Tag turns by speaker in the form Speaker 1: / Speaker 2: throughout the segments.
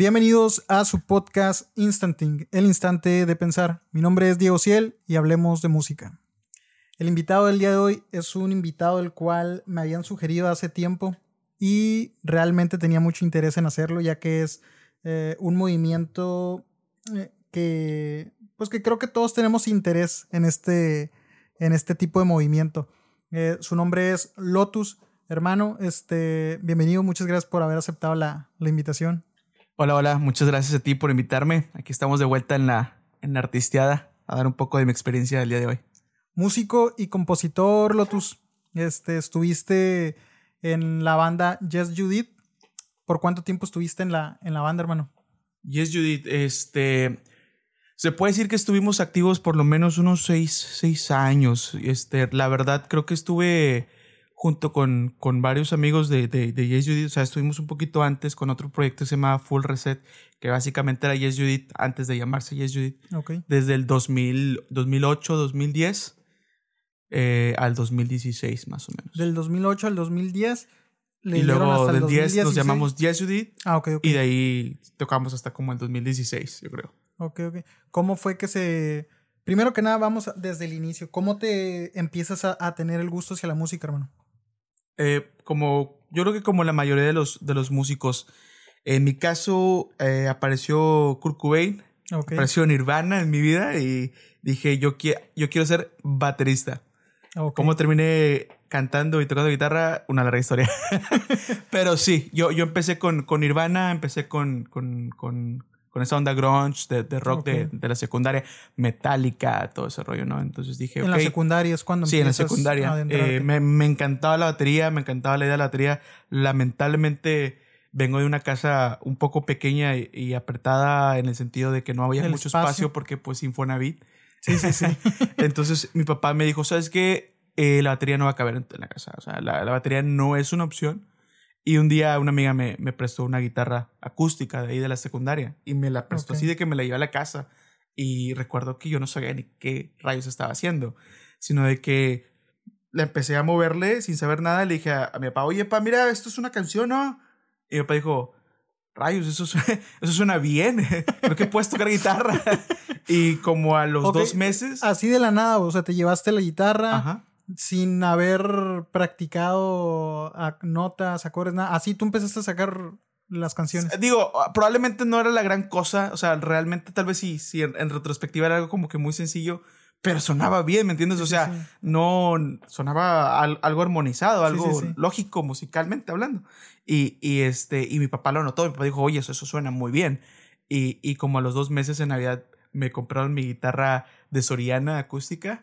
Speaker 1: Bienvenidos a su podcast Instanting, el instante de pensar. Mi nombre es Diego Ciel y hablemos de música. El invitado del día de hoy es un invitado del cual me habían sugerido hace tiempo y realmente tenía mucho interés en hacerlo ya que es eh, un movimiento eh, que pues que creo que todos tenemos interés en este, en este tipo de movimiento. Eh, su nombre es Lotus. Hermano, este, bienvenido, muchas gracias por haber aceptado la, la invitación.
Speaker 2: Hola, hola, muchas gracias a ti por invitarme. Aquí estamos de vuelta en la, en la artisteada a dar un poco de mi experiencia del día de hoy.
Speaker 1: Músico y compositor, Lotus. Este, estuviste en la banda Yes Judith. ¿Por cuánto tiempo estuviste en la, en la banda, hermano?
Speaker 2: Yes Judith, este, se puede decir que estuvimos activos por lo menos unos seis, seis años. Este, la verdad, creo que estuve junto con, con varios amigos de, de, de Yes Judith. O sea, estuvimos un poquito antes con otro proyecto que se llama Full Reset, que básicamente era Yes Judith antes de llamarse Yes Judith.
Speaker 1: Okay.
Speaker 2: Desde el 2000, 2008, 2010 eh, al 2016, más o menos.
Speaker 1: Del 2008 al 2010. Le
Speaker 2: y luego
Speaker 1: hasta
Speaker 2: del
Speaker 1: el
Speaker 2: 10 nos
Speaker 1: 2016.
Speaker 2: llamamos Yes Judith.
Speaker 1: Ah, ok, ok.
Speaker 2: Y de ahí tocamos hasta como el 2016, yo creo.
Speaker 1: Ok, ok. ¿Cómo fue que se... Primero que nada, vamos desde el inicio. ¿Cómo te empiezas a, a tener el gusto hacia la música, hermano?
Speaker 2: Eh, como yo creo que como la mayoría de los, de los músicos, en mi caso eh, apareció Kurt Cobain, apareció Nirvana en mi vida y dije yo, qui- yo quiero ser baterista.
Speaker 1: ok.
Speaker 2: ¿Cómo terminé cantando y tocando guitarra? Una larga historia. Pero sí, yo, yo empecé con, con Nirvana, empecé con, con, con, con esa onda grunge de, de rock de, de la secundaria, Metallica, todo ese rollo, ¿no? Entonces dije,
Speaker 1: En la secundaria es cuando
Speaker 2: Sí, en la secundaria. Eh, me, me encantaba la batería, me encantaba la idea de la batería. Lamentablemente vengo de una casa un poco pequeña y, y apretada en el sentido de que no había
Speaker 1: El
Speaker 2: mucho
Speaker 1: espacio.
Speaker 2: espacio porque pues Infonavit.
Speaker 1: Sí, sí, sí.
Speaker 2: Entonces mi papá me dijo, ¿sabes qué? Eh, la batería no va a caber en, en la casa. O sea, la, la batería no es una opción. Y un día una amiga me, me prestó una guitarra acústica de ahí de la secundaria y me la prestó
Speaker 1: Ok.
Speaker 2: así de que me la llevé a la casa. Y recuerdo que yo no sabía ni qué rayos estaba haciendo, sino de que la empecé a moverle sin saber nada. Le dije a, a mi papá, oye, papá, mira, esto es una canción, ¿no? Y mi papá dijo, rayos, eso, su- eso suena bien. Creo que puedes tocar guitarra. y como a los dos meses.
Speaker 1: Así de la nada, o sea, te llevaste la guitarra
Speaker 2: Ajá.
Speaker 1: Sin haber practicado notas, acordes, nada. Así tú empezaste a sacar las canciones.
Speaker 2: Digo, probablemente no era la gran cosa. O sea, realmente tal vez sí, sí en, en retrospectiva era algo como que muy sencillo. Pero sonaba bien, ¿me entiendes? O sea,
Speaker 1: sí.
Speaker 2: no sonaba al- algo armonizado, algo
Speaker 1: sí.
Speaker 2: lógico musicalmente hablando. Y, y, este, y mi papá lo notó. Mi papá dijo, oye, eso, eso suena muy bien. Y, y como a los dos meses en Navidad me compraron mi guitarra de Soriana acústica.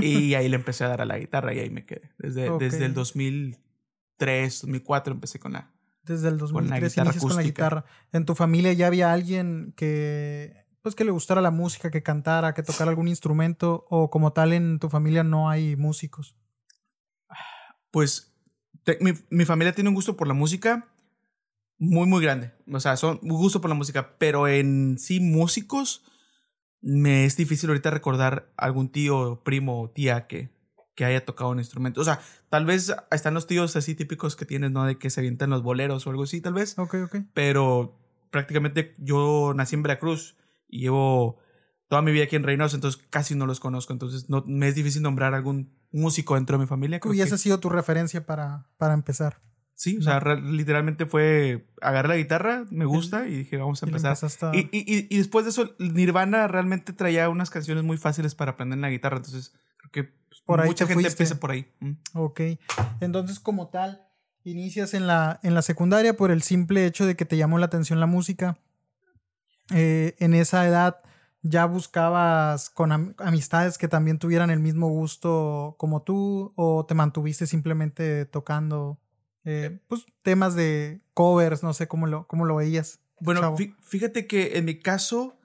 Speaker 2: y ahí le empecé a dar a la guitarra y ahí me quedé. Desde, desde el 2003, 2004 empecé con la.
Speaker 1: Desde el
Speaker 2: con la
Speaker 1: 2003
Speaker 2: guitarra
Speaker 1: inicias con la guitarra. ¿En tu familia ya había alguien que pues que le gustara la música, que cantara, que tocara algún instrumento o como tal en tu familia no hay músicos?
Speaker 2: Pues te- mi, mi familia tiene un gusto por la música muy, muy grande. O sea, son un gusto por la música, pero en sí músicos me es difícil ahorita recordar algún tío, primo o tía que, que haya tocado un instrumento. O sea, tal vez están los tíos así típicos que tienes, ¿no? De que se avientan los boleros o algo así, tal vez.
Speaker 1: Ok, ok.
Speaker 2: Pero prácticamente yo nací en Veracruz y llevo toda mi vida aquí en Reynosa, entonces casi no los conozco. Entonces no, me es difícil nombrar algún músico dentro de mi familia. Creo
Speaker 1: Y
Speaker 2: que-
Speaker 1: esa ha sido tu referencia para, para empezar.
Speaker 2: Sí, o sea, literalmente fue agarré la guitarra, me gusta y dije, vamos a empezar. Y, y, y- y después de eso, Nirvana realmente traía unas canciones muy fáciles para aprender en la guitarra, entonces creo que pues,
Speaker 1: Por ahí
Speaker 2: mucha
Speaker 1: te
Speaker 2: gente
Speaker 1: fuiste.
Speaker 2: empieza por ahí. Mm.
Speaker 1: Ok. Entonces, como tal, inicias en la, en la secundaria por el simple hecho de que te llamó la atención la música. Eh, en esa edad ya buscabas con am- amistades que también tuvieran el mismo gusto como tú o te mantuviste simplemente tocando eh, pues temas de covers, no sé cómo lo, cómo lo veías.
Speaker 2: Bueno,
Speaker 1: chavo.
Speaker 2: fíjate que en mi caso,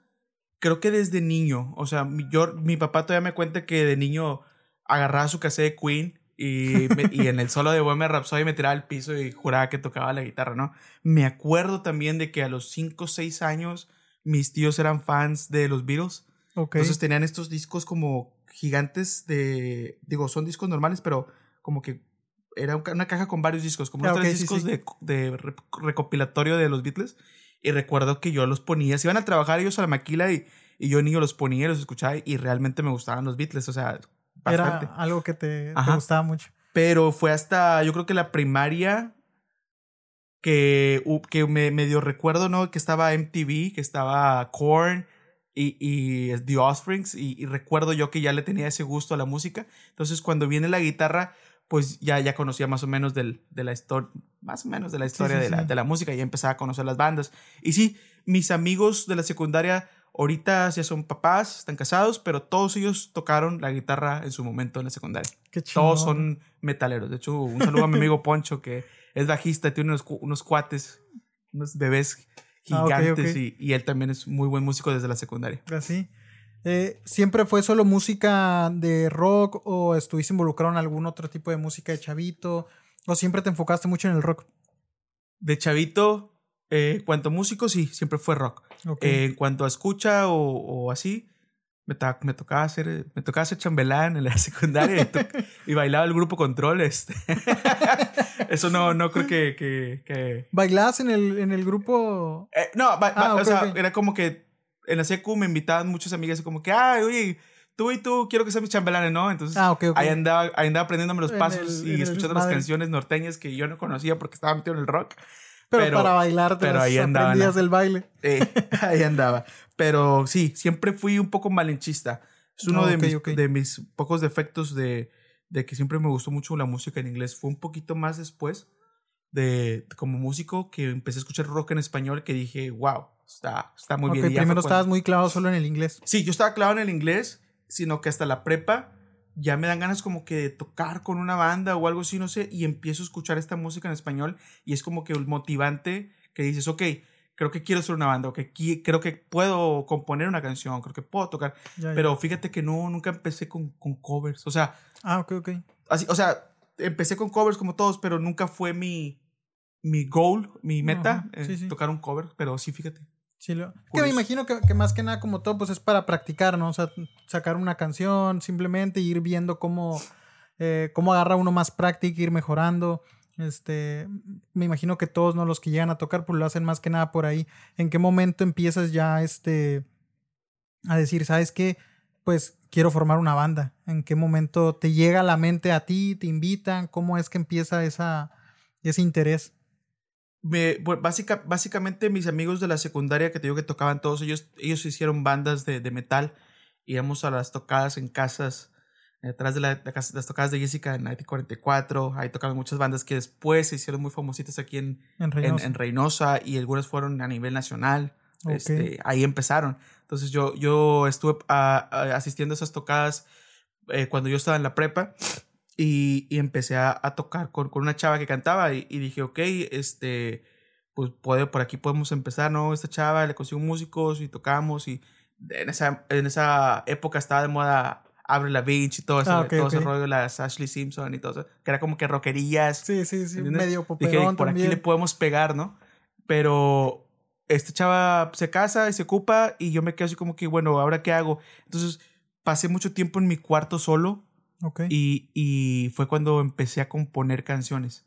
Speaker 2: creo que desde niño, o sea, mi, yo, mi papá todavía me cuenta que de niño agarraba su cassette de Queen y, me- y en el solo de Bohemian Rhapsody me tiraba al piso y juraba que tocaba la guitarra, ¿no? Me acuerdo también de que a los 5 o 6 años mis tíos eran fans de los Beatles.
Speaker 1: Ok.
Speaker 2: Entonces tenían estos discos como gigantes de, digo, son discos normales, pero como que era una caja con varios discos, como
Speaker 1: Ah,
Speaker 2: unos
Speaker 1: ok,
Speaker 2: tres
Speaker 1: sí,
Speaker 2: discos
Speaker 1: sí.
Speaker 2: De, de rep- recopilatorio de los Beatles. Y recuerdo que yo los ponía, se iban a trabajar ellos a la maquila y, y yo niño los ponía y los escuchaba y realmente me gustaban los Beatles, o sea,
Speaker 1: bastante. Era algo que te, te gustaba mucho.
Speaker 2: Pero fue hasta, yo creo que la primaria que, que me medio recuerdo, ¿no? Que estaba MTV, que estaba Korn y, y The Offsprings y, recuerdo yo que ya le tenía ese gusto a la música. Entonces cuando viene la guitarra, pues ya, ya conocía más o menos del, de la historia, más o menos de la historia de, La, de la música, y empezaba a conocer las bandas. Y sí, mis amigos de la secundaria ahorita ya son papás, están casados, pero todos ellos tocaron la guitarra en su momento en la secundaria. todos son metaleros. De hecho, un saludo a mi amigo Poncho, que es bajista, tiene unos, unos cuates, unos bebés ah, gigantes Y, él también es muy buen músico desde la secundaria.
Speaker 1: Así. Eh, ¿Siempre fue solo música de rock o estuviste involucrado en algún otro tipo de música de chavito? ¿O siempre te enfocaste mucho en el rock?
Speaker 2: De chavito, eh, cuanto a músico, sí, siempre fue rock. Eh, en cuanto a escucha o, así, me, me, tocaba hacer, me tocaba hacer chambelán en la secundaria y, bailaba el grupo Control. Este. Eso no, no creo que... que,
Speaker 1: ¿Bailabas en el, en el grupo?
Speaker 2: Eh, no, ah, o sea, era como que en la secu me invitaban muchas amigas y como que, ay, oye, tú y tú, quiero que sean mis chambelanes, ¿no? Entonces, ah, ahí, andaba, ahí andaba aprendiéndome los pasos y escuchando las canciones norteñas que yo no conocía porque estaba metido en el rock.
Speaker 1: Pero, para bailar pero ahí andaba, del baile.
Speaker 2: ahí andaba. Pero sí, siempre fui un poco malinchista. Es uno de, mis, de mis pocos defectos de, de que siempre me gustó mucho la música en inglés. Fue un poquito más después de como músico que empecé a escuchar rock en español que dije, wow, está, está muy bien.
Speaker 1: primero estabas muy clavado solo en el inglés.
Speaker 2: Sí, yo estaba clavado en el inglés, sino que hasta la prepa ya me dan ganas como que de tocar con una banda o algo así, no sé, y empiezo a escuchar esta música en español y es como que el motivante que dices, ok, creo que quiero ser una banda, o que creo que puedo componer una canción, creo que puedo tocar, pero fíjate que no, nunca empecé con, con, covers, o sea...
Speaker 1: Ah, ok, ok.
Speaker 2: Así, o sea, empecé con covers como todos, pero nunca fue mi, mi goal, mi meta, eh, tocar un cover, pero sí, fíjate.
Speaker 1: Sí, lo... que me imagino que, más que nada como todo, pues es para practicar, ¿no? O sea, sacar una canción, simplemente ir viendo cómo, eh, cómo agarra uno más práctica, ir mejorando. Este, me imagino que todos, ¿no? Los que llegan a tocar, pues lo hacen más que nada por ahí. ¿En qué momento empiezas ya, este, a decir, ¿sabes qué? Pues quiero formar una banda. ¿En qué momento te llega a la mente a ti, te invitan? ¿Cómo es que empieza esa, ese interés?
Speaker 2: Me, básica, básicamente mis amigos de la secundaria que te digo que tocaban todos ellos, ellos hicieron bandas de, de metal. Íbamos a las tocadas en casas, detrás de, la, las tocadas de Jessica en 1944. Ahí tocaban muchas bandas que después se hicieron muy famositas aquí en, en, Reynosa. y algunas fueron a nivel nacional. Este, ahí empezaron. Entonces yo, yo estuve asistiendo a esas tocadas eh, cuando yo estaba en la prepa y, y empecé a, a tocar con, con, una chava que cantaba y, y, dije, ok, este, pues puede, por aquí podemos empezar, ¿no? Esta chava, le consigo músicos y tocamos y en esa, en esa época estaba de moda Abre la Beach y todo, ese, ah, todo ese rollo, las Ashley Simpson y todo eso, que era como que rockerías.
Speaker 1: Sí, sí, sí, medio Dije,
Speaker 2: por aquí le podemos pegar, ¿no? Pero esta chava se casa y se ocupa y yo me quedo así como que, bueno, ¿ahora qué hago? Entonces pasé mucho tiempo en mi cuarto solo y, y, fue cuando empecé a componer canciones.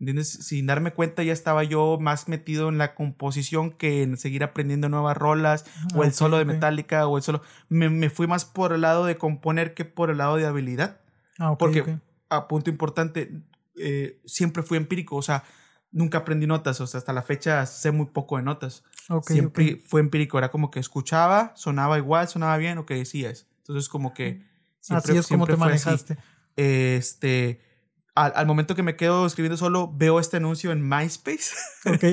Speaker 2: ¿Entiendes? Sin darme cuenta ya estaba yo más metido en la composición que en seguir aprendiendo nuevas rolas o el solo de Metallica o el solo... Me, me, fui más por el lado de componer que por el lado de habilidad. Ah, Porque, a punto importante, eh, siempre fui empírico, o sea, nunca aprendí notas, o sea, hasta la fecha sé muy poco de notas. siempre fue empírico, era como que escuchaba, sonaba igual, sonaba bien, o que decías. Entonces como que mm.
Speaker 1: Así es como te manejaste.
Speaker 2: Este, al, momento que me quedo escribiendo solo, veo este anuncio en MySpace. Ok.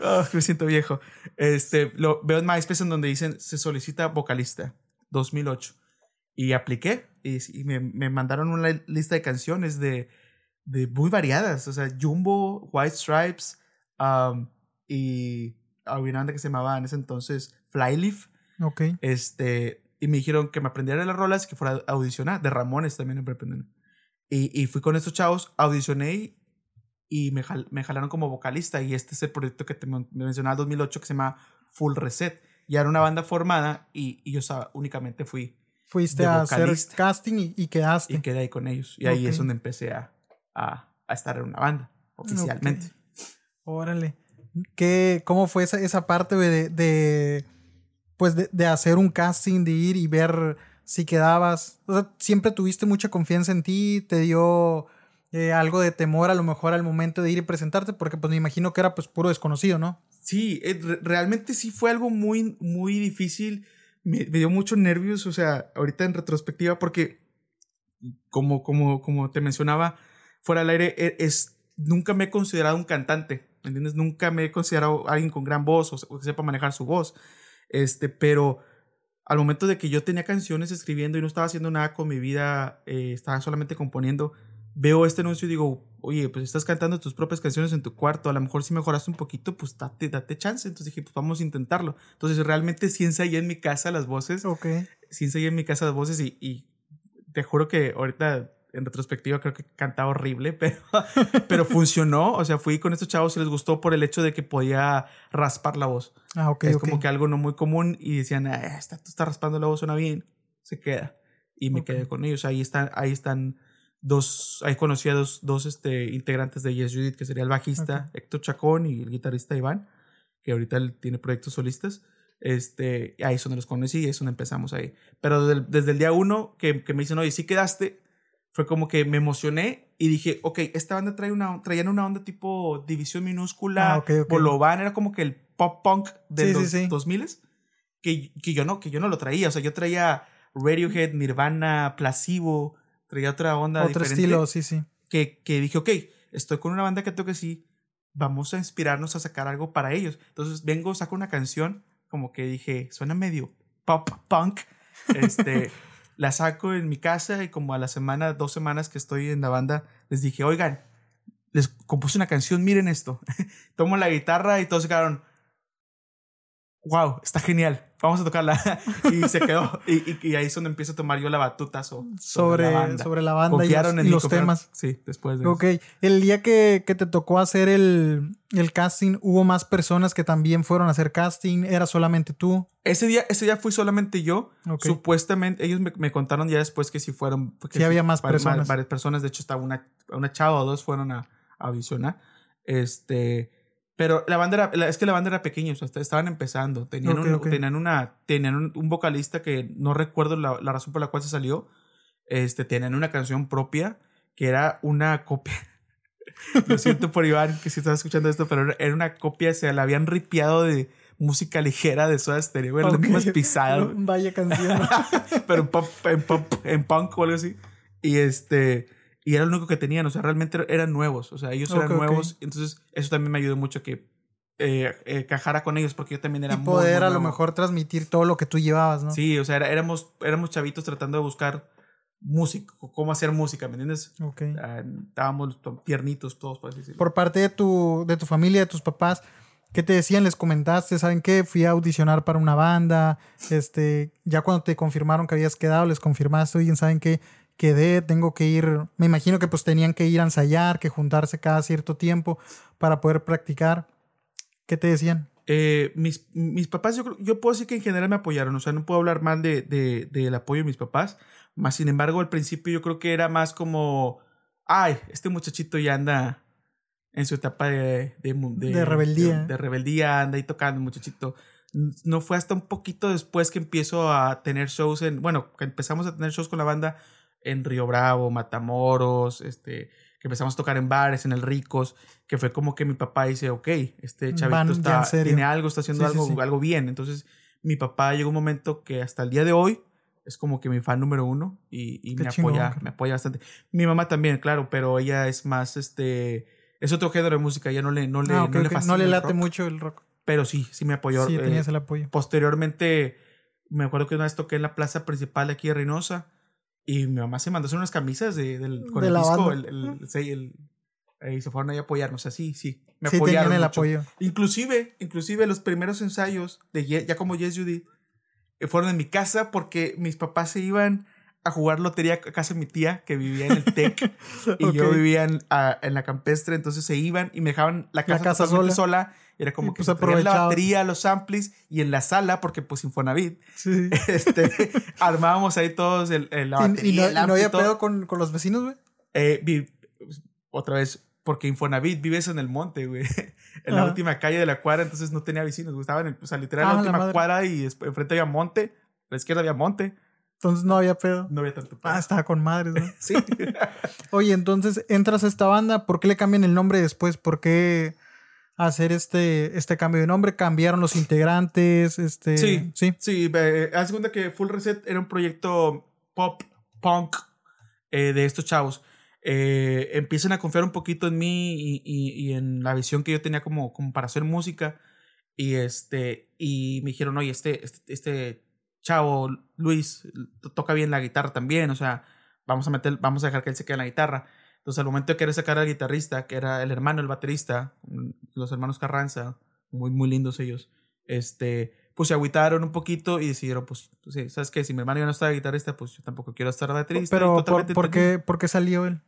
Speaker 2: oh, me siento viejo. Este, lo veo en MySpace en donde dicen se solicita vocalista 2008. Y apliqué y, me, me, mandaron una lista de canciones de, de muy variadas. O sea, Jumbo, White Stripes um, y había una banda que se llamaba en ese entonces Flyleaf.
Speaker 1: Ok.
Speaker 2: Este, y me dijeron que me aprendiera las rolas y que fuera a audicionar. De Ramones también me aprendieron. Y, y fui con estos chavos, audicioné y me, me jalaron como vocalista. Y este es el proyecto que te mencionaba en 2008 que se llama Full Reset. Ya era una banda formada y, y yo únicamente fui.
Speaker 1: Fuiste a hacer casting y, quedaste.
Speaker 2: Y quedé ahí con ellos. Y ahí es donde empecé a, a, a, estar en una banda, oficialmente.
Speaker 1: Órale. ¿Qué, ¿Cómo fue esa, esa parte de, de pues de, de, hacer un casting, de ir y ver si quedabas? O sea, siempre tuviste mucha confianza en ti, te dio eh, algo de temor a lo mejor al momento de ir y presentarte, porque pues me imagino que era pues puro desconocido, ¿no?
Speaker 2: Sí, eh, realmente sí fue algo muy, muy difícil. Me, me, dio mucho nervios, o sea, ahorita en retrospectiva, porque como, como, como te mencionaba, fuera del aire, e, es, nunca me he considerado un cantante, ¿me entiendes? Nunca me he considerado alguien con gran voz o, que sepa manejar su voz. Este, pero al momento de que yo tenía canciones escribiendo y no estaba haciendo nada con mi vida, eh, estaba solamente componiendo, veo este anuncio y digo, oye, pues estás cantando tus propias canciones en tu cuarto, a lo mejor si mejoraste un poquito, pues date, date chance. Entonces dije, pues vamos a intentarlo. Entonces realmente sí ensayé en mi casa las voces.
Speaker 1: Ok.
Speaker 2: Sí ensayé en mi casa las voces y, y te juro que ahorita en retrospectiva creo que cantaba horrible, pero, pero funcionó. O sea, fui con estos chavos y les gustó por el hecho de que podía raspar la voz.
Speaker 1: Ah, ok.
Speaker 2: Es
Speaker 1: okay.
Speaker 2: como que algo no muy común y decían, ah, está, tú estás raspando la voz, suena bien, se queda. Y me okay. quedé con ellos. Ahí están, ahí están dos, ahí conocí a dos, dos este, integrantes de Yes Judith, que sería el bajista okay. Héctor Chacón y el guitarrista Iván, que ahorita tiene proyectos solistas. Este, ahí es donde los conocí y es donde empezamos ahí. Pero desde, desde el día uno que, que, me dicen, oye, sí quedaste, fue como que me emocioné y dije, ok, esta banda trae una, traían una onda tipo División Minúscula,
Speaker 1: ah, okay, okay.
Speaker 2: Bolovan, era como que el pop punk de
Speaker 1: sí,
Speaker 2: los
Speaker 1: sí, sí.
Speaker 2: 2000 que, que yo no, que yo no lo traía. O sea, yo traía Radiohead, Nirvana, Placebo, traía otra onda
Speaker 1: Otro
Speaker 2: diferente.
Speaker 1: estilo, sí, sí.
Speaker 2: Que, que dije, ok, estoy con una banda que tengo que sí, vamos a inspirarnos a sacar algo para ellos. Entonces vengo, saco una canción, como que dije, suena medio pop punk. Este, la saco en mi casa y como a la semana, dos semanas que estoy en la banda, les dije, oigan, les compuse una canción, miren esto. Tomo la guitarra y todos quedaron, wow, está genial, vamos a tocarla. y se quedó. Y, y, y, ahí es donde empiezo a tomar yo la batuta so,
Speaker 1: sobre, sobre, la banda, sobre la banda
Speaker 2: Confiaron
Speaker 1: y los,
Speaker 2: en
Speaker 1: y los temas.
Speaker 2: Sí, después de
Speaker 1: Ok, el día que, que te tocó hacer el, el, casting, ¿hubo más personas que también fueron a hacer casting? ¿Era solamente tú?
Speaker 2: Ese día, ese día fui solamente yo.
Speaker 1: Okay.
Speaker 2: Supuestamente, ellos me, me, contaron ya después que sí fueron. Que
Speaker 1: sí, había más personas.
Speaker 2: Varias, varias personas. De hecho, estaba una, una chava o dos fueron a, a audicionar. Este. Pero la banda era, es que la banda era pequeña, o sea, estaban empezando. Tenían,
Speaker 1: okay,
Speaker 2: un,
Speaker 1: okay.
Speaker 2: tenían, una, tenían un, un, vocalista que no recuerdo la, la, razón por la cual se salió. Este, tenían una canción propia que era una copia. Lo siento por Iván, que si estaba escuchando esto, pero era una copia, se la habían ripiado de música ligera de Soda Stereo. Era okay. más pisado.
Speaker 1: Vaya canción.
Speaker 2: pero en pop, en pop, en punk o algo así. Y este y era lo único que tenían, o sea, realmente eran nuevos, o sea, ellos eran okay, nuevos, okay. entonces eso también me ayudó mucho a que eh, eh, cajara con ellos porque yo también era
Speaker 1: y poder
Speaker 2: muy, muy
Speaker 1: a lo mejor transmitir todo lo que tú llevabas, ¿no?
Speaker 2: Sí, o sea, era, éramos, éramos chavitos tratando de buscar música, cómo hacer música, ¿me entiendes?
Speaker 1: Ok.
Speaker 2: Uh, estábamos tiernitos todos, por así decirlo.
Speaker 1: Por parte de tu, de tu familia, de tus papás, ¿Qué te decían? ¿Les comentaste? ¿Saben qué? Fui a audicionar para una banda. Este, ya cuando te confirmaron que habías quedado, les confirmaste, oye, ¿saben qué? Quedé, tengo que ir. Me imagino que pues tenían que ir a ensayar, que juntarse cada cierto tiempo para poder practicar. ¿Qué te decían?
Speaker 2: Eh, mis, mis papás, yo, yo puedo decir que en general me apoyaron. O sea, no puedo hablar mal de, de, del apoyo de mis papás. Más sin embargo, al principio yo creo que era más como. Ay, este muchachito ya anda en su etapa de, de, de,
Speaker 1: de rebeldía.
Speaker 2: De, de, rebeldía, anda ahí tocando, muchachito. No fue hasta un poquito después que empiezo a tener shows en, bueno, que empezamos a tener shows con la banda en Río Bravo, Matamoros, este, que empezamos a tocar en bares, en el Ricos, que fue como que mi papá dice, ok, este chavito
Speaker 1: Van,
Speaker 2: está, tiene algo, está haciendo
Speaker 1: sí,
Speaker 2: algo,
Speaker 1: sí, sí.
Speaker 2: algo bien. Entonces, mi papá llegó un momento que hasta el día de hoy es como que mi fan número uno y, y me
Speaker 1: chingón,
Speaker 2: apoya,
Speaker 1: cara.
Speaker 2: me apoya bastante. Mi mamá también, claro, pero ella es más, este, es otro género de música, ya no le, no le,
Speaker 1: ah, okay,
Speaker 2: no, le
Speaker 1: okay.
Speaker 2: fascina
Speaker 1: no le
Speaker 2: el
Speaker 1: late mucho el rock.
Speaker 2: Pero sí, sí me apoyó.
Speaker 1: Sí,
Speaker 2: eh,
Speaker 1: tenías el apoyo.
Speaker 2: Posteriormente, me acuerdo que una vez toqué en la plaza principal de aquí de Reynosa y mi mamá se mandó hacer unas camisas de, del, con
Speaker 1: De
Speaker 2: el
Speaker 1: la
Speaker 2: disco, el, el, sí, el- y se fueron ahí a apoyarnos, así, sí, me
Speaker 1: Sí,
Speaker 2: apoyaron
Speaker 1: el
Speaker 2: mucho.
Speaker 1: apoyo.
Speaker 2: Inclusive, inclusive los primeros ensayos de Ye- ya como Yes Judith eh, fueron en mi casa porque mis papás se iban a jugar lotería a casa de mi tía que vivía en el TEC y yo
Speaker 1: Ok.
Speaker 2: vivía en, a- en la campestre, entonces se iban y me dejaban la casa,
Speaker 1: casa
Speaker 2: totalmente
Speaker 1: sola.
Speaker 2: sola. Era como
Speaker 1: Y,
Speaker 2: que
Speaker 1: pues,
Speaker 2: se la batería, los amplis y en la sala, porque pues Infonavit,
Speaker 1: Sí.
Speaker 2: este, armábamos ahí todos el, el- la
Speaker 1: Y, y
Speaker 2: batería,
Speaker 1: no,
Speaker 2: el
Speaker 1: y no había pedo con, con los vecinos, güey.
Speaker 2: Eh, vi- otra vez, porque Infonavit vives en el monte, güey. En la
Speaker 1: Ajá.
Speaker 2: última calle de la cuadra, entonces no tenía vecinos, güey. Estaba en el, o sea, literal,
Speaker 1: Ah, la
Speaker 2: última cuadra y enfrente había monte. A la izquierda había monte.
Speaker 1: Entonces no había pedo.
Speaker 2: No había tanto.
Speaker 1: Ah,
Speaker 2: pedo.
Speaker 1: estaba con madres, ¿no?
Speaker 2: Sí.
Speaker 1: Oye, entonces entras a esta banda, ¿por qué le cambian el nombre después? ¿Por qué hacer este, este cambio de nombre? ¿Cambiaron los integrantes? Este,
Speaker 2: Sí.
Speaker 1: sí.
Speaker 2: Sí, eh, haz cuenta que Full Reset era un proyecto pop, punk eh, de estos chavos. Eh, empiezan a confiar un poquito en mí y, y- y en la visión que yo tenía como, como para hacer música. Y este, y me dijeron, oye, este, este, este chavo, Luis, to- toca bien la guitarra también. O sea, vamos a meter, vamos a dejar que él se quede en la guitarra. Entonces, al momento de querer sacar al guitarrista, que era el hermano, el baterista, mm, los hermanos Carranza, muy, muy lindos ellos, este, pues se agüitaron un poquito y decidieron, pues, pues, sí, ¿sabes qué? Si mi hermano ya no está de guitarrista, pues yo tampoco quiero estar de baterista.
Speaker 1: Pero, ¿por, qué, por qué salió él?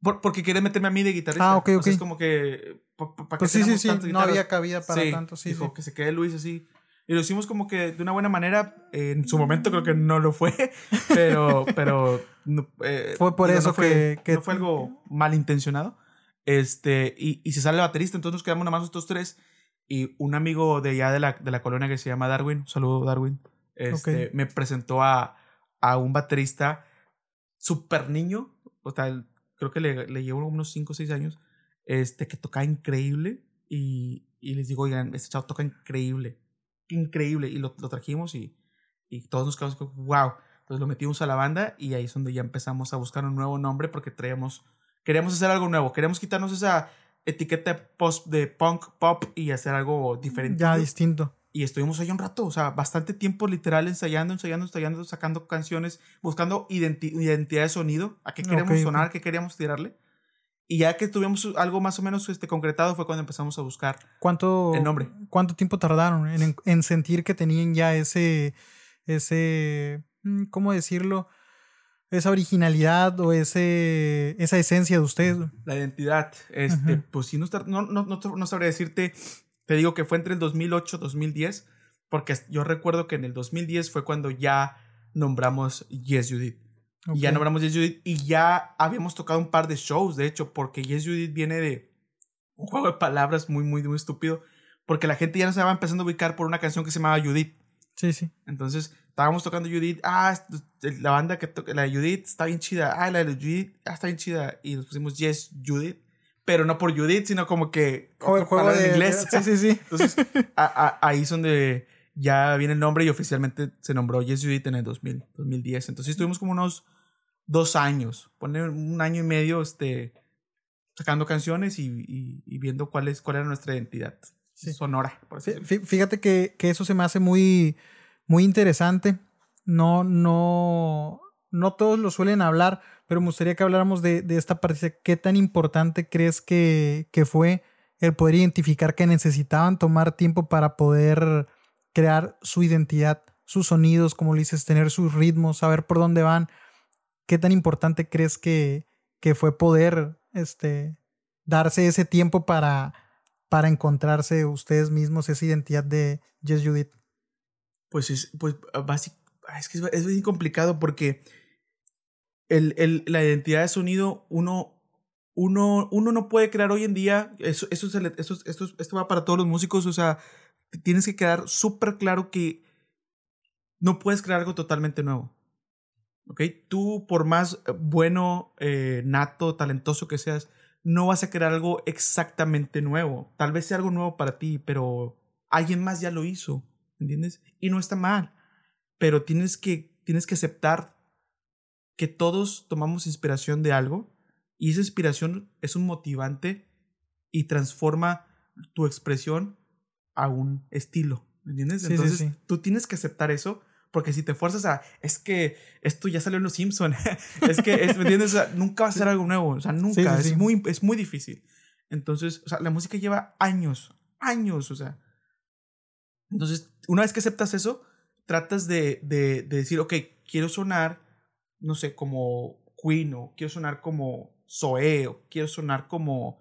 Speaker 2: Por- porque quiere meterme a mí de guitarrista.
Speaker 1: Ah, ok,
Speaker 2: O sea,
Speaker 1: ok.
Speaker 2: es como que. ¿Para
Speaker 1: Pues sí, sí, sí. No había cabida para
Speaker 2: sí,
Speaker 1: tanto, sí.
Speaker 2: dijo
Speaker 1: sí.
Speaker 2: que se quede Luis así. Y lo hicimos como que de una buena manera. En su momento creo que no lo fue, pero, pero no, eh,
Speaker 1: Fue por
Speaker 2: digo,
Speaker 1: eso
Speaker 2: no fue,
Speaker 1: que- que-
Speaker 2: no fue algo malintencionado. Este, y, y se sale el baterista, entonces nos quedamos nomás nosotros tres. Y un amigo de allá de la, de la colonia que se llama Darwin, un saludo Darwin, este,
Speaker 1: Ok.
Speaker 2: me presentó a, a un baterista súper niño, o sea, el- creo que le, le llevo unos 5 o 6 años, este, que tocaba increíble. Y, y les digo, oigan, este chavo toca increíble, increíble. Y lo, lo trajimos y, y todos nos quedamos wow. Entonces lo metimos a la banda y ahí es donde ya empezamos a buscar un nuevo nombre porque traíamos, queríamos hacer algo nuevo, queríamos quitarnos esa etiqueta de, post, de punk pop y hacer algo diferente.
Speaker 1: Ya distinto.
Speaker 2: Y estuvimos ahí un rato, o sea, bastante tiempo literal ensayando, ensayando, ensayando, sacando canciones, buscando identi- identidad de sonido, a qué queríamos
Speaker 1: Ok, ok.
Speaker 2: sonar, qué queríamos tirarle. Y ya que tuvimos algo más o menos este, concretado fue cuando empezamos a buscar
Speaker 1: ¿Cuánto,
Speaker 2: El nombre.
Speaker 1: ¿Cuánto tiempo tardaron en, en sentir que tenían ya ese, ese, mm, ¿cómo decirlo? Esa originalidad o ese, esa esencia de ustedes.
Speaker 2: la identidad. Este, pues sí, no, no, no, no sabría decirte, te digo que fue entre el 2008 y 2010, porque yo recuerdo que en el 2010 fue cuando ya nombramos Yes Judith. Y ya nombramos Yes Judith y ya habíamos tocado un par de shows, de hecho, porque Yes Judith viene de un juego de palabras muy, muy, muy estúpido, porque la gente ya nos estaba empezando a ubicar por una canción que se llamaba Judith.
Speaker 1: Sí, sí.
Speaker 2: Entonces, estábamos tocando Judith. Ah, la banda que toca, la de Judith está bien chida. Ah, la de Judith ah, está bien chida. Y nos pusimos Yes, Judith. Pero no por Judith, sino como que.
Speaker 1: O el juego de
Speaker 2: en inglés.
Speaker 1: Sí, sí, sí.
Speaker 2: Entonces, a- a- ahí es donde ya viene el nombre y oficialmente se nombró Yes Judith en el 2000, 2010. Entonces, estuvimos como unos dos años, poner un año y medio, este, sacando canciones y, y- y viendo cuál, es, cuál era nuestra identidad
Speaker 1: Sí.
Speaker 2: sonora. Por así
Speaker 1: Fíjate que, que eso se me hace muy, muy interesante. No, no, no todos lo suelen hablar, pero me gustaría que habláramos de, de esta parte. ¿Qué tan importante crees que, que fue el poder identificar que necesitaban tomar tiempo para poder crear su identidad, sus sonidos, como le dices, tener sus ritmos, saber por dónde van? ¿Qué tan importante crees que, que fue poder este, darse ese tiempo para, para encontrarse ustedes mismos esa identidad de Yes Judith?
Speaker 2: Pues es, pues, básic- es que es, bien complicado porque el, el- la identidad de sonido, uno, uno, uno no puede crear hoy en día, eso, eso, es el- esto, es- esto, es- esto va para todos los músicos, o sea, tienes que quedar súper claro que no puedes crear algo totalmente nuevo. ¿Ok? Tú, por más eh, bueno, eh, nato, talentoso que seas, no vas a crear algo exactamente nuevo. Tal vez sea algo nuevo para ti, pero alguien más ya lo hizo. ¿Entiendes? Y no está mal. Pero tienes que, tienes que aceptar que todos tomamos inspiración de algo y esa inspiración es un motivante y transforma tu expresión a un estilo. ¿Me entiendes?
Speaker 1: Sí, sí,
Speaker 2: Entonces
Speaker 1: sí.
Speaker 2: tú tienes que aceptar eso porque si te fuerzas a, es que esto ya salió en Los Simpson, es que, es, ¿me entiendes? O sea, nunca va a ser algo nuevo, o sea, nunca,
Speaker 1: Sí, sí,
Speaker 2: es. Muy, es muy difícil. Entonces, o sea, la música lleva años, años, o sea. Entonces, una vez que aceptas eso, tratas de, de, de decir, ok, quiero sonar, no sé, como Queen, o quiero sonar como Zoé, o quiero sonar como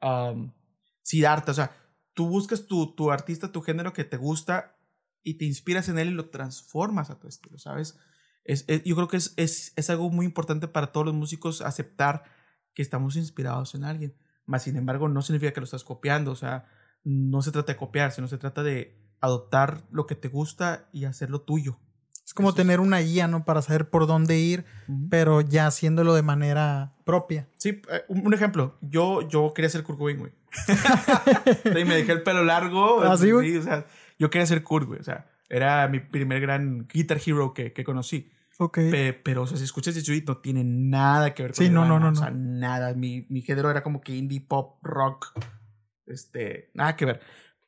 Speaker 2: um, Siddhartha, o sea, tú buscas tu, tu artista, tu género que te gusta y te inspiras en él y lo transformas a tu estilo, ¿sabes? Es, es- yo creo que es, es, algo muy importante para todos los músicos aceptar que estamos inspirados en alguien. Más sin embargo, no significa que lo estás copiando. O sea, no se trata de copiar, sino se trata de adoptar lo que te gusta y hacerlo tuyo.
Speaker 1: Es como tener una guía, ¿no? Para saber por dónde ir, pero ya haciéndolo de manera propia.
Speaker 2: Sí, eh, un ejemplo. Yo, yo quería ser Kurt Cobain, güey. y me dejé el pelo largo.
Speaker 1: ¿Así, ¿Ah, güey?
Speaker 2: o sea, yo quería ser Kurt, güey. O sea, era mi primer gran guitar hero que, que conocí.
Speaker 1: Ok.
Speaker 2: pero, o sea, si escuchas Jesuit, no tiene nada que ver con
Speaker 1: Sí, no, no, no,
Speaker 2: O sea, nada. Mi, mi género era como que indie, pop, rock. Este, nada que ver.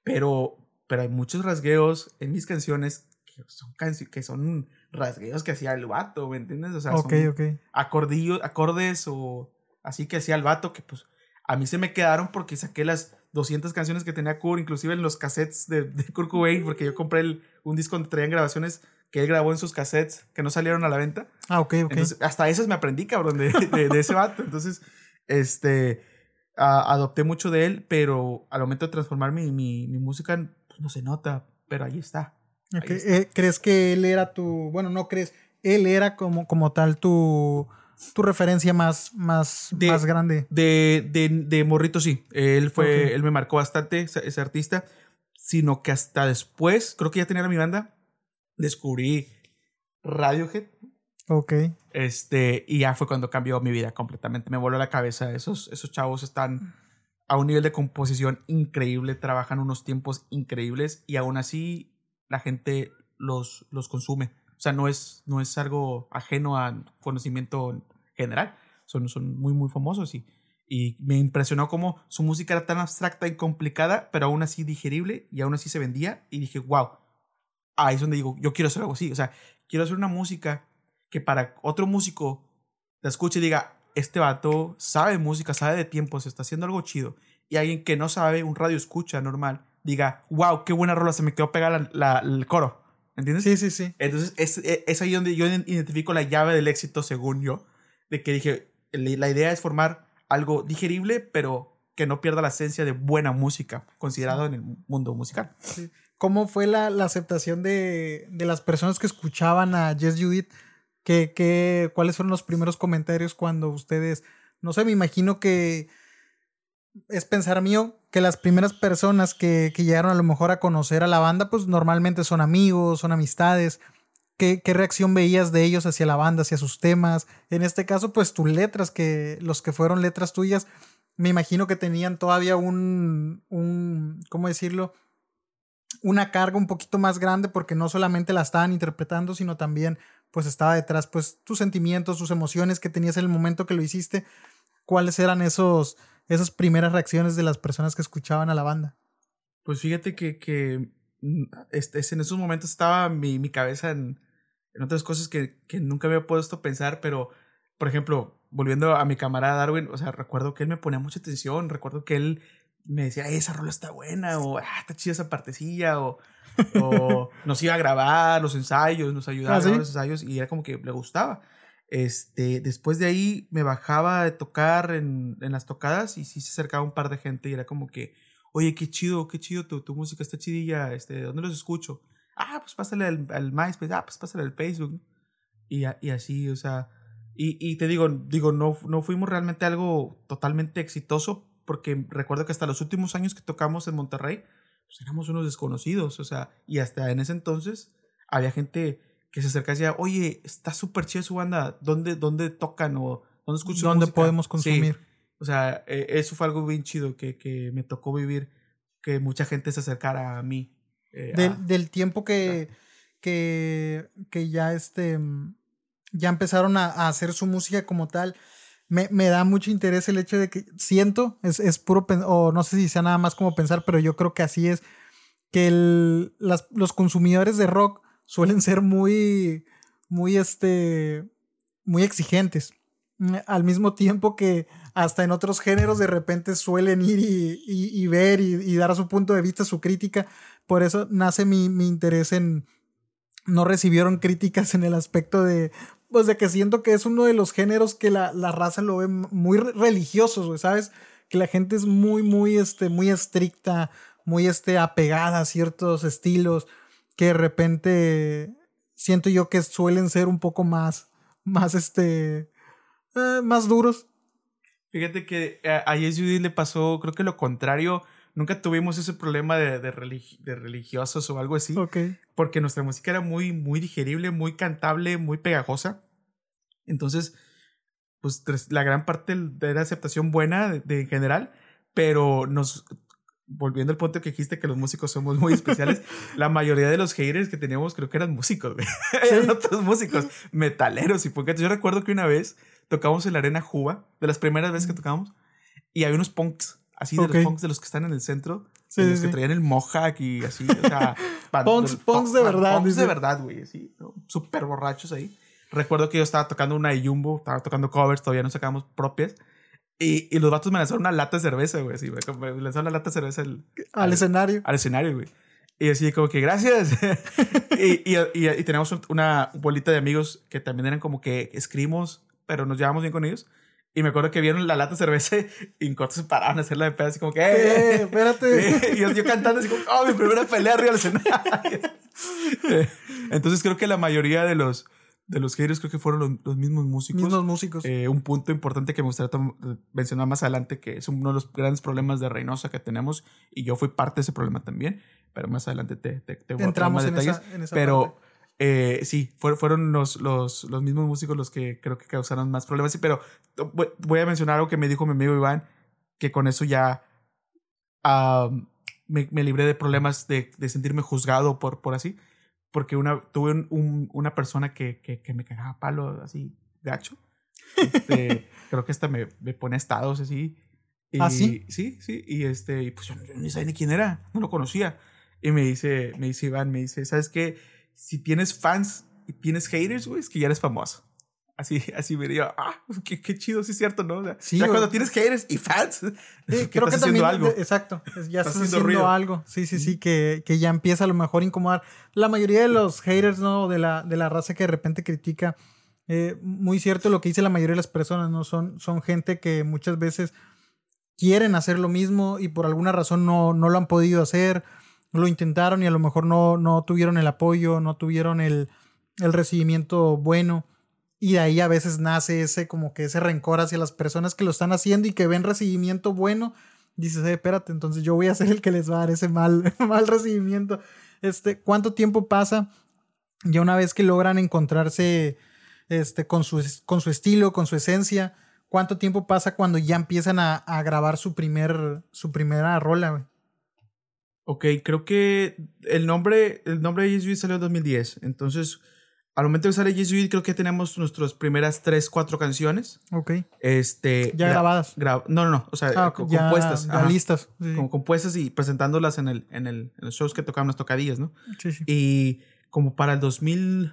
Speaker 2: Pero, pero hay muchos rasgueos en mis canciones que son, que son rasgueos que hacía el vato, ¿me entiendes? O sea, son Acordillos, acordes o así que hacía el vato que pues a mí se me quedaron porque saqué las 200 canciones que tenía Kurt, inclusive en los cassettes de, de Kurt Cobain, porque yo compré un disco donde traían grabaciones que él grabó en sus cassettes que no salieron a la venta.
Speaker 1: Ah, ok, ok.
Speaker 2: Entonces, hasta esas me aprendí, cabrón, de, de, ese vato. Entonces, este, adopté mucho de él, pero al momento de transformar mi, mi, mi música, pues no se nota, pero ahí está.
Speaker 1: Eh, ¿Crees que él era tu, bueno, no crees, él era como, como tal tu, tu referencia más, más, más grande?
Speaker 2: De, de, de, Morrito, sí. Él fue, él me marcó bastante, ese, artista, sino que hasta después, creo que ya tenía mi banda, descubrí Radiohead.
Speaker 1: Ok.
Speaker 2: Este, y ya fue cuando cambió mi vida completamente. Me voló la cabeza. Esos, esos chavos están a un nivel de composición increíble, trabajan unos tiempos increíbles y aún así la gente los, los consume. O sea, no es, no es algo ajeno a conocimiento general. Son, son muy, muy famosos y, y me impresionó cómo su música era tan abstracta y complicada, pero aún así digerible y aún así se vendía. Y dije, wow, ahí es donde digo, yo quiero hacer algo así. O sea, quiero hacer una música que para otro músico la escuche y diga, este vato sabe música, sabe de tiempos, está haciendo algo chido. Y alguien que no sabe, un radio escucha normal, diga, wow, qué buena rola, se me quedó pegada la, el coro. ¿Entiendes?
Speaker 1: Sí, sí, sí.
Speaker 2: Entonces, es, es, ahí donde yo identifico la llave del éxito, según yo, de que dije, la idea es formar algo digerible, pero que no pierda la esencia de buena música, considerado en el mundo musical.
Speaker 1: Sí. ¿Cómo fue la, la aceptación de, de, las personas que escuchaban a Jess Judith? ¿Qué, qué, ¿Cuáles fueron los primeros comentarios cuando ustedes, no sé, me imagino que es pensar mío, que las primeras personas que, que llegaron a lo mejor a conocer a la banda, pues normalmente son amigos, son amistades. ¿Qué, ¿Qué, reacción veías de ellos hacia la banda, hacia sus temas? En este caso, pues tus letras, que los que fueron letras tuyas, me imagino que tenían todavía un, un ¿cómo decirlo? una carga un poquito más grande porque no solamente la estaban interpretando, sino también pues estaba detrás pues tus sentimientos, tus emociones que tenías en el momento que lo hiciste. ¿Cuáles eran esos, esas primeras reacciones de las personas que escuchaban a la banda?
Speaker 2: Pues fíjate que, que mm, este, en esos momentos estaba mi, mi cabeza en, en, otras cosas que, que nunca había puesto a pensar, pero por ejemplo, volviendo a mi camarada Darwin, o sea, recuerdo que él me ponía mucha atención, recuerdo que él me decía, esa rola está buena, o ah, está chida esa partecilla, o, o nos iba a grabar los ensayos, nos ayudaba ¿Ah, a los ensayos, y era como que le gustaba. Este, después de ahí me bajaba a tocar en, las tocadas y sí se acercaba un par de gente y era como que, oye, qué chido, qué chido, tu, música está chidilla, este, ¿dónde los escucho? Ah, pues pásale al, al MySpace, ah, pues pásale al Facebook. Y, y así, o sea, y, y te digo, digo, no, no fuimos realmente algo totalmente exitoso, porque recuerdo que hasta los últimos años que tocamos en Monterrey, pues éramos unos desconocidos, o sea, y hasta en ese entonces había gente que se acercaba y decía, oye, está súper chida su banda, ¿dónde, dónde tocan o dónde escuchan
Speaker 1: ¿Dónde podemos consumir?
Speaker 2: O sea, e, eso fue algo bien chido que, que, me tocó vivir, que mucha gente se acercara a mí.
Speaker 1: Eh, del, del, tiempo que, que, que ya este ya empezaron a, a hacer su música como tal me, me, da mucho interés el hecho de que siento, es, es puro, o no sé si sea nada más como pensar, pero yo creo que así es, que el, las, los consumidores de rock suelen ser muy, muy, este, muy exigentes. Mm, al mismo tiempo que hasta en otros géneros de repente suelen ir y, y, ver y, dar su punto de vista, su crítica. Por eso nace mi, mi interés en... No recibieron críticas en el aspecto de, pues de que siento que es uno de los géneros que la, la raza lo ve muy religiosos, güey, ¿sabes? Que la gente es muy, muy, este, muy estricta, muy, este, apegada a ciertos estilos, que de repente siento yo que suelen ser un poco más, más, este, eh, más duros.
Speaker 2: Fíjate que a, a Yes Judy le pasó, creo que lo contrario. Nunca tuvimos ese problema de, de, religi- de religiosos o algo así.
Speaker 1: Ok.
Speaker 2: Porque nuestra música era muy, muy digerible, muy cantable, muy pegajosa. Entonces, pues la gran parte de la aceptación buena de, de en general, pero nos volviendo al punto que dijiste que los músicos somos muy especiales, la mayoría de los haters que teníamos creo que eran músicos, güey. eran otros músicos, metaleros y punketos. Yo recuerdo que una vez tocamos en la Arena Juba, de las primeras veces que tocamos, y había unos punks, así de
Speaker 1: Ok.
Speaker 2: los punks de los que están en el centro,
Speaker 1: Sí,
Speaker 2: de
Speaker 1: sí,
Speaker 2: los que
Speaker 1: sí.
Speaker 2: traían el mohawk y así, o sea,
Speaker 1: Punks- punks de verdad,
Speaker 2: Punks de verdad, güey, así, ¿no? súper borrachos ahí. Recuerdo que yo estaba tocando una de Jumbo, estaba tocando covers, todavía no sacábamos propias. Y, y los vatos me lanzaron una lata de cerveza, güey. Así, me, lanzaron una lata de cerveza al,
Speaker 1: Al
Speaker 2: al-
Speaker 1: escenario.
Speaker 2: al escenario, güey. Y así como que gracias. y, y, y, y tenemos un- una bolita de amigos que también eran como que escrimos, pero nos llevamos bien con ellos. Y me acuerdo que vieron la lata de cerveza y en corto se pararon a hacerla de pedo, así como que,
Speaker 1: Eh,
Speaker 2: ¡eh!
Speaker 1: espérate.
Speaker 2: y yo, yo cantando así como, ¡oh, mi primera pelea arriba del escenario! Eh, Entonces creo que la mayoría de los, de los haters creo que fueron los, los mismos músicos.
Speaker 1: Mismos músicos.
Speaker 2: Eh, un punto importante que me gustaría tom- mencionar más adelante, que es uno de los grandes problemas de Reynosa que tenemos, y yo fui parte de ese problema también, pero más adelante te, te, te voy a
Speaker 1: Entramos
Speaker 2: más
Speaker 1: en
Speaker 2: detalles.
Speaker 1: esa, en esa
Speaker 2: pero
Speaker 1: parte.
Speaker 2: eh, sí, fueron, fueron los, los, los mismos músicos los que creo que causaron más problemas. Sí, pero voy- a mencionar algo que me dijo mi amigo Iván, que con eso ya me, me libré de problemas de, de sentirme juzgado por, por así. Porque una, tuve un- un- una persona que, que, que me cagaba a palo así, gacho. Este, creo que hasta me, me pone estados así. Y,
Speaker 1: ¿Ah, sí?
Speaker 2: Sí, sí. Y este, y pues yo, yo ni sabía ni quién era, no lo conocía. Y me dice, me dice Iván, me dice, ¿sabes qué? Si tienes fans y tienes haters, güey, es que ya eres famoso. Así, así me diría, ah, qué, qué chido, sí es cierto, ¿no? O sea,
Speaker 1: Sí,
Speaker 2: ya cuando tienes haters y fans,
Speaker 1: Sí,
Speaker 2: que
Speaker 1: creo que
Speaker 2: estás
Speaker 1: también.
Speaker 2: haciendo algo.
Speaker 1: exacto. Ya
Speaker 2: Estás
Speaker 1: estás
Speaker 2: haciendo
Speaker 1: haciendo
Speaker 2: ruido.
Speaker 1: algo. Sí, sí, sí. Que, que ya empieza a lo mejor a incomodar. La mayoría de los haters, ¿no? De la, de la raza que de repente critica. eh, muy cierto lo que dice la mayoría de las personas, ¿no? Son, son gente que muchas veces quieren hacer lo mismo y por alguna razón no, no lo han podido hacer. Lo intentaron y a lo mejor no, no tuvieron el apoyo, no tuvieron el, el recibimiento bueno. Y de ahí a veces nace ese como que ese rencor hacia las personas que lo están haciendo y que ven recibimiento bueno. Dices, eh, espérate, entonces yo voy a ser el que les va a dar ese mal, mal recibimiento. Este, ¿cuánto tiempo pasa? Ya una vez que logran encontrarse este, con, su, con su estilo, con su esencia, ¿cuánto tiempo pasa cuando ya empiezan a, grabar su primer, su primera rola?
Speaker 2: Ok, creo que el nombre, el nombre de It salió en 2010. Entonces, al momento de sale Yes You It, creo que tenemos nuestras primeras 3, 4 canciones.
Speaker 1: Ok.
Speaker 2: Este,
Speaker 1: Ya
Speaker 2: gra-
Speaker 1: grabadas.
Speaker 2: gra- no, no, no. O sea,
Speaker 1: Ah,
Speaker 2: compuestas.
Speaker 1: ya listas. Sí,
Speaker 2: Como compuestas y presentándolas en, el, en, el, en los shows que tocaban las tocadillas, ¿no?
Speaker 1: sí, sí.
Speaker 2: Y como para el 2000.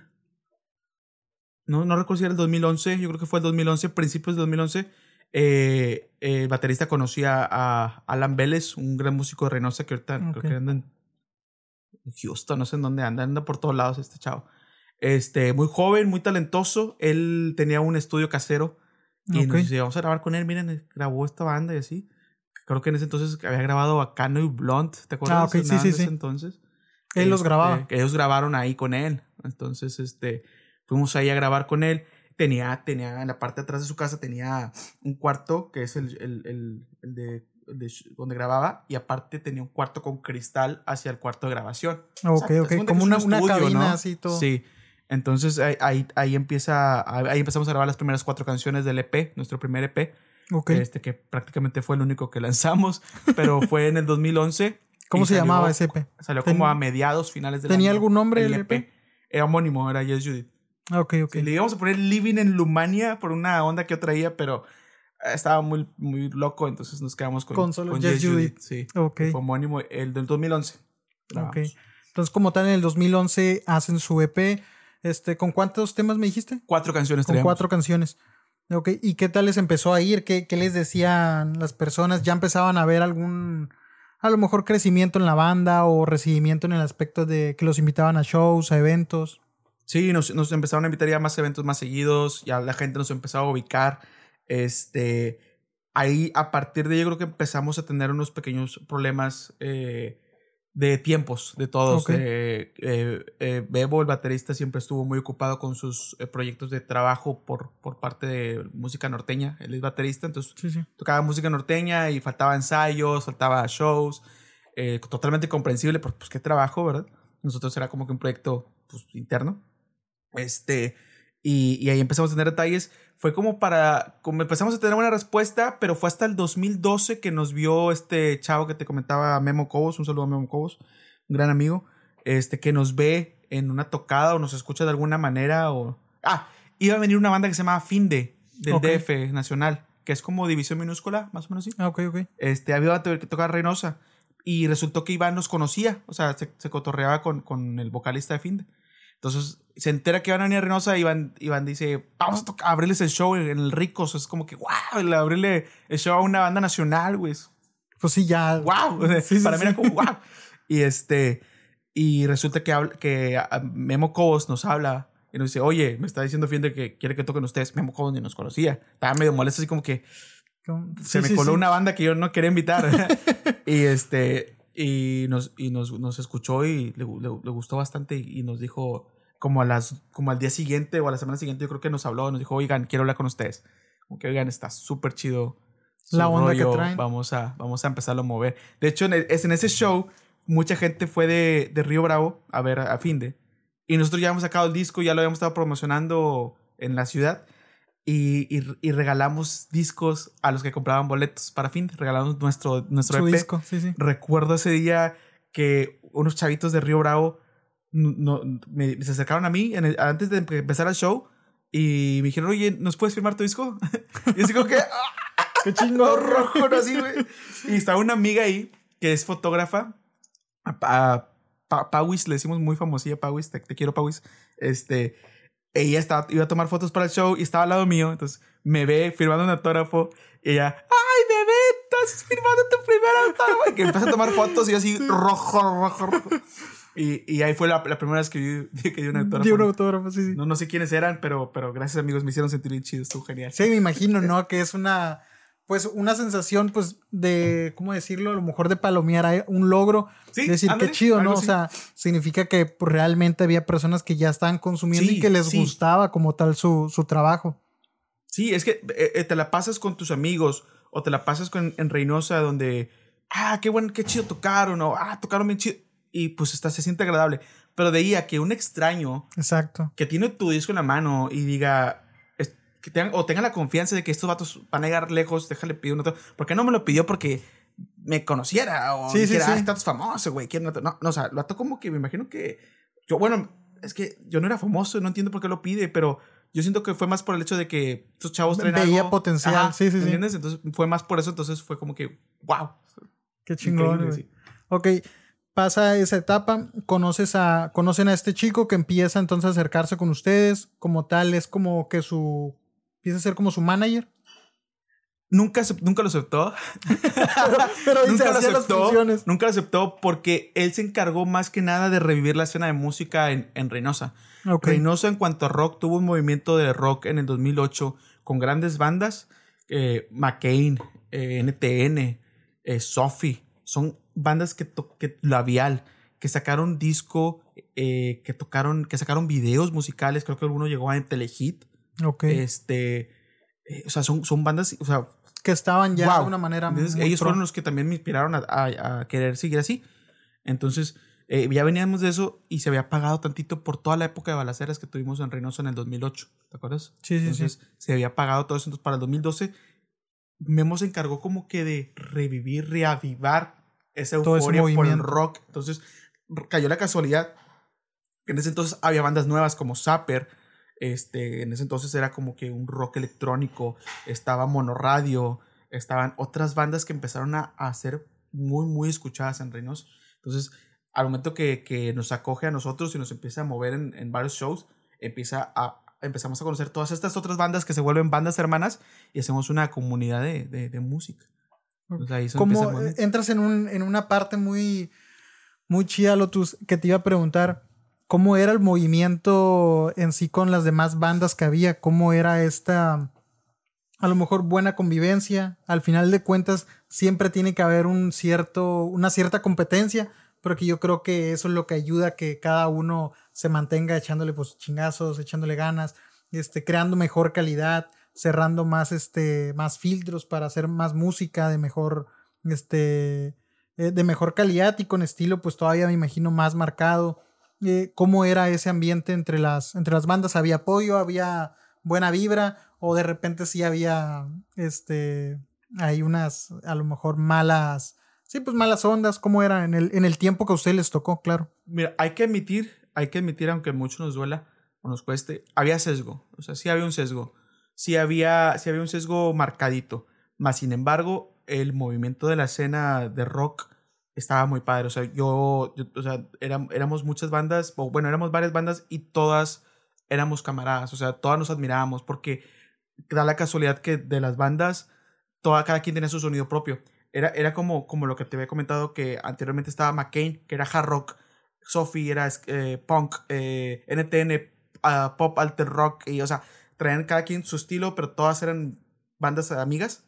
Speaker 2: No, no recuerdo si era el 2011, yo creo que fue el 2011, principios del 2011. eh, el baterista conocía a Alan Vélez, un gran músico de Reynosa que ahorita creo que anda en Houston, no sé en dónde anda, anda por todos lados este chavo. Este, muy joven, muy talentoso. Él tenía un estudio casero y
Speaker 1: Ok.
Speaker 2: nos dice, vamos a grabar con él, miren, grabó esta banda y así. Creo que en ese entonces había grabado a Cano y Blunt, ¿te acuerdas?
Speaker 1: Ah, ok, sí, sí, sí.
Speaker 2: entonces.
Speaker 1: Él los
Speaker 2: Este,
Speaker 1: grababa.
Speaker 2: que ellos grabaron ahí con él. Entonces, este, fuimos ahí a grabar con él. Tenía, tenía, en la parte de atrás de su casa tenía un cuarto que es el, el, el, el de, de donde grababa y aparte tenía un cuarto con cristal hacia el cuarto de grabación. O
Speaker 1: Ok,
Speaker 2: sea,
Speaker 1: ok. Como
Speaker 2: un
Speaker 1: una, una
Speaker 2: estudio,
Speaker 1: cabina
Speaker 2: ¿no?
Speaker 1: así todo.
Speaker 2: Sí. Entonces ahí, ahí, ahí empieza, ahí empezamos a grabar las primeras cuatro canciones del EP, nuestro primer EP,
Speaker 1: Ok.
Speaker 2: este que prácticamente fue el único que lanzamos, pero fue en el 2011.
Speaker 1: ¿Cómo se
Speaker 2: salió-
Speaker 1: llamaba ese EP?
Speaker 2: Salió
Speaker 1: Ten-
Speaker 2: como a mediados, finales del
Speaker 1: ¿Tenía
Speaker 2: año,
Speaker 1: algún nombre
Speaker 2: el
Speaker 1: EP?
Speaker 2: Era homónimo, era Yes Judith.
Speaker 1: Ah, Ok, ok.
Speaker 2: Le íbamos a poner Living en Lumania por una onda que yo traía, pero eh, estaba muy, muy loco, entonces nos quedamos con,
Speaker 1: Con solo Yes
Speaker 2: Yes
Speaker 1: Judith.
Speaker 2: Sí,
Speaker 1: Ok.
Speaker 2: fue homónimo, el del 2011.
Speaker 1: Ok. Entonces, como tal, en el 2011 hacen su EP. Este, ¿Con cuántos temas me dijiste?
Speaker 2: Cuatro canciones
Speaker 1: Con cuatro canciones. Ok. ¿Y qué tal les empezó a ir? ¿Qué, qué les decían las personas? ¿Ya empezaban a ver algún, a lo mejor, crecimiento en la banda o recibimiento en el aspecto de que los invitaban a shows, a eventos?
Speaker 2: Sí, nos, nos empezaron a invitar ya a más eventos más seguidos, ya la gente nos empezaba a ubicar. Este, ahí a partir de ahí yo creo que empezamos a tener unos pequeños problemas eh, de tiempos de todos. Eh, eh, eh, Bebo, el baterista, siempre estuvo muy ocupado con sus proyectos de trabajo por, por parte de música norteña. Él es baterista, entonces
Speaker 1: Sí, sí.
Speaker 2: tocaba música norteña y faltaba ensayos, faltaba shows. totalmente comprensible porque, pues, qué trabajo, ¿verdad? Nosotros era como que un proyecto pues, interno. Este, y, y ahí empezamos a tener detalles. Fue como para, como empezamos a tener una respuesta, pero fue hasta el 2012 que nos vio este chavo que te comentaba, Memo Cobos, un saludo a Memo Cobos, un gran amigo, este, que nos ve en una tocada o nos escucha de alguna manera o... Ah, iba a venir una banda que se llamaba Finde, del
Speaker 1: Ok.
Speaker 2: DF Nacional, que es como división minúscula, más o menos así.
Speaker 1: Ah, ok, ok.
Speaker 2: Este, había que tocar Reynosa. Y resultó que Iván nos conocía, o sea, se, se cotorreaba con, con el vocalista de Finde. Entonces se entera que van a venir a Reynosa y Iván, Iván dice, vamos a, tocar- a abrirles el show en el Ricos. Es como que, wow, abrirle el show a una banda nacional, güey.
Speaker 1: Pues sí, ya.
Speaker 2: Wow.
Speaker 1: Sí, sí,
Speaker 2: Para mí era como, wow. Y este, y resulta que, habla- que a- Memo Cobos nos habla y nos dice, oye, me está diciendo Finde que quiere que toquen ustedes. Memo Cobos ni nos conocía. Estaba medio molesto, así como que, se me coló una banda que yo no quería invitar. y este, y nos, y nos, nos escuchó y le, le- le gustó bastante y, y nos dijo, como a las, como al día siguiente o a la semana siguiente, yo creo que nos habló, nos dijo, oigan, quiero hablar con ustedes. Como que, oigan, está súper chido.
Speaker 1: La onda que
Speaker 2: rollo,
Speaker 1: traen.
Speaker 2: Vamos a, vamos a empezarlo a mover. De hecho, en, e- es en ese show, mucha gente fue de, de Río Bravo a ver a, Finde. Y nosotros ya habíamos sacado el disco, ya lo habíamos estado promocionando en la ciudad. Y, y, y regalamos discos a los que compraban boletos para Finde. Regalamos nuestro, nuestro
Speaker 1: Su
Speaker 2: EP.
Speaker 1: disco, sí, sí.
Speaker 2: Recuerdo ese día que unos chavitos de Río Bravo no, me, se acercaron a mí en el- antes de empezar el show y me dijeron, oye, ¿nos puedes firmar tu disco? y así como que, ¡ah!
Speaker 1: Qué chingón.
Speaker 2: rojo, ¿no? Así, güey. Y estaba una amiga ahí que es fotógrafa. A, a- Pa- Pauis, le decimos muy famosilla Pauis, te, te quiero Pauis. Este, ella estaba, iba a tomar fotos para el show y estaba al lado mío. Entonces me ve firmando un autógrafo y ella, ¡ay, bebé! Estás firmando tu primer autógrafo. Y que empieza a tomar fotos y yo así, rojo, rojo, rojo. Y, y ahí fue la, la primera vez que vi, que di un autógrafo.
Speaker 1: Dio un autógrafo, sí, sí.
Speaker 2: No, no sé quiénes eran, pero, pero gracias amigos, me hicieron sentir bien chido, estuvo genial.
Speaker 1: Sí, me imagino, ¿no? Que es una, pues, una sensación, pues, de, ¿cómo decirlo? A lo mejor de palomear un logro.
Speaker 2: Sí,
Speaker 1: decir,
Speaker 2: ándale,
Speaker 1: qué chido, ¿no? O sea, significa que pues, realmente había personas que ya estaban consumiendo
Speaker 2: Sí,
Speaker 1: y que les
Speaker 2: sí.
Speaker 1: gustaba como tal su, su trabajo.
Speaker 2: Sí, es que eh, eh, te la pasas con tus amigos o te la pasas con, en Reynosa donde, ah, qué bueno, qué chido tocaron o, ah, tocaron bien chido. Y pues está, se siente agradable. Pero de ahí a que un extraño
Speaker 1: Exacto.
Speaker 2: que tiene tu disco en la mano y diga, es- que tengan, o tenga la confianza de que estos vatos van a llegar lejos, déjale pedir un autógrafo. ¿Por qué no me lo pidió? Porque me conociera o
Speaker 1: Sí, sí,
Speaker 2: dijera,
Speaker 1: sí.
Speaker 2: ah, estás famoso, güey. quiero un autógrafo". No, no, o sea, lo vato como que me imagino que yo, bueno, es que yo no era famoso, no entiendo por qué lo pide, pero yo siento que fue más por el hecho de que estos chavos traen
Speaker 1: Veía
Speaker 2: algo.
Speaker 1: potencial, sí, sí, sí.
Speaker 2: ¿Entiendes? Entonces fue más por eso, entonces fue como que, wow.
Speaker 1: Qué chingón. Güey.
Speaker 2: sí.
Speaker 1: Ok, pasa esa etapa, conoces a, conocen a este chico que empieza entonces a acercarse con ustedes, como tal, es como que su, empieza a ser como su manager.
Speaker 2: Nunca, nunca lo aceptó.
Speaker 1: Pero
Speaker 2: nunca lo
Speaker 1: las
Speaker 2: aceptó.
Speaker 1: funciones.
Speaker 2: Nunca lo aceptó porque él se encargó más que nada de revivir la escena de música en, en Reynosa. Reynosa en cuanto a rock tuvo un movimiento de rock en el 2008 con grandes bandas, eh, McCain, eh, NTN, eh, Sophie, son bandas que, to- que labial, que sacaron disco, eh, que tocaron, que sacaron videos musicales, creo que alguno llegó a Telehit,
Speaker 1: ok.
Speaker 2: este, eh, o sea, son, son bandas, o sea,
Speaker 1: que estaban ya
Speaker 2: Wow.
Speaker 1: de una manera
Speaker 2: entonces,
Speaker 1: muy
Speaker 2: ellos fueron los que también me inspiraron a, a- a querer seguir así. Entonces, eh, ya veníamos de eso y se había pagado tantito por toda la época de balaceras que tuvimos en Reynosa en el 2008. ¿Te acuerdas?
Speaker 1: Sí, sí,
Speaker 2: Entonces, se había pagado todo eso. Entonces, para el 2012, Memo se encargó como que de revivir, reavivar esa euforia por el rock. Entonces, cayó la casualidad en ese entonces había bandas nuevas como Zapper. Este, en ese entonces era como que un rock electrónico. Estaba Monoradio. Estaban otras bandas que empezaron a, a ser muy, muy escuchadas en Reynosa. Entonces, al momento que, que nos acoge a nosotros y nos empieza a mover en, en varios shows, empieza a, empezamos a conocer todas estas otras bandas que se vuelven bandas hermanas y hacemos una comunidad de, de, de música. Ahí
Speaker 1: Como eh, entras en, un, en una parte muy, muy chida, Lotus, que te iba a preguntar cómo era el movimiento en sí con las demás bandas que había, cómo era esta, a lo mejor buena convivencia. Al final de cuentas, siempre tiene que haber un cierto, una cierta competencia, porque yo creo que eso es lo que ayuda a que cada uno se mantenga echándole pues chingazos, echándole ganas, este, creando mejor calidad, cerrando más, este, más filtros para hacer más música de mejor, este, eh, de mejor calidad y con estilo, pues todavía me imagino más marcado. Eh, ¿Cómo era ese ambiente entre las, entre las bandas? ¿Había apoyo? ¿Había buena vibra? ¿O de repente sí había, este, hay unas, a lo mejor malas, sí, pues malas ondas? ¿Cómo era en el, en el tiempo que a ustedes les tocó, claro?
Speaker 2: Mira, hay que admitir, hay que admitir, aunque mucho nos duela o nos cueste, había sesgo. O sea, sí había un sesgo. Sí había, sí había un sesgo marcadito. Más sin embargo, el movimiento de la escena de rock estaba muy padre. O sea, yo, o sea, éramos muchas bandas, o bueno, éramos varias bandas y todas éramos camaradas. O sea, todas nos admirábamos porque da la casualidad que de las bandas, toda, cada quien tenía su sonido propio. Era, era como, como lo que te había comentado que anteriormente estaba McCain, que era hard rock. Sophie era eh, punk, eh, NTN, ah, pop, alter rock. Y, o sea, traían cada quien su estilo, pero todas eran bandas amigas.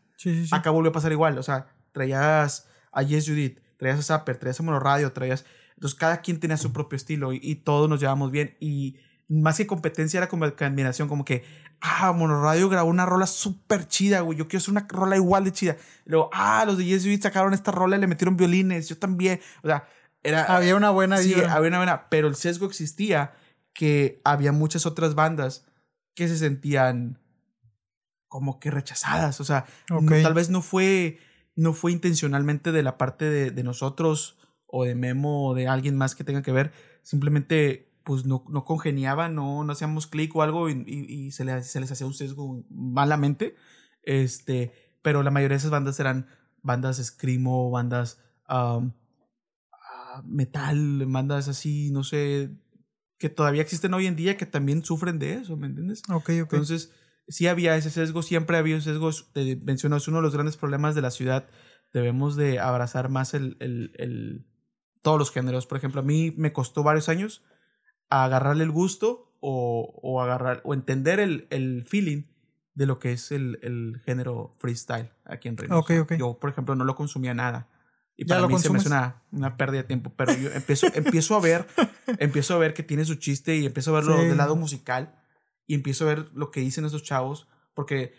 Speaker 2: Acá volvió a pasar igual, o sea, traías a Yes Judith, traías a Zapper, traías a Monoradio, traías... Entonces cada quien tenía su propio estilo y, todos nos llevábamos bien y más que competencia era como combinación, como que, ah, Monoradio grabó una rola súper chida, güey, yo quiero hacer una rola igual de chida. luego, ah, los de Yes Judith sacaron esta rola y le metieron violines, yo también, o sea, era...
Speaker 1: Había una buena
Speaker 2: Sí, había una buena, pero el sesgo existía que había muchas otras bandas que se sentían como que rechazadas. O sea, tal vez no fue, no fue intencionalmente de la parte de, nosotros o de Memo o de alguien más que tenga que ver. Simplemente, pues no, no congeniaban, no, no hacíamos clic o algo y, se, les, se les hacía un sesgo malamente. Este, pero la mayoría de esas bandas eran bandas screamo, bandas ah, metal, bandas así, no sé, que todavía existen hoy en día que también sufren de eso, ¿me entiendes?
Speaker 1: Ok, ok.
Speaker 2: Entonces, sí había ese sesgo, siempre había sesgos, te menciono, es uno de los grandes problemas de la ciudad. Debemos de abrazar más el, el, el, todos los géneros. Por ejemplo, a mí me costó varios años agarrarle el gusto o, o agarrar o entender el, el feeling de lo que es el, el género freestyle aquí en Reynosa.
Speaker 1: Okay, okay.
Speaker 2: Yo, por ejemplo, no lo consumía nada. Y para mí se me hace una, una, pérdida de tiempo. Pero yo empiezo, empiezo a ver, empiezo a ver que tiene su chiste y empiezo a verlo del lado musical y empiezo a ver lo que dicen esos chavos, porque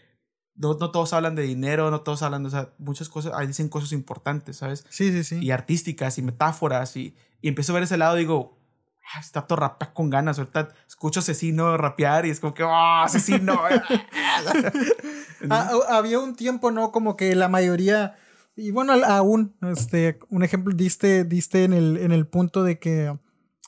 Speaker 2: no, no, todos hablan de dinero, no todos hablan de o sea, muchas cosas, ahí dicen cosas importantes, ¿sabes?
Speaker 1: Sí, sí, sí.
Speaker 2: Y artísticas y metáforas, y, y empiezo a ver ese lado y digo, ah, está todo rapea con ganas, ahorita escucho asesino rapear y es como que, ¡ah, asesino!
Speaker 1: Ah, había un tiempo, ¿no? Como que la mayoría, y bueno, aún, este, un ejemplo diste, diste en el, en el punto de que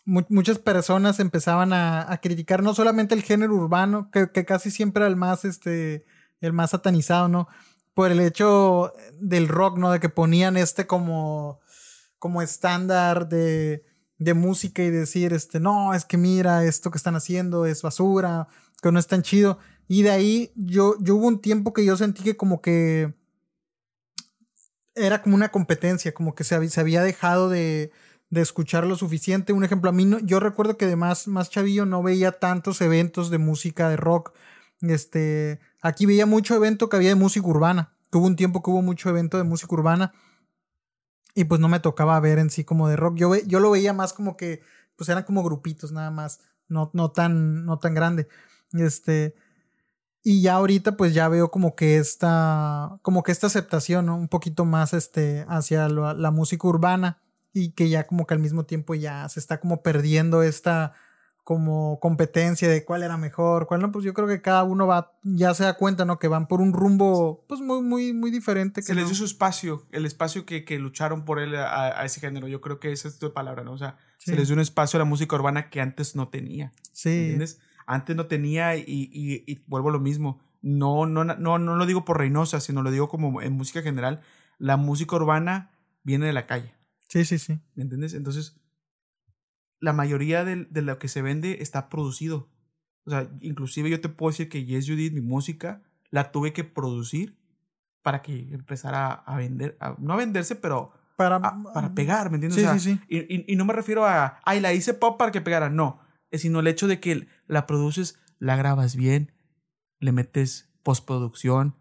Speaker 1: muchas personas empezaban a, criticar no solamente el género urbano, que, casi siempre era el más, este, el más satanizado, ¿no? Por el hecho del rock, ¿no? De que ponían este como, como estándar de, de música y decir, este, no, es que mira, esto que están haciendo es basura, que no es tan chido. Y de ahí yo, yo hubo un tiempo que yo sentí que como que era como una competencia, como que se, había dejado de, de escuchar lo suficiente. Un ejemplo, a mí no, yo recuerdo que de más, chavillo no veía tantos eventos de música de rock. Este, aquí veía mucho evento que había de música urbana. Hubo un tiempo que hubo mucho evento de música urbana. Y pues no me tocaba ver en sí como de rock. Yo, yo lo veía más como que, pues eran como grupitos nada más. No, no tan, no tan grande. Este, y ya ahorita pues ya veo como que esta, como que esta aceptación, Un poquito más este, hacia la música urbana y que ya como que al mismo tiempo ya se está como perdiendo esta como competencia de cuál era mejor, cuál no, pues yo creo que cada uno va, ya se da cuenta, ¿no? Que van por un rumbo, pues muy, muy, muy diferente.
Speaker 2: Que se les dio su espacio, el espacio que, que lucharon por él a, ese género, yo creo que esa es tu palabra, ¿no? O sea, se les dio un espacio a la música urbana que antes no tenía.
Speaker 1: Sí.
Speaker 2: ¿Entiendes? Antes no tenía y, y, y vuelvo a lo mismo. No, no, no, no lo digo por Reynosa, sino lo digo como en música general. La música urbana viene de la calle.
Speaker 1: Sí, sí, sí.
Speaker 2: ¿Me entiendes? Entonces, la mayoría de, de, lo que se vende está producido. O sea, inclusive yo te puedo decir que Yes Judith, mi música, la tuve que producir para que empezara a vender, no a venderse, pero para, para pegar, ¿me entiendes?
Speaker 1: Sí, sí, sí.
Speaker 2: Y, y, no me refiero a, ay, la hice pop para que pegara, no. Sino el hecho de que la produces, la grabas bien, le metes postproducción,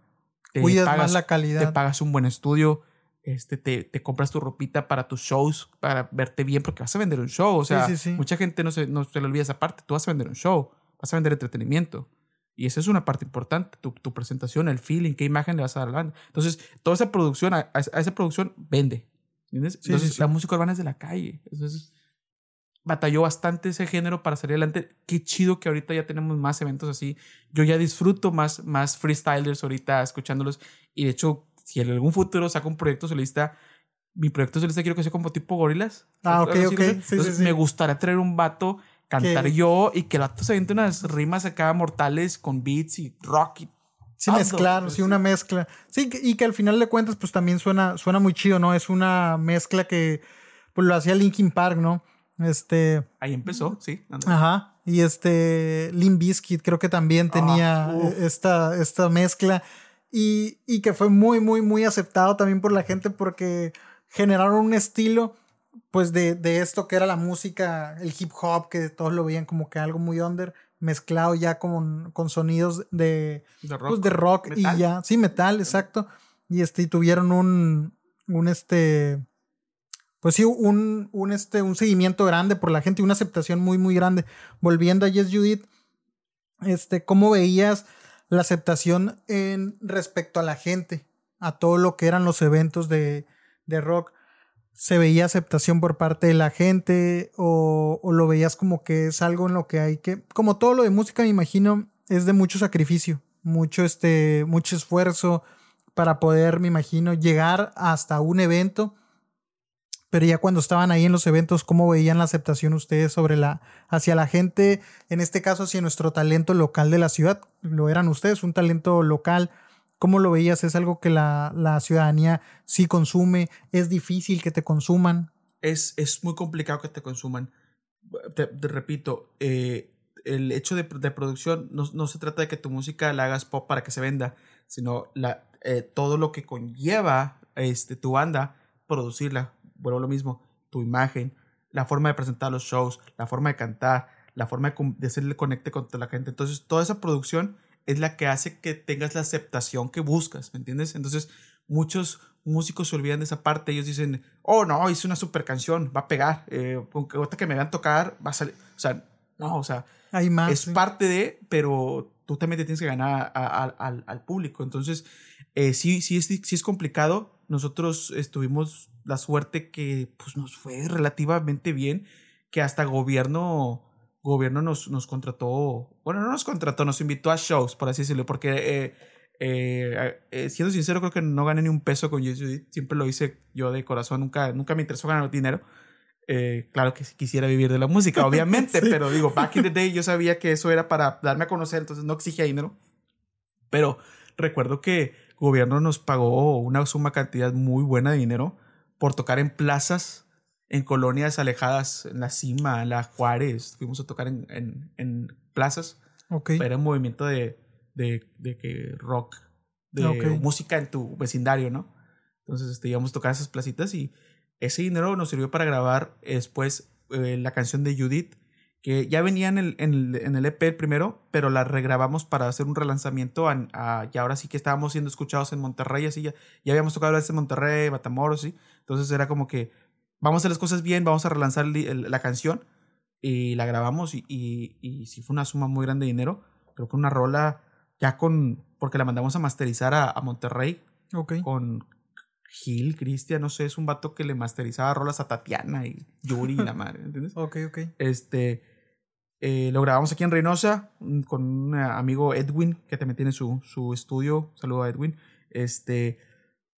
Speaker 1: te Cuidas más la calidad.
Speaker 2: Te pagas un buen estudio, este, te, te, compras tu ropita para tus shows, para verte bien, porque vas a vender un show. O sea, mucha gente no se, no se le olvida esa parte. Tú vas a vender un show, vas a vender entretenimiento. Y esa es una parte importante, tu, tu presentación, el feeling, qué imagen le vas a dar a la banda. Entonces, toda esa producción, a, esa producción vende. ¿Entiendes? Entonces, la música urbana es de la calle. Entonces, batalló bastante ese género para salir adelante. Qué chido que ahorita ya tenemos más eventos así. Yo ya disfruto más, más freestylers ahorita escuchándolos. Y de hecho, si en algún futuro saco un proyecto solista, mi proyecto solista quiero que sea como tipo gorilas.
Speaker 1: Ah, ok, ok.
Speaker 2: Entonces me gustaría traer un vato, cantar yo y que el vato se aviente unas rimas acá mortales con beats y rock y
Speaker 1: Sí, mezclar, sí, una mezcla. Sí, y que al final de cuentas, pues también suena, suena muy chido, ¿no? Es una mezcla que pues, lo hacía Linkin Park, ¿no? Este.
Speaker 2: Ahí empezó, sí.
Speaker 1: Ajá. Y este. Limp Bizkit creo que también tenía ah, esta, esta mezcla. Y, y, que fue muy, muy, muy aceptado también por la gente porque generaron un estilo, pues, de, de esto que era la música, el hip hop, que todos lo veían como que algo muy under, mezclado ya con, con sonidos de, de rock, pues, de rock y ya. Sí, metal, exacto. Y este, y tuvieron un, un este pues sí, un, un, este, un seguimiento grande por la gente una aceptación muy, muy grande. Volviendo a Yes Judith, este, ¿cómo veías la aceptación en respecto a la gente, a todo lo que eran los eventos de, de rock? ¿Se veía aceptación por parte de la gente o, o, lo veías como que es algo en lo que hay que, como todo lo de música me imagino, es de mucho sacrificio, mucho, este, mucho esfuerzo para poder, me imagino, llegar hasta un evento pero ya cuando estaban ahí en los eventos, ¿cómo veían la aceptación ustedes sobre la, hacia la gente, en este caso hacia nuestro talento local de la ciudad? ¿Lo eran ustedes, un talento local? ¿Cómo lo veías? ¿Es algo que la, la ciudadanía sí consume? ¿Es difícil que te consuman?
Speaker 2: Es, es muy complicado que te consuman. Te, repito, eh, el hecho de, de producción no, no, se trata de que tu música la hagas pop para que se venda, sino eh, todo lo que conlleva este, tu banda producirla vuelvo lo mismo, tu imagen, la forma de presentar los shows, la forma de cantar, la forma de, hacerle conecte con la gente. Entonces, toda esa producción es la que hace que tengas la aceptación que buscas, ¿me entiendes? Entonces, muchos músicos se olvidan de esa parte. Ellos dicen, oh, no, hice una super canción, va a pegar. Eh, ahorita que me vean tocar, va a salir. O sea, no, o sea,
Speaker 1: Hay más,
Speaker 2: es parte de, pero tú también te tienes que ganar al, al, público. Entonces, eh, sí, sí, es, sí es complicado. Nosotros estuvimos la suerte que pues, nos fue relativamente bien, que hasta gobierno, gobierno nos, nos contrató, bueno, no nos contrató, nos invitó a shows, por así decirlo, porque eh, eh, eh, siendo sincero, creo que no gané ni un peso con Yes siempre lo hice yo de corazón, nunca, nunca me interesó ganar dinero. claro que quisiera vivir de la música, obviamente, pero digo, back in the day yo sabía que eso era para darme a conocer, entonces no exigía dinero. Pero recuerdo que gobierno nos pagó una suma cantidad muy buena de dinero por tocar en plazas, en colonias alejadas, en la cima, en la Juárez. Fuimos a tocar en, en, en plazas.
Speaker 1: Okay.
Speaker 2: Era un movimiento de, de, de que rock, de música en tu vecindario, ¿no? Entonces este, íbamos a tocar esas placitas y ese dinero nos sirvió para grabar después eh, la canción de Judith que ya venía en el, en el, en el EP primero, pero la regrabamos para hacer un relanzamiento a, y ahora sí que estábamos siendo escuchados en Monterrey, así ya, ya habíamos tocado veces en Monterrey, Matamoros, sí. Entonces era como que vamos a hacer las cosas bien, vamos a relanzar la canción y la grabamos y, y, y, sí fue una suma muy grande de dinero. Creo que una rola ya con, porque la mandamos a masterizar a, a Monterrey.
Speaker 1: Ok.
Speaker 2: Con Gil, Cristian, no sé, es un vato que le masterizaba rolas a Tatiana y Yuri y la madre, ¿entiendes?
Speaker 1: ok, ok.
Speaker 2: Este, eh, lo grabamos aquí en Reynosa mm, con un amigo Edwin, que también tiene su, su estudio. Saludo a Edwin. Este,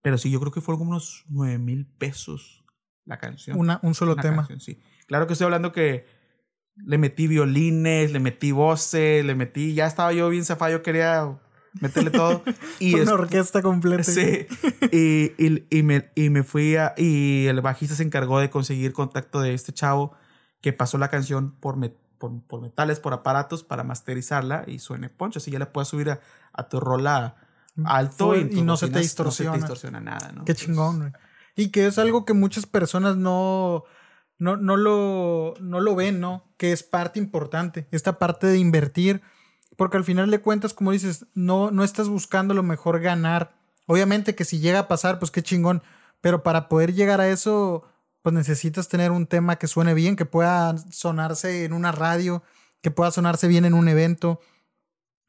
Speaker 2: pero sí, yo creo que fueron como unos 9 mil pesos la canción.
Speaker 1: Una, un solo tema.
Speaker 2: sí. Claro que estoy hablando que le metí violines, le metí voces, le metí. Ya estaba yo bien zafado, yo quería meterle todo.
Speaker 1: Y Una orquesta completa.
Speaker 2: Sí. y, y, y, me, y me fui a. Y el bajista se encargó de conseguir contacto de este chavo que pasó la canción por, por, metales, por aparatos para masterizarla y suene poncho. Así ya le puedes subir a, a tu rola alto
Speaker 1: y, no, se te distorsiona.
Speaker 2: no se te distorsiona. nada, ¿no?
Speaker 1: Qué chingón, Y que es algo que muchas personas no, no, no, lo, no lo ven, ¿no? Que es parte importante, esta parte de invertir, porque al final de cuentas, como dices, no, no estás buscando lo mejor ganar. Obviamente que si llega a pasar, pues qué chingón, Pero para poder llegar a eso, pues necesitas tener un tema que suene bien, que pueda sonarse en una radio, que pueda sonarse bien en un evento,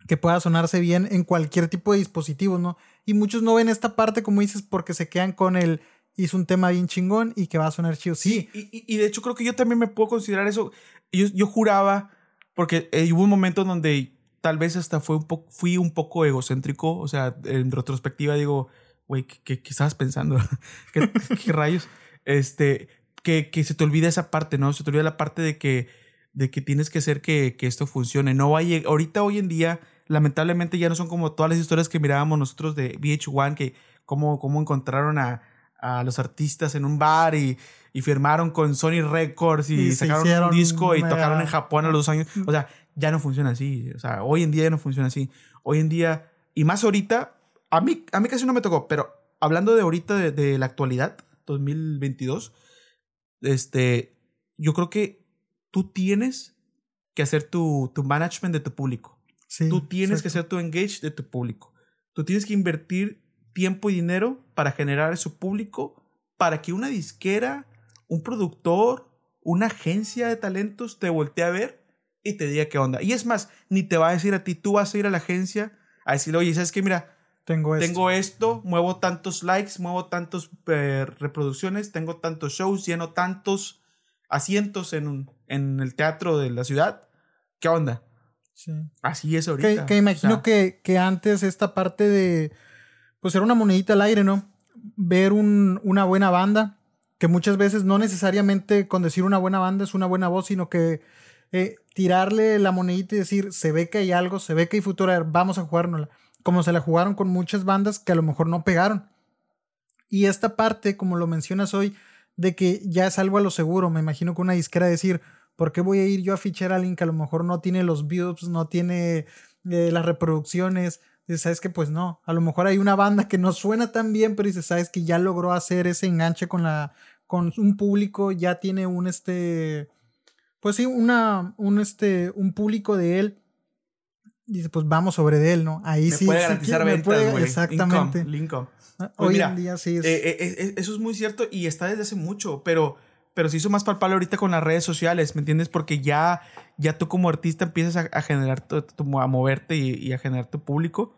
Speaker 1: que pueda sonarse bien en cualquier tipo de dispositivo, ¿no? Y muchos no ven esta parte, como dices, porque se quedan con el hizo un tema bien chingón y que va a sonar chido. Sí.
Speaker 2: y, de hecho creo que yo también me puedo considerar eso. Yo, yo juraba, porque eh, hubo un momento donde tal vez hasta fue un poco, fui un poco egocéntrico, o sea, en retrospectiva digo, güey, ¿qué, estabas pensando? ¿Qué, rayos? Este, que, que se te olvida esa parte, ¿no? Se te olvida la parte de que, de que tienes que hacer que, que esto funcione. No va ahorita, hoy en día, lamentablemente ya no son como todas las historias que mirábamos nosotros de VH1, que cómo, cómo encontraron a, a los artistas en un bar y, y firmaron con Sony Records y, sacaron un disco y tocaron en Japón a los dos años. O sea, ya no funciona así. O sea, hoy en día ya no funciona así. Hoy en día, y más ahorita, a mí, a mí casi no me tocó, pero hablando de ahorita, de, la actualidad, 2022, este, yo creo que tú tienes que hacer tu, tu management de tu público. tú tienes que hacer tu engage de tu público. Tú tienes que invertir tiempo y dinero para generar su público, para que una disquera, un productor, una agencia de talentos te voltee a ver y te diga qué onda. Y es más, ni te va a decir a ti, tú vas a ir a la agencia a decirle, oye, ¿sabes qué? Mira, tengo esto, tengo esto muevo tantos likes, muevo tantos eh, reproducciones, tengo tantos shows, lleno tantos asientos en, en el teatro de la ciudad. ¿Qué onda? Sí. Así es ahorita.
Speaker 1: Que, imagino que, que antes esta parte de, pues era una monedita al aire, ¿no? Ver un, una buena banda, que muchas veces no necesariamente con decir una buena banda es una buena voz, sino que eh, tirarle la monedita y decir, se ve que hay algo, se ve que hay futuro, vamos a jugárnosla. Como se la jugaron con muchas bandas que a lo mejor no pegaron. Y esta parte, como lo mencionas hoy, de que ya es algo a lo seguro, me imagino que una disquera decir, ¿por qué voy a ir yo a fichar a alguien que a lo mejor no tiene los views, no tiene eh, las reproducciones? Dices, ¿sabes que Pues no, a lo mejor hay una banda que no suena tan bien, pero dices, ¿sabes que Ya logró hacer ese enganche con la con un público, ya tiene un este pues sí, una, un, este, un público de él. Dice, pues vamos sobre de él, ¿no? Ahí sí.
Speaker 2: Puede garantizar ventas, güey.
Speaker 1: Exactamente.
Speaker 2: Lincoln.
Speaker 1: Ah, pues hoy en día sí es.
Speaker 2: Eh, eh, eh, eso es muy cierto y está desde hace mucho, pero, pero se hizo más palpable ahorita con las redes sociales, ¿me entiendes? Porque ya, ya tú como artista empiezas a, generar, tu, a moverte y, a generar tu público.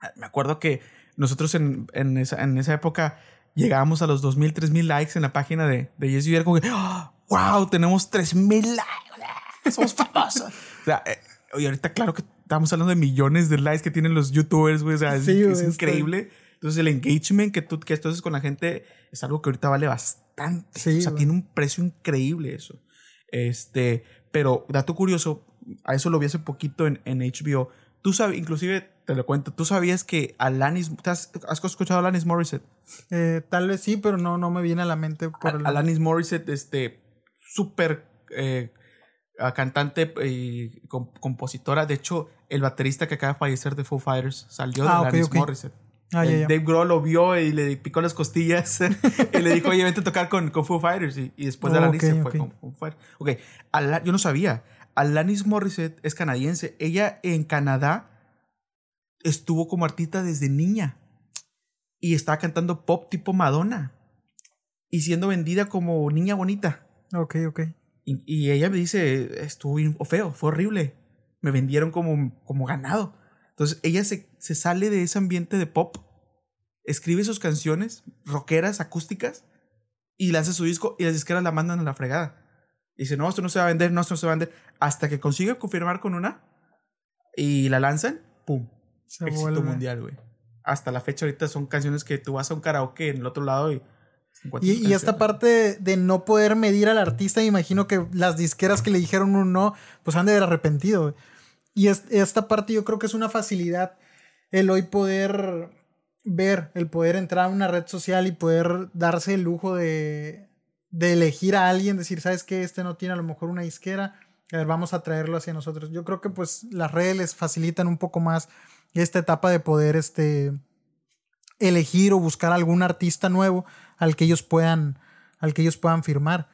Speaker 2: Ah, me acuerdo que nosotros en, en, esa, en esa época llegábamos a los 2.000, 3.000 likes en la página de, de Yes como que, ¡Ah! Wow, tenemos 3000 likes, somos famosos. o sea, eh, y ahorita claro que estamos hablando de millones de likes que tienen los youtubers, güey, o sea, es, increíble. Entonces el engagement que tú que haces con la gente es algo que ahorita vale bastante. o sea, tiene un precio increíble eso. Este, pero dato curioso, a eso lo vi hace poquito en, en HBO. Tú sabes, inclusive te lo cuento, tú sabías que Alanis, ¿has, has escuchado a Alanis Morissette?
Speaker 1: Eh, tal vez sí, pero no, no me viene a la mente
Speaker 2: por el... Alanis Morissette, este, súper eh, cantante y compositora. De hecho, el baterista que acaba de fallecer de Foo Fighters salió de ah, Alanis Morissette. Ah, Dave Grohl lo vio y le picó las costillas y le dijo, oye, vente a tocar con, con Foo Fighters. Y, después de Alanis se fue con Foo Fighters. Ok, yo no sabía. Alanis Morissette es canadiense. Ella en Canadá estuvo como artista desde niña y estaba cantando pop tipo Madonna y siendo vendida como niña bonita.
Speaker 1: Ok, ok.
Speaker 2: Y, ella me dice, estuvo feo, fue horrible. Me vendieron como, como ganado. Entonces ella se, se sale de ese ambiente de pop, escribe sus canciones rockeras, acústicas, y lanza su disco y las disqueras la mandan a la fregada. Y dice, no, esto no se va a vender, no, esto no se va a vender. Hasta que consigue confirmar con una y la lanzan, ¡pum! Se Éxito mundial, güey. Hasta la fecha ahorita son canciones que tú vas a un karaoke en el otro lado y
Speaker 1: y, esta parte de, no poder medir al artista, me imagino que las disqueras que le dijeron un no, pues han de haber arrepentido. Y esta parte yo creo que es una facilidad el hoy poder ver, el poder entrar a una red social y poder darse el lujo de, de elegir a alguien, decir, ¿sabes qué? Este no tiene a lo mejor una disquera, a ver, vamos a traerlo hacia nosotros. Yo creo que pues las redes les facilitan un poco más esta etapa de poder este, elegir o buscar algún artista nuevo al que ellos puedan, al que ellos puedan firmar.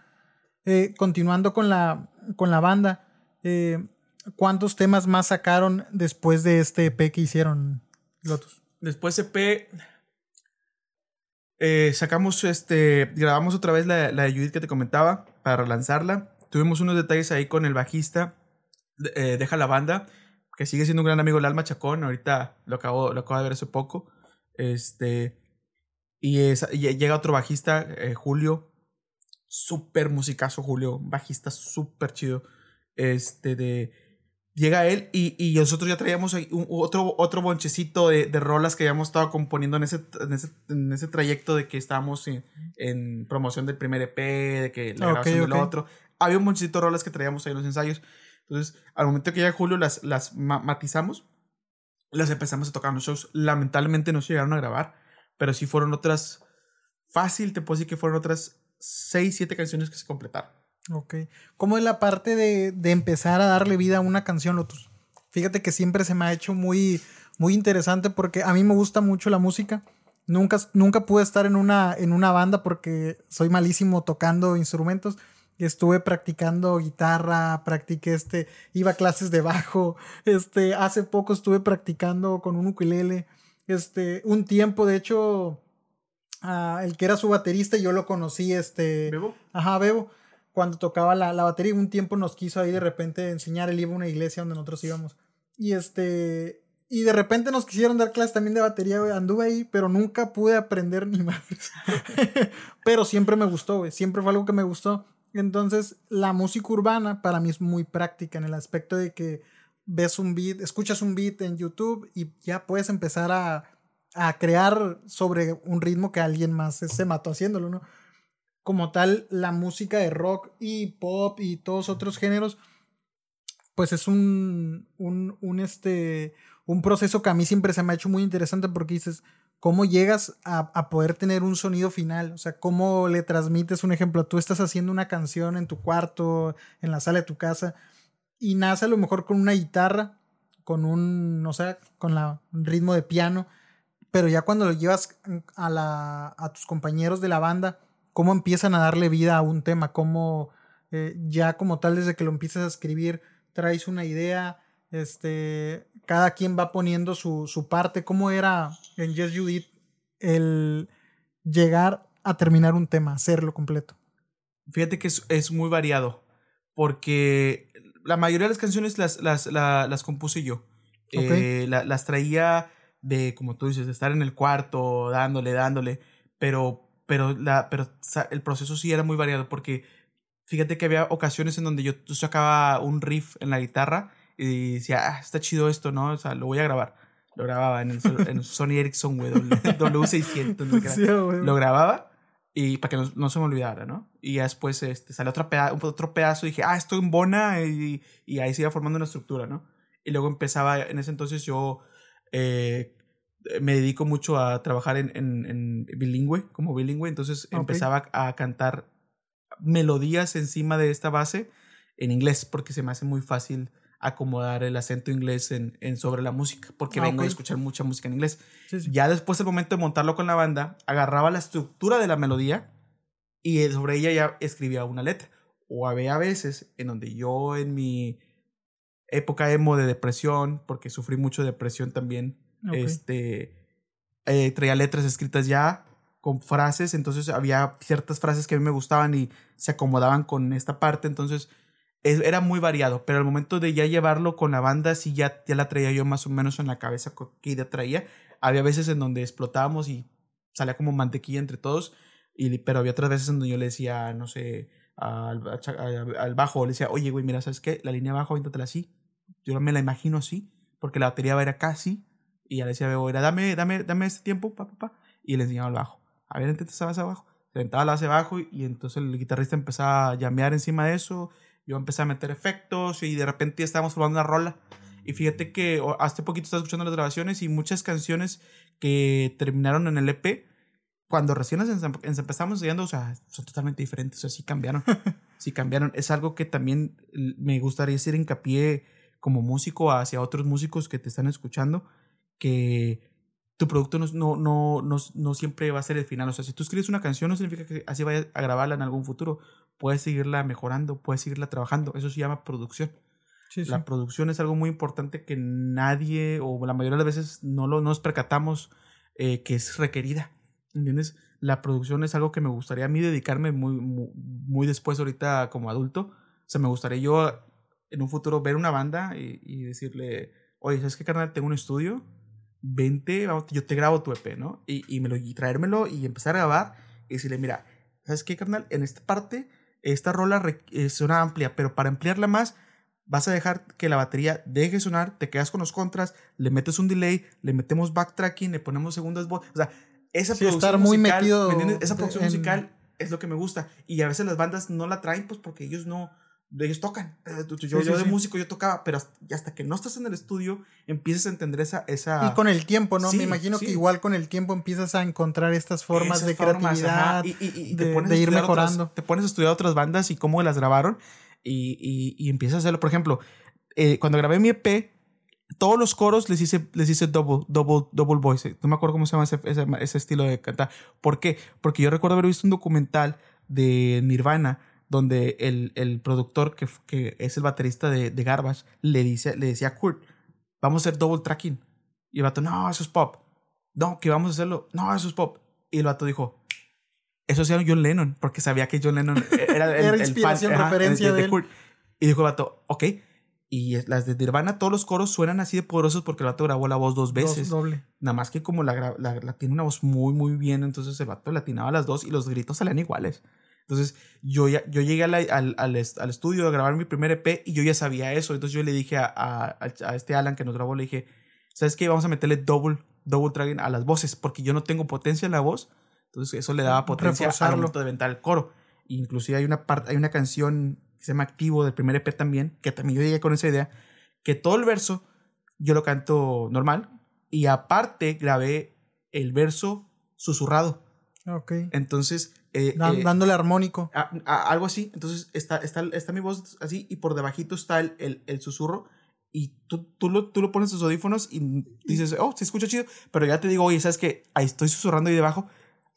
Speaker 1: Eh, continuando con la, con la banda, eh, ¿cuántos temas más sacaron después de este EP que hicieron Lotus?
Speaker 2: Después EP, Eh, sacamos, este, grabamos otra vez la, la, de Judith que te comentaba para lanzarla. Tuvimos unos detalles ahí con el bajista, eh, Deja la Banda, que sigue siendo un gran amigo, el Alma Chacón. Ahorita lo acabo, lo acabo de ver hace poco. Este, y, llega otro bajista, eh, Julio. Súper musicazo, Julio. Bajista súper chido. Este, de. Llega él y, y nosotros ya traíamos otro, otro bonchecito de, de, rolas que habíamos estado componiendo en ese, en ese, en ese trayecto de que estábamos en, en, promoción del primer EP, de que la grabación del otro. Había un bonchecito de rolas que traíamos ahí en los ensayos. Entonces, al momento que llega Julio, las, las matizamos, las empezamos a tocar en los shows. Lamentablemente no se llegaron a grabar pero sí fueron otras, fácil, te puedo decir que fueron otras 6, 7 canciones que se completaron.
Speaker 1: Ok. ¿Cómo es la parte de, de empezar a darle vida a una canción, Lotus? Fíjate que siempre se me ha hecho muy, muy interesante porque a mí me gusta mucho la música. Nunca, nunca pude estar en una, en una banda porque soy malísimo tocando instrumentos. Estuve practicando guitarra, practiqué este, iba a clases de bajo. Este, hace poco estuve practicando con un ukulele. Este, un tiempo, de hecho, el que era su baterista, yo lo conocí, este.
Speaker 2: ¿Bebo?
Speaker 1: Ajá, Bebo. Cuando tocaba la, la batería, un tiempo nos quiso ahí de repente enseñar. Él iba a una iglesia donde nosotros íbamos. Y este. Y de repente nos quisieron dar clases también de batería, Anduve ahí, pero nunca pude aprender ni más. pero siempre me gustó, güey. Siempre fue algo que me gustó. Entonces, la música urbana para mí es muy práctica en el aspecto de que ves un beat, escuchas un beat en YouTube y ya puedes empezar a, a crear sobre un ritmo que alguien más se mató haciéndolo, ¿no? Como tal, la música de rock y pop y todos otros géneros, pues es un, un, un, este, un proceso que a mí siempre se me ha hecho muy interesante porque dices, ¿cómo llegas a, a, poder tener un sonido final? O sea, ¿cómo le transmites un ejemplo? Tú estás haciendo una canción en tu cuarto, en la sala de tu casa, y nace a lo mejor con una guitarra, con un, no sé, con la, un ritmo de piano, pero ya cuando lo llevas a, la, a tus compañeros de la banda, cómo empiezan a darle vida a un tema, cómo eh, ya como tal desde que lo empiezas a escribir, traes una idea, este, cada quien va poniendo su, su parte, cómo era en Yes Judith el llegar a terminar un tema, hacerlo completo.
Speaker 2: Fíjate que es, es muy variado, porque la mayoría de las canciones las, las, las, compuse yo. Eh, las traía de, como tú dices, de estar en el cuarto, dándole, dándole, pero, pero, la, pero el proceso sí era muy variado porque fíjate que había ocasiones en donde yo sacaba un riff en la guitarra y decía, ah, está chido esto, ¿no? O sea, lo voy a grabar. Lo grababa en el, en Sony Ericsson, güey, W600. lo grababa y para que no, no, se me olvidara, ¿no? Y ya después este, sale otro, peda otro pedazo y dije, ah, estoy en Bona y, y, ahí se iba formando una estructura, ¿no? Y luego empezaba, en ese entonces yo eh, me dedico mucho a trabajar en, en, en bilingüe, como bilingüe, entonces empezaba a cantar melodías encima de esta base en inglés porque se me hace muy fácil acomodar el acento inglés en, en sobre la música, porque ah, vengo a escuchar mucha música en inglés. Ya después del momento de montarlo con la banda, agarraba la estructura de la melodía y sobre ella ya escribía una letra. O había veces en donde yo en mi época emo de depresión, porque sufrí mucho depresión también, este, eh, traía letras escritas ya con frases, entonces había ciertas frases que a mí me gustaban y se acomodaban con esta parte, entonces era muy variado, pero al momento de ya llevarlo con la banda, sí ya, ya la traía yo más o menos en la cabeza qué idea traía. Había veces en donde explotábamos y salía como mantequilla entre todos, y, pero había otras veces en donde yo le decía, no sé, al, bajo, le decía, oye, güey, mira, ¿sabes qué? La línea abajo, avíntatela así. Yo me la imagino así, porque la batería va a ir acá así, y ya le decía, era, dame, dame, dame este tiempo, pa, pa, pa, y le enseñaba al bajo. A ver, intenta esa base abajo. Se la base abajo y, y entonces el guitarrista empezaba a llamear encima de eso yo empecé a meter efectos y de repente ya estábamos formando una rola. Y fíjate que hace poquito estaba escuchando las grabaciones y muchas canciones que terminaron en el EP, cuando recién las empezamos estudiando, o sea, son totalmente diferentes, o sea, sí cambiaron. sí cambiaron. Es algo que también me gustaría hacer hincapié como músico hacia otros músicos que te están escuchando, que tu producto no, no, no, no, no siempre va a ser el final. O sea, si tú escribes una canción, no significa que así vayas a grabarla en algún futuro puedes seguirla mejorando, puedes seguirla trabajando. Eso se llama producción. La producción es algo muy importante que nadie o la mayoría de las veces no lo nos percatamos eh, que es requerida. ¿Entiendes? la producción es algo que me gustaría a mí dedicarme muy, muy, muy después ahorita como adulto. O sea, me gustaría yo en un futuro ver una banda y, y decirle, oye, ¿sabes qué, carnal? Tengo un estudio, vente, vamos, yo te grabo tu EP, ¿no? Y, y, me lo, y traérmelo y empezar a grabar y decirle, mira, ¿sabes qué, carnal? En esta parte, esta rola es una amplia, pero para ampliarla más, vas a dejar que la batería deje sonar, te quedas con los contras, le metes un delay, le metemos backtracking, le ponemos segundas voces. O sea, esa
Speaker 1: sí, estar muy metido
Speaker 2: esa producción musical es lo que me gusta. Y a veces las bandas no la traen, pues porque ellos no, ellos tocan. Eh, yo, yo de músico yo tocaba, pero hasta, que no estás en el estudio empiezas a entender esa... esa...
Speaker 1: Y con el tiempo, ¿no? Me imagino que igual con el tiempo empiezas a encontrar estas formas de creatividad, y, de, ir mejorando.
Speaker 2: te pones a estudiar otras bandas y cómo las grabaron y, y, empiezas a hacerlo. Por ejemplo, eh, cuando grabé mi EP, todos los coros les hice, les hice double, double, double voice. No me acuerdo cómo se llama ese, ese, ese estilo de cantar. ¿Por qué? Porque yo recuerdo haber visto un documental de Nirvana donde el, el productor, que, que, es el baterista de, de, Garbage, le, dice, le decía a Kurt, vamos a hacer double tracking. Y el vato, no, eso es pop. No, que vamos a hacerlo. No, eso es pop. Y el vato dijo, eso hacía John Lennon, porque sabía que John Lennon era el,
Speaker 1: inspiración, referencia de, Kurt.
Speaker 2: Y dijo el vato, ok. Y las de Nirvana, todos los coros suenan así de poderosos porque el vato grabó la voz dos veces.
Speaker 1: doble.
Speaker 2: Nada más que como la, la, tiene una voz muy, muy bien, entonces el vato latinaba las dos y los gritos salían iguales. Entonces yo, ya, yo llegué al, al, al, estudio a grabar mi primer EP y yo ya sabía eso. Entonces yo le dije a, a, a este Alan que nos grabó, le dije, ¿sabes qué? Vamos a meterle double, double tracking a las voces porque yo no tengo potencia en la voz. Entonces eso le daba potencia al momento de ventar el coro. Inclusive hay una, parte, hay una canción que se llama Activo del primer EP también, que también yo llegué con esa idea, que todo el verso yo lo canto normal y aparte grabé el verso susurrado.
Speaker 1: Ok.
Speaker 2: Entonces... Eh,
Speaker 1: eh, dándole armónico.
Speaker 2: algo así. Entonces está, está, está mi voz así y por debajito está el, el, el susurro y tú, tú, lo, tú lo pones tus audífonos y dices, oh, se escucha chido, pero ya te digo, oye, ¿sabes que Ahí estoy susurrando ahí debajo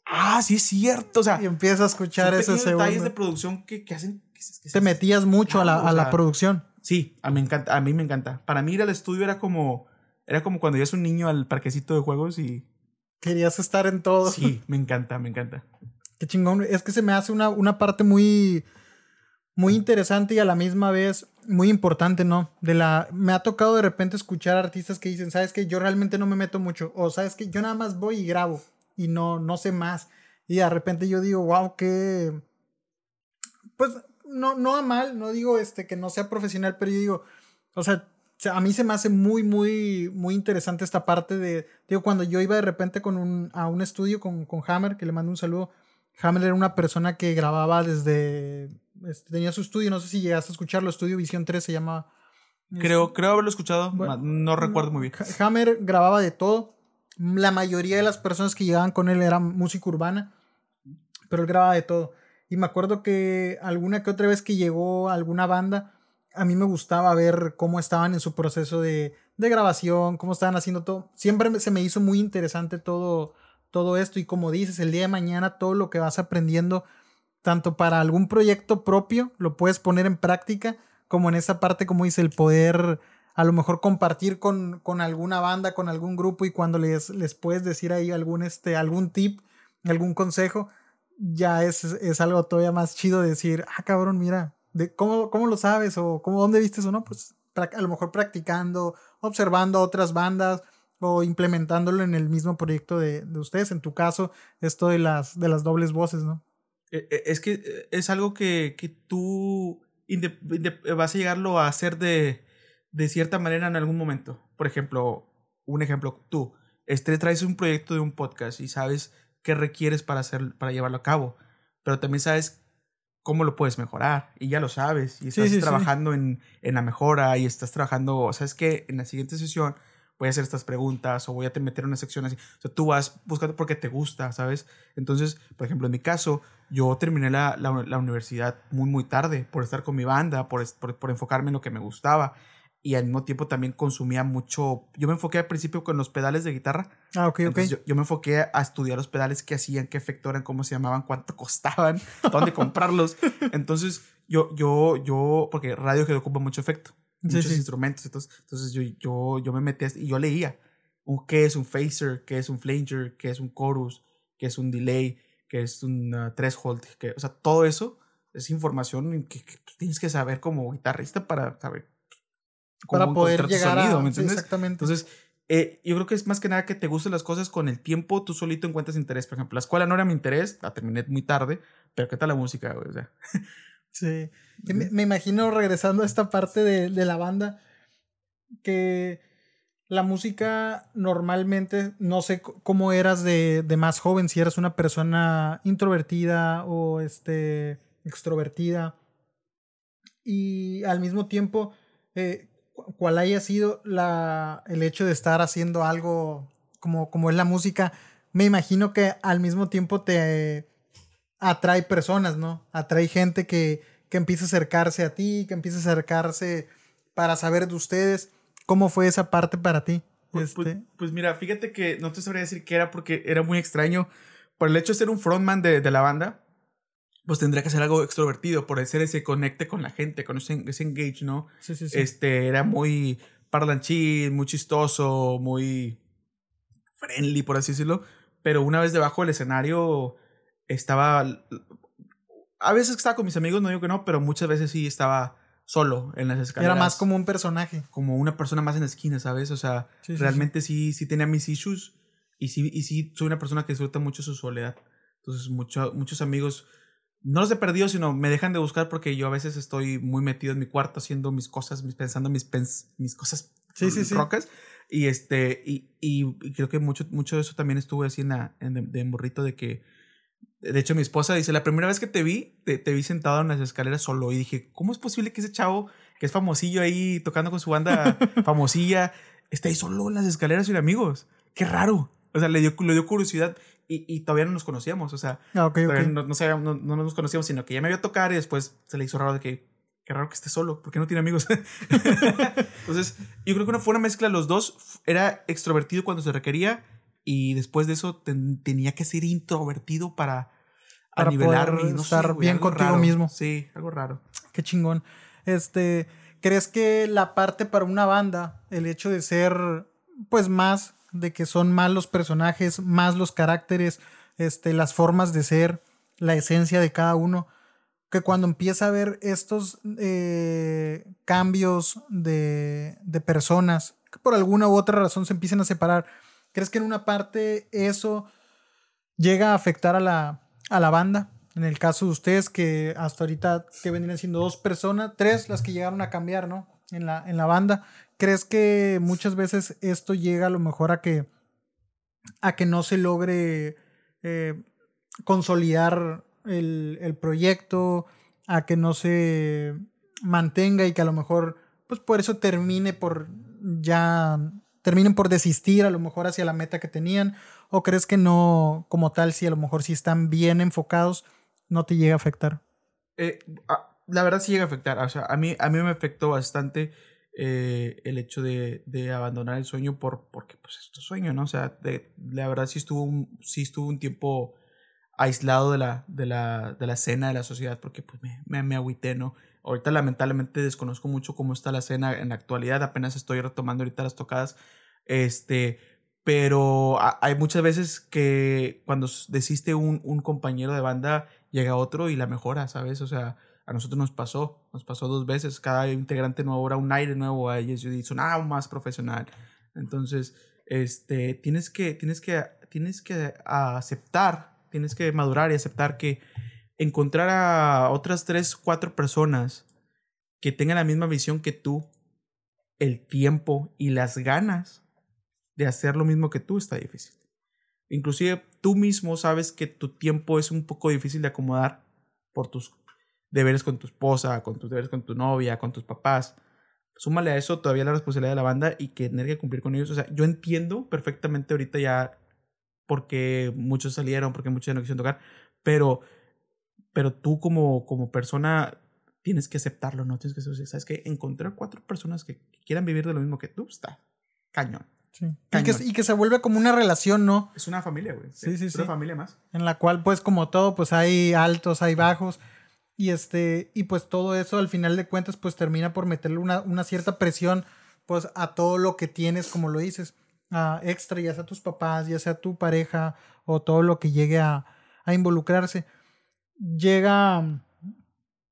Speaker 2: ah, sí es cierto. O sea,
Speaker 1: y empieza a escuchar esos
Speaker 2: detalles de producción que, que hacen. Que,
Speaker 1: Te metías mucho a la, a la producción.
Speaker 2: Sí, a mí, me encanta, a mí me encanta. Para mí ir al estudio era como, era como cuando ibas un niño al parquecito de juegos y.
Speaker 1: Querías estar en todo.
Speaker 2: Sí, me encanta, me encanta.
Speaker 1: Qué chingón. Es que se me hace una, una parte muy, muy interesante y a la misma vez muy importante, ¿no? De la, me ha tocado de repente escuchar artistas que dicen, sabes que yo realmente no me meto mucho, o sabes que yo nada más voy y grabo y no, no sé más. Y de repente yo digo, wow, qué. Pues no, no a mal, no digo este, que no sea profesional, pero yo digo, o sea, a mí se me hace muy, muy, muy interesante esta parte de, digo, cuando yo iba de repente con un, a un estudio con, con Hammer, que le mando un saludo, Hammer era una persona que grababa desde, este, tenía su estudio, no sé si llegaste a escucharlo, Estudio Visión 3 se llama.
Speaker 2: Creo, este, creo haberlo escuchado, no recuerdo muy bien.
Speaker 1: Hammer grababa de todo, la mayoría de las personas que llegaban con él eran música urbana, pero él grababa de todo. Y me acuerdo que alguna que otra vez que llegó alguna banda, a mí me gustaba ver cómo estaban en su proceso de, de grabación, cómo estaban haciendo todo. Siempre se me hizo muy interesante todo, todo esto. Y como dices, el día de mañana todo lo que vas aprendiendo, tanto para algún proyecto propio, lo puedes poner en práctica, como en esa parte, como dice, el poder a lo mejor compartir con, con alguna banda, con algún grupo y cuando les, les puedes decir ahí algún, este, algún tip, algún consejo, ya es, es algo todavía más chido decir, ah, cabrón, mira, de, ¿cómo, ¿cómo lo sabes? O ¿cómo, ¿dónde viste eso? No, pues a lo mejor practicando, observando otras bandas o implementándolo en el mismo proyecto de, de ustedes. En tu caso, esto de las, de las dobles voces, ¿no?
Speaker 2: E, e, es que eh, es algo que, que tú vas a llegarlo a hacer de, de cierta manera en algún momento. Por ejemplo, un ejemplo, tú este, traes un proyecto de un podcast y sabes qué requieres para, hacer, para llevarlo a cabo, pero también sabes cómo lo puedes mejorar y ya lo sabes y estás trabajando En, en, la mejora y estás trabajando, sabes que en la siguiente sesión voy a hacer estas preguntas o voy a te meter una sección así. O sea, tú vas buscando porque te gusta, ¿sabes? Entonces, por ejemplo, en mi caso, yo terminé la, la, universidad muy, muy tarde por estar con mi banda, por, por, por enfocarme en lo que me gustaba y al mismo tiempo también consumía mucho. Yo me enfoqué al principio con los pedales de guitarra.
Speaker 1: Ah, ok, ok.
Speaker 2: Yo, me enfoqué a estudiar los pedales que hacían, qué efecto eran, cómo se llamaban, cuánto costaban, dónde comprarlos. Entonces, yo, yo, yo, porque radio que ocupa mucho efecto, muchos instrumentos. Entonces, entonces yo, yo, yo me metí y yo leía un, qué es un phaser, qué es un flanger, qué es un chorus, qué es un delay, que es un uh, threshold, que, o sea, todo eso es información que, que tienes que saber como guitarrista para saber
Speaker 1: para poder llegar
Speaker 2: sonido,
Speaker 1: a
Speaker 2: ¿me
Speaker 1: sí,
Speaker 2: entiendes?
Speaker 1: exactamente
Speaker 2: Entonces, eh, yo creo que es más que nada que te gusten las cosas con el tiempo, tú solito encuentras interés. Por ejemplo, la escuela no era mi interés, la terminé muy tarde, pero ¿qué tal la música, güey? O sea,
Speaker 1: Sí. Me, me imagino regresando a esta parte de, de la banda, que la música normalmente, no sé cómo eras de, de más joven, si eras una persona introvertida o este, extrovertida. Y al mismo tiempo, eh, cu- cuál haya sido la, el hecho de estar haciendo algo como, como es la música, me imagino que al mismo tiempo te atrae personas, ¿no? Atrae gente que, que empieza a acercarse a ti, que empieza a acercarse para saber de ustedes. ¿Cómo fue esa parte para ti?
Speaker 2: Pues, pues-
Speaker 1: Este,
Speaker 2: pues mira, fíjate que no te sabría decir qué era porque era muy extraño. Por el hecho de ser un frontman de, de la banda, pues tendría que ser algo extrovertido, por ser ese conecte con la gente, con ese, ese engage, ¿no?
Speaker 1: sí, sí, sí.
Speaker 2: Este, era muy parlanchín, muy chistoso, muy friendly, por así decirlo. Pero una vez debajo del escenario estaba... A veces estaba con mis amigos, no digo que no, pero muchas veces sí estaba solo en las escaleras.
Speaker 1: Era más como un personaje.
Speaker 2: como una persona más en la esquina, ¿sabes? O sea,
Speaker 1: Sí, sí,
Speaker 2: realmente sí. sí, tenía mis issues y sí, y sí soy una persona que disfruta mucho su soledad. Entonces, mucho, muchos amigos no los he perdido, sino me dejan de buscar porque yo a veces estoy muy metido en mi cuarto haciendo mis cosas, mis, pensando mis, pens- mis cosas
Speaker 1: Sí, sí, sí.
Speaker 2: rocas. Y este, y, y- y creo que mucho, mucho de eso también estuve así en, la- en de, de morrito de que, de hecho, mi esposa dice, la primera vez que te vi, te, te vi sentado en las escaleras solo y dije, ¿cómo es posible que ese chavo, que es famosillo ahí tocando con su banda famosilla, esté ahí solo en las escaleras sin amigos? Qué raro. O sea, le dio, le dio curiosidad y, y todavía no nos conocíamos. O sea,
Speaker 1: Ah,
Speaker 2: no, no, sabíamos- no, no nos conocíamos, sino que ya me vio tocar y después se le hizo raro de que, qué raro que esté solo, porque no tiene amigos. Entonces, yo creo que una, fue una mezcla de los dos. Era extrovertido cuando se requería y después de eso ten- tenía que ser introvertido para,
Speaker 1: Para
Speaker 2: nivelar no sé,
Speaker 1: estar
Speaker 2: güey,
Speaker 1: bien contigo
Speaker 2: raro.
Speaker 1: mismo.
Speaker 2: Sí, algo raro.
Speaker 1: Qué chingón. Este, ¿crees que la parte para una banda, el hecho de ser, pues más, de que son más los personajes, más los caracteres, este, las formas de ser, la esencia de cada uno, que cuando empieza a ver estos eh, cambios de, de personas, que por alguna u otra razón se empiezan a separar, ¿crees que en una parte eso llega a afectar a la, a la banda? En el caso de ustedes, que hasta ahorita que vendrían siendo dos personas, tres las que llegaron a cambiar, ¿no? En la, en la banda. ¿Crees que muchas veces esto llega a lo mejor a que, a que no se logre eh, consolidar el, el proyecto, a que no se mantenga y que a lo mejor, pues por eso termine por ya, terminen por desistir a lo mejor hacia la meta que tenían? ¿O crees que no, como tal, si a lo mejor si están bien enfocados, no te llega a afectar?
Speaker 2: Eh, ah, la verdad sí llega a afectar. O sea, a mí, a mí me afectó bastante eh, el hecho de, de abandonar el sueño por, porque pues es tu sueño, ¿no? O sea, la verdad sí estuvo un, estuvo un tiempo aislado de la, de la, de la escena de la sociedad porque pues me, me, me agüité, ¿no? Ahorita lamentablemente desconozco mucho cómo está la escena en la actualidad, apenas estoy retomando ahorita las tocadas, este, pero ha- hay muchas veces que cuando desiste un, un compañero de banda, llega otro y la mejora, ¿sabes? O sea, a nosotros nos pasó, nos pasó dos veces, cada integrante nuevo era un aire nuevo a ellos y sonaba más profesional. Entonces, este, tienes que, tienes que, tienes que aceptar, tienes que madurar y aceptar que encontrar a otras tres, cuatro personas que tengan la misma visión que tú, el tiempo y las ganas de hacer lo mismo que tú está difícil. Inclusive tú mismo sabes que tu tiempo es un poco difícil de acomodar por tus deberes con tu esposa, con tus deberes con tu novia, con tus papás. Súmale a eso todavía la responsabilidad de la banda y que tener que cumplir con ellos. O sea, yo entiendo perfectamente ahorita ya porque muchos salieron, porque muchos ya no quisieron tocar, pero, pero tú como, como persona tienes que aceptarlo, ¿no? Tienes que ¿sabes qué? Encontrar cuatro personas que, quieran vivir de lo mismo que tú está cañón.
Speaker 1: Sí. Y que,
Speaker 2: Cañón.
Speaker 1: y que se vuelve como una relación, ¿no?
Speaker 2: Es una familia, güey.
Speaker 1: Sí, sí,
Speaker 2: es
Speaker 1: sí.
Speaker 2: una familia más.
Speaker 1: en la cual pues como todo pues hay altos, hay bajos y este y pues todo eso al final de cuentas pues termina por meterle una, una cierta presión pues a todo lo que tienes como lo dices a extra ya sea tus papás ya sea tu pareja o todo lo que llegue a, a involucrarse. Llega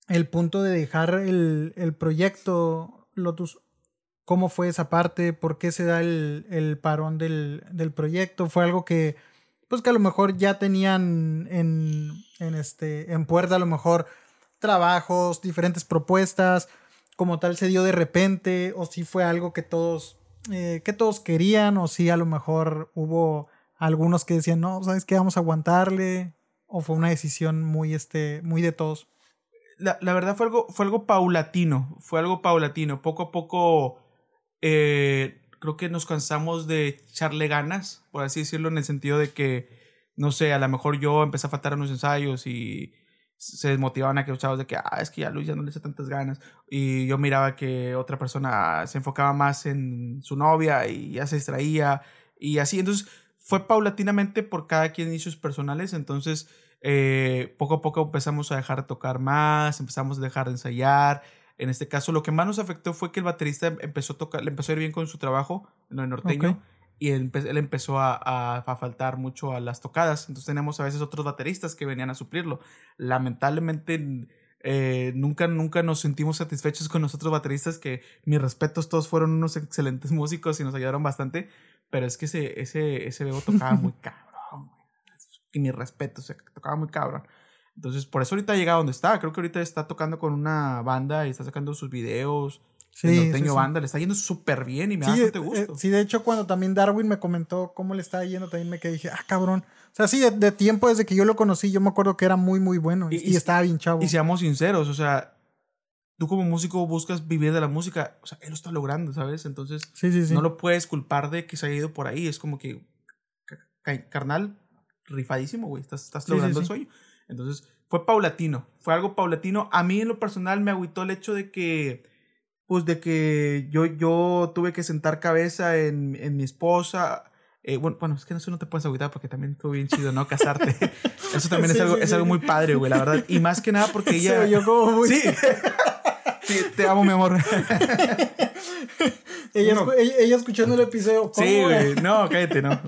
Speaker 1: el punto de dejar el, el proyecto, Lotus. ¿Cómo fue esa parte? ¿Por qué se da el, el parón del, del, proyecto? ¿Fue algo que, pues que a lo mejor ya tenían en, en, este, en puerta, a lo mejor trabajos, diferentes propuestas, como tal se dio de repente, o si fue algo que todos, eh, que todos querían, o si a lo mejor hubo algunos que decían, no, ¿sabes qué? Vamos a aguantarle, o fue una decisión muy, este, muy de todos.
Speaker 2: La, la verdad fue algo, fue algo paulatino, fue algo paulatino, poco a poco eh, creo que nos cansamos de echarle ganas, por así decirlo, en el sentido de que, no sé, a lo mejor yo empecé a faltar a unos ensayos y se desmotivaban a aquellos chavos de que, ah, es que ya Luis ya no le echa tantas ganas. Y yo miraba que otra persona se enfocaba más en su novia y ya se distraía y así. Entonces, fue paulatinamente por cada quien sus personales. Entonces, eh, poco a poco empezamos a dejar de tocar más, empezamos a dejar de ensayar. En este caso, lo que más nos afectó fue que el baterista empezó a tocar, le empezó a ir bien con su trabajo en el norteño. Y él, empezó a, a, faltar mucho a las tocadas. Entonces tenemos a veces otros bateristas que venían a suplirlo. Lamentablemente, eh, nunca, nunca nos sentimos satisfechos con nosotros bateristas, que mis respetos, todos fueron unos excelentes músicos y nos ayudaron bastante. Pero es que ese, ese, ese bebo tocaba muy cabrón, Y mi respeto, o sea, tocaba muy cabrón. Entonces, por eso ahorita ha llegado donde está. Creo que ahorita está tocando con una banda y está sacando sus videos. Sí, norteño banda le está yendo súper bien y me da bastante eh, gusto.
Speaker 1: sí, de hecho, cuando también Darwin me comentó cómo le estaba yendo, también me quedé dije, ah, cabrón. O sea, sí, de, tiempo desde que yo lo conocí, yo me acuerdo que era muy, muy bueno y, estaba bien chavo.
Speaker 2: Y seamos sinceros, o sea, tú como músico buscas vivir de la música, o sea, él lo está logrando, ¿sabes? Entonces, no lo puedes culpar de que se haya ido por ahí. Es como que, carnal, rifadísimo, güey, estás, estás logrando el sueño. Entonces, fue paulatino, fue algo paulatino. A mí en lo personal me agüitó el hecho de que, pues de que yo, yo tuve que sentar cabeza en, en mi esposa. Eh, bueno, bueno, es que eso no te puedes agüitar porque también estuvo bien chido, ¿no? Casarte. Eso también es, algo, es algo muy padre, güey, la verdad. Y más que nada porque ella...
Speaker 1: yo como muy...
Speaker 2: Sí. sí, te amo, mi amor.
Speaker 1: ella, ella, escuchando el episodio.
Speaker 2: Sí, güey. No, cállate, no.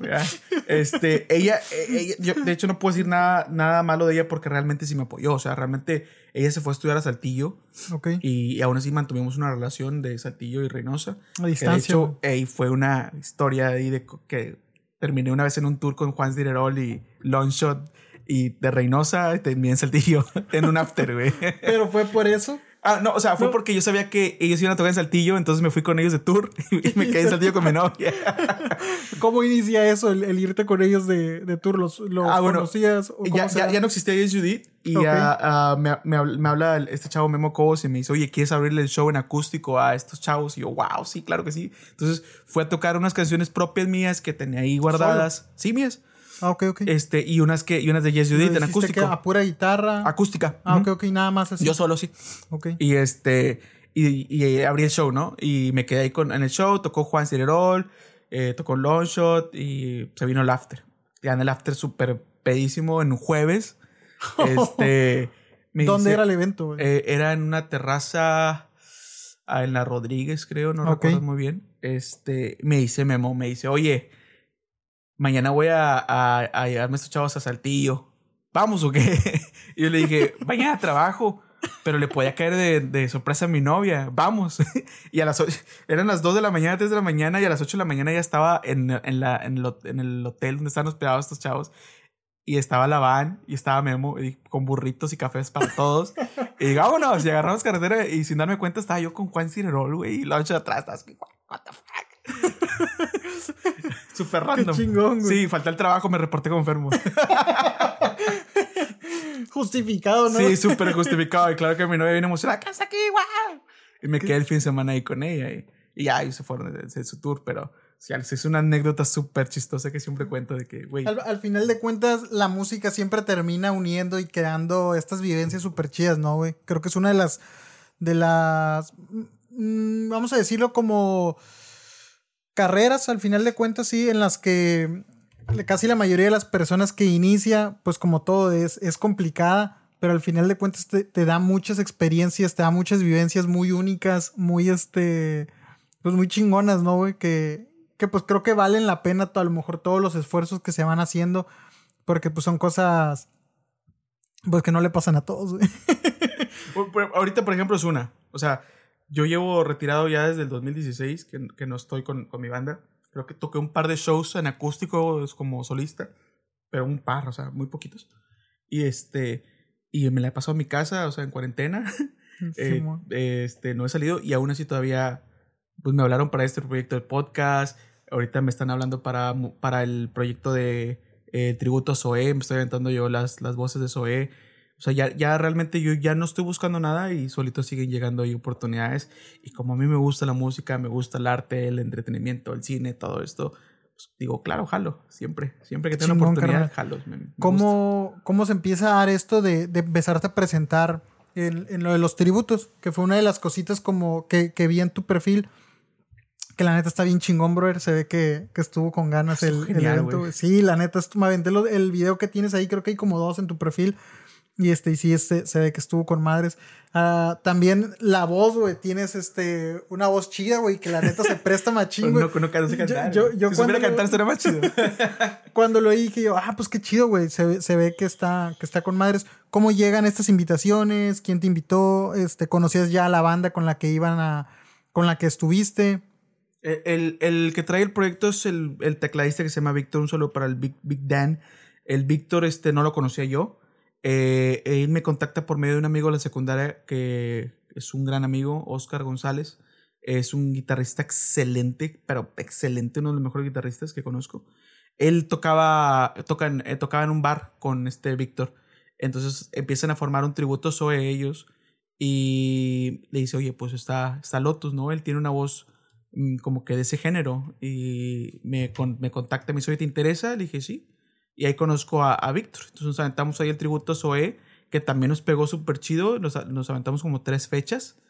Speaker 2: Este, ella, ella yo, de hecho, no puedo decir nada, nada malo de ella porque realmente sí me apoyó. O sea, realmente ella se fue a estudiar a Saltillo.
Speaker 1: Ok.
Speaker 2: Y, aún así mantuvimos una relación de Saltillo y Reynosa.
Speaker 1: A distancia.
Speaker 2: de hecho, ahí fue una historia ahí de que terminé una vez en un tour con Juan Direrol y Longshot y de Reynosa terminé en Saltillo en un after, güey.
Speaker 1: ¿Pero fue por eso?
Speaker 2: Ah, no, o sea, fue porque yo sabía que ellos iban a tocar en Saltillo, entonces me fui con ellos de tour y me quedé en Saltillo con mi novia.
Speaker 1: ¿Cómo inicia eso, el, irte con ellos de, de tour? ¿Los, los ah, conocías?
Speaker 2: ya, ya, no existía Yes Judith y ya uh, me, me, me, habla este chavo Memo Cobos y me dice, oye, ¿quieres abrirle el show en acústico a estos chavos? Y yo, wow, sí, claro que sí. Entonces fue a tocar unas canciones propias mías que tenía ahí guardadas. Sí, mías.
Speaker 1: Ah, ok, ok.
Speaker 2: Este, y unas que, y unas de Yes Judith en acústico.
Speaker 1: a pura guitarra.
Speaker 2: Acústica.
Speaker 1: Ah, ok, ok, nada más así.
Speaker 2: Yo solo, sí.
Speaker 1: Ok.
Speaker 2: Y este, y, y, abrí el show, ¿no? Y me quedé ahí con, en el show, tocó Juan Cirerol, eh, tocó Longshot y se vino el after. Ya en el after súper pedísimo en un jueves. Este.
Speaker 1: ¿Dónde era el evento?
Speaker 2: Eh, era en una terraza ah, en la Rodríguez, creo, no recuerdo muy bien. Este, me dice Memo, me dice, oye, mañana voy a, a, a llevarme a estos chavos a Saltillo. ¿Vamos o qué? y yo le dije, mañana trabajo. Pero le podía caer de, de sorpresa a mi novia. Vamos. y a las eran las 2 de la mañana, 3 de la mañana, y a las 8 de la mañana ya estaba en, en, la, en, el, en el hotel donde estaban hospedados estos chavos. Y estaba la van, y estaba Memo, y con burritos y cafés para todos. y vámonos, y agarramos carretera, y sin darme cuenta estaba yo con Juan Cirerol, güey, y lo hecho de atrás, estás what the fuck. Súper random.
Speaker 1: Qué chingón, güey.
Speaker 2: Sí, falta el trabajo, me reporté como enfermo.
Speaker 1: justificado, ¿no?
Speaker 2: Sí, súper justificado. Y claro que mi novia viene emocionada, casa aquí, wow. Y me quedé el fin de semana ahí con ella. Y, y ya, se fueron de, su tour, pero sí, es una anécdota súper chistosa que siempre cuento de que, güey.
Speaker 1: Al, final de cuentas, la música siempre termina uniendo y creando estas vivencias súper chidas, ¿no, güey? Creo que es una de las. de las. Mm, vamos a decirlo como carreras, al final de cuentas, sí, en las que casi la mayoría de las personas que inicia, pues como todo es, es complicada, pero al final de cuentas te, da muchas experiencias, te da muchas vivencias muy únicas, muy este, pues muy chingonas, ¿no, güey? Que, que pues creo que valen la pena a lo mejor todos los esfuerzos que se van haciendo, porque pues son cosas Pues que no le pasan a todos, güey.
Speaker 2: Ahorita, por ejemplo, es una. O sea, yo llevo retirado ya desde el 2016, que, que no estoy con, con, mi banda. Creo que toqué un par de shows en acústico como solista, pero un par, o sea, muy poquitos. Y este, y me la he pasado en mi casa, o sea, en cuarentena. eh, este, no he salido y aún así todavía, pues me hablaron para este proyecto del podcast. Ahorita me están hablando para, para el proyecto de eh, tributo a Zoe. Me estoy aventando yo las, las voces de Zoe. O sea, ya, ya realmente yo ya no estoy buscando nada y solito siguen llegando ahí oportunidades. Y como a mí me gusta la música, me gusta el arte, el entretenimiento, el cine, todo esto, pues digo, claro, jalo. Siempre, siempre que tengo una oportunidad, jalo.
Speaker 1: ¿Cómo, ¿Cómo se empieza a dar esto de, de empezarte a presentar en, en, lo de los tributos? Que fue una de las cositas como que, que vi en tu perfil. Que la neta está bien chingón, brother. Se ve que, que estuvo con ganas el, genial, evento. Sí, la neta, me aventé el video que tienes ahí. Creo que hay como dos en tu perfil. Y este, y sí, este, se ve que estuvo con madres. Uh, también la voz, güey, tienes este, una voz chida, güey, que la neta se presta machín, güey.
Speaker 2: No, no, no cantar. Yo, yo, si cuando cantar estaría más chido.
Speaker 1: cuando lo dije yo, ah, pues qué chido, güey. Se, se, ve que está, que está con madres. ¿Cómo llegan estas invitaciones? ¿Quién te invitó? Este, ¿Conocías ya a la banda con la que iban a, con la que estuviste?
Speaker 2: El, el, el que trae el proyecto es el, el, tecladista que se llama Víctor, un solo para el Big, Big Dan. El Víctor, este, no lo conocía yo. Eh, él me contacta por medio de un amigo de la secundaria que es un gran amigo, Oscar González. Es un guitarrista excelente, pero excelente, uno de los mejores guitarristas que conozco. Él tocaba, toca en, eh, tocaba en un bar con este Víctor. Entonces empiezan a formar un tributo sobre ellos y le dice, oye, pues está, está Lotus, ¿no? Él tiene una voz mm, como que de ese género y me, me contacta, me dice, oye, ¿te interesa? Le dije, sí. Y ahí conozco a, a Víctor. Entonces nos aventamos ahí el tributo a Zoe, que también nos pegó súper chido. Nos, nos, aventamos como tres fechas.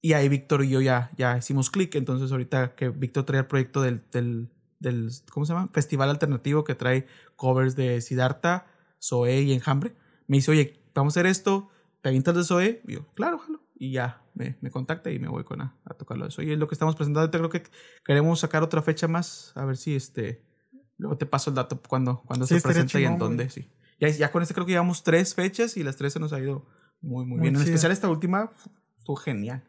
Speaker 2: Y ahí Víctor y yo ya, ya hicimos clic. Entonces ahorita que Víctor trae el proyecto del, del, del, ¿cómo se llama? Festival alternativo que trae covers de Siddhartha, Zoe y Enjambre. Me dice, oye, vamos a hacer esto. ¿Te avientas de Zoe? Y yo, claro, jalo. Y ya me, me contacta y me voy con a, a tocarlo Zoe. Y es lo que estamos presentando. Creo que queremos sacar otra fecha más. A ver si este Luego te paso el dato cuando, cuando se presenta y en dónde, sí. Ya, ya con este creo que llevamos tres fechas y las tres se nos ha ido muy, muy, bien. En especial esta última estuvo genial.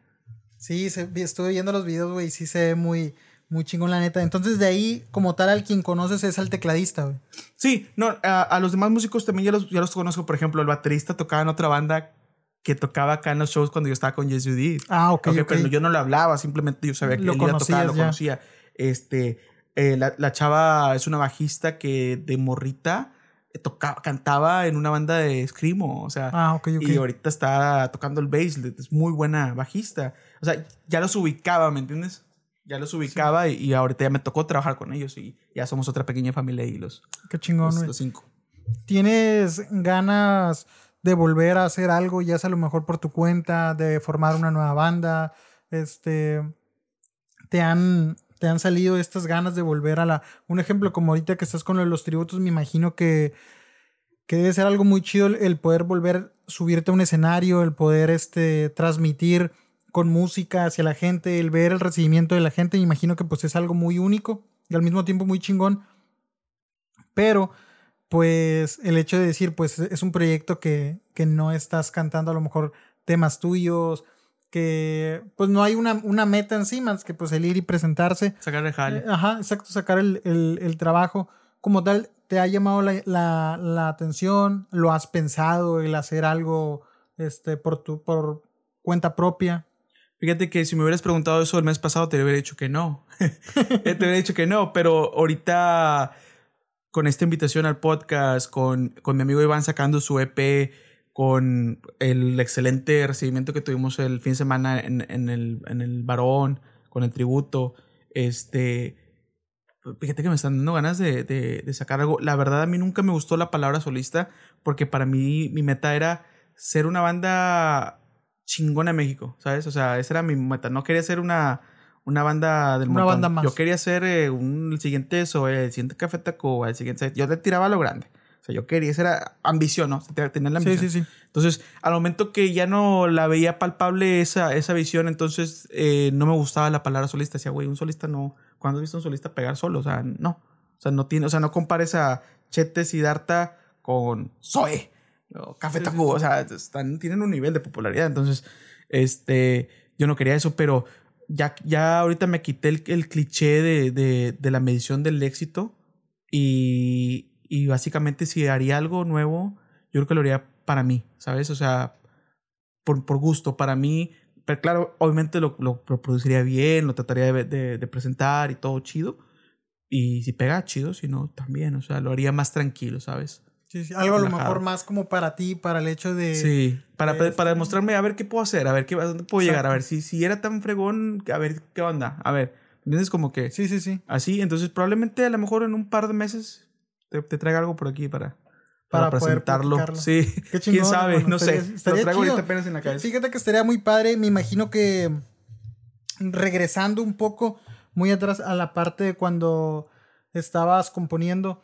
Speaker 1: Sí, se, estuve viendo los videos, güey, sí se ve muy, muy chingón, la neta. Entonces, de ahí, como tal, al quien conoces es al tecladista, güey.
Speaker 2: Sí, no, a, los demás músicos también ya los, ya los conozco. Por ejemplo, el baterista tocaba en otra banda que tocaba acá en los shows cuando yo estaba con Yes
Speaker 1: Ah, ok. okay,
Speaker 2: Pero yo no le hablaba, simplemente yo sabía que él iba a tocar, lo conocía. Este, eh, la, la, chava es una bajista que de morrita eh, tocaba, cantaba en una banda de screamo, o sea,
Speaker 1: ah, okay,
Speaker 2: y ahorita está tocando el bass, es muy buena bajista. O sea, ya los ubicaba, ¿me entiendes? Ya los ubicaba y, y, ahorita ya me tocó trabajar con ellos y ya somos otra pequeña familia y los,
Speaker 1: Qué chingón,
Speaker 2: los, los cinco.
Speaker 1: ¿Tienes ganas de volver a hacer algo, ya sea a lo mejor por tu cuenta, de formar una nueva banda? Este, ¿te han te han salido estas ganas de volver a la... Un ejemplo como ahorita que estás con los tributos, me imagino que, que debe ser algo muy chido el, poder volver, subirte a un escenario, el poder este, transmitir con música hacia la gente, el ver el recibimiento de la gente, me imagino que pues es algo muy único y al mismo tiempo muy chingón. Pero pues el hecho de decir pues es un proyecto que, que no estás cantando a lo mejor temas tuyos, que pues no hay una, una meta encima, es que pues el ir y presentarse.
Speaker 2: Sacar el jale.
Speaker 1: Eh, ajá, exacto, sacar el, el, el, trabajo. Como tal, ¿te ha llamado la, la, la, atención? ¿Lo has pensado el hacer algo este, por, tu, por cuenta propia?
Speaker 2: Fíjate que si me hubieras preguntado eso el mes pasado, te hubiera dicho que no. te hubiera dicho que no, pero ahorita con esta invitación al podcast, con, con mi amigo Iván sacando su EP, con el excelente recibimiento que tuvimos el fin de semana en, en el, en el Barón, con el tributo. Este, fíjate que me están dando ganas de, de, de, sacar algo. La verdad, a mí nunca me gustó la palabra solista, porque para mí mi meta era ser una banda chingona en México, ¿sabes? O sea, esa era mi meta. No quería ser una, una banda del
Speaker 1: una Banda más.
Speaker 2: Yo quería ser eh, un, el siguiente eso, el siguiente Café Tacuba, el siguiente... Yo le tiraba a lo grande. O sea, yo quería, esa era ambición, ¿no? Tener la ambición.
Speaker 1: Sí, sí, sí.
Speaker 2: Entonces, al momento que ya no la veía palpable esa, esa visión, entonces eh, no me gustaba la palabra solista. Decía, güey, un solista no. ¿Cuándo has visto un solista pegar solo? O sea, no. O sea, no tiene, o sea, no compares a Chete Siddhartha con Zoe. Café Tacuba, o sea, están, tienen un nivel de popularidad. Entonces, este, yo no quería eso, pero ya, ya ahorita me quité el, el cliché de, de, de, la medición del éxito y, y básicamente si haría algo nuevo, yo creo que lo haría para mí, ¿sabes? O sea, por, por gusto, para mí, pero claro, obviamente lo, lo, produciría bien, lo trataría de, de, de, presentar y todo chido. Y si pega, chido, si no, también, o sea, lo haría más tranquilo, ¿sabes?
Speaker 1: Sí, sí. Algo a lo mejor más como para ti, para el hecho de...
Speaker 2: Sí, para, de, para demostrarme a ver qué puedo hacer, a ver qué, a dónde puedo llegar, a ver si, si era tan fregón, a ver qué onda, a ver, ¿entiendes? Como que...
Speaker 1: Sí, sí, sí.
Speaker 2: Así, entonces probablemente a lo mejor en un par de meses te, te traiga algo por aquí para, para, para presentarlo. Sí, Qué chingón, quién sabe, bueno, no estaría, sé. Estaría lo traigo
Speaker 1: chido. ahorita apenas en la cabeza. Fíjate que estaría muy padre, me imagino que regresando un poco muy atrás a la parte de cuando estabas componiendo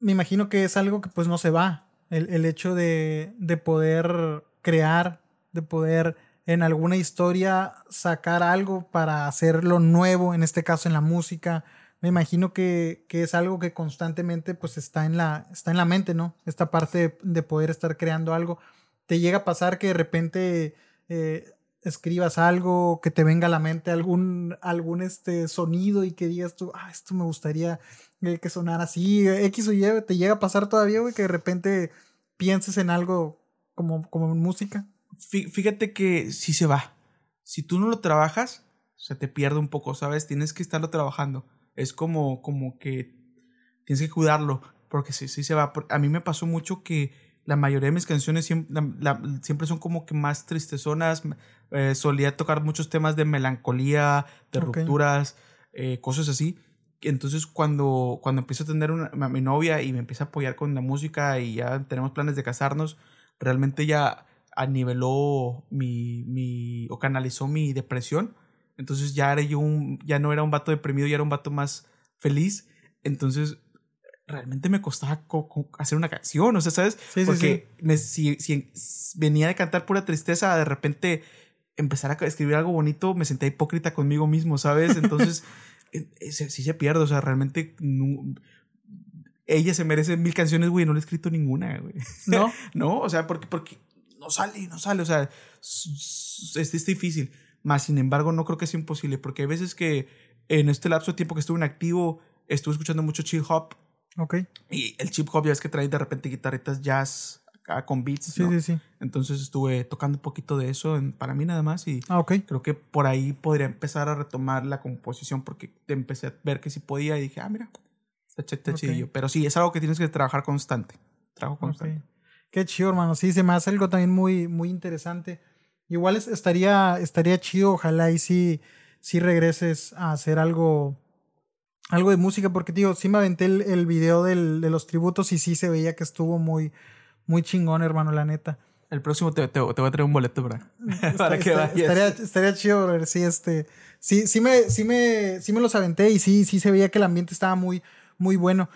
Speaker 1: me imagino que es algo que pues no se va. El, el hecho de, de, poder crear, de poder en alguna historia sacar algo para hacerlo nuevo, en este caso en la música. Me imagino que, que es algo que constantemente pues está en la, está en la mente, ¿no? Esta parte de, de poder estar creando algo. Te llega a pasar que de repente eh, escribas algo, que te venga a la mente algún, algún este sonido y que digas tú, ah, esto me gustaría que sonara así, X o Y, te llega a pasar todavía, güey, que de repente pienses en algo como, como en música.
Speaker 2: Fíjate que sí se va. Si tú no lo trabajas, se te pierde un poco, ¿sabes? Tienes que estarlo trabajando. Es como, como que tienes que cuidarlo, porque sí, sí se va. A mí me pasó mucho que la mayoría de mis canciones siempre, la, siempre son como que más tristezonas. Eh, solía tocar muchos temas de melancolía, de okay. rupturas, eh, cosas así. Entonces cuando, cuando empiezo a tener una, a mi novia y me empieza a apoyar con la música y ya tenemos planes de casarnos, realmente ya aniveló mi, mi o canalizó mi depresión. Entonces ya era yo un, ya no era un vato deprimido, ya era un vato más feliz. Entonces realmente me costaba hacer una canción, o sea, ¿sabes? Sí, Porque sí, sí. Me, si, si, venía de cantar pura tristeza, de repente empezar a escribir algo bonito, me sentía hipócrita conmigo mismo, ¿sabes? Entonces sí se pierde, o sea, realmente no, ella se merece mil canciones, güey, no le he escrito ninguna, güey.
Speaker 1: ¿No?
Speaker 2: no, o sea, porque, porque no sale, no sale, o sea, es, es difícil. Más, sin embargo, no creo que sea imposible, porque hay veces que en este lapso de tiempo que estuve inactivo, estuve escuchando mucho chill hop.
Speaker 1: Ok.
Speaker 2: Y el chip hop ya es que trae de repente guitarritas jazz acá con beats.
Speaker 1: Sí,
Speaker 2: ¿no?
Speaker 1: sí, sí.
Speaker 2: Entonces estuve tocando un poquito de eso en, para mí nada más y
Speaker 1: ah, okay.
Speaker 2: creo que por ahí podría empezar a retomar la composición porque empecé a ver que sí podía y dije, ah, mira, está, está okay. Pero sí, es algo que tienes que trabajar constante. Trabajo constante. Okay.
Speaker 1: Qué chido, hermano. Sí, se me hace algo también muy, muy interesante. Igual es, estaría, estaría chido, ojalá y sí, sí regreses a hacer algo, algo de música, porque, tío, sí me aventé el, el video del, de los tributos y sí se veía que estuvo muy, muy chingón, hermano, la neta.
Speaker 2: El próximo te, te, te voy a traer un boleto para, para
Speaker 1: Está,
Speaker 2: que vayas.
Speaker 1: Estaría, estaría chido, ver sí, este, sí, sí me, sí me, sí me los aventé y sí, sí se veía que el ambiente estaba muy, muy bueno.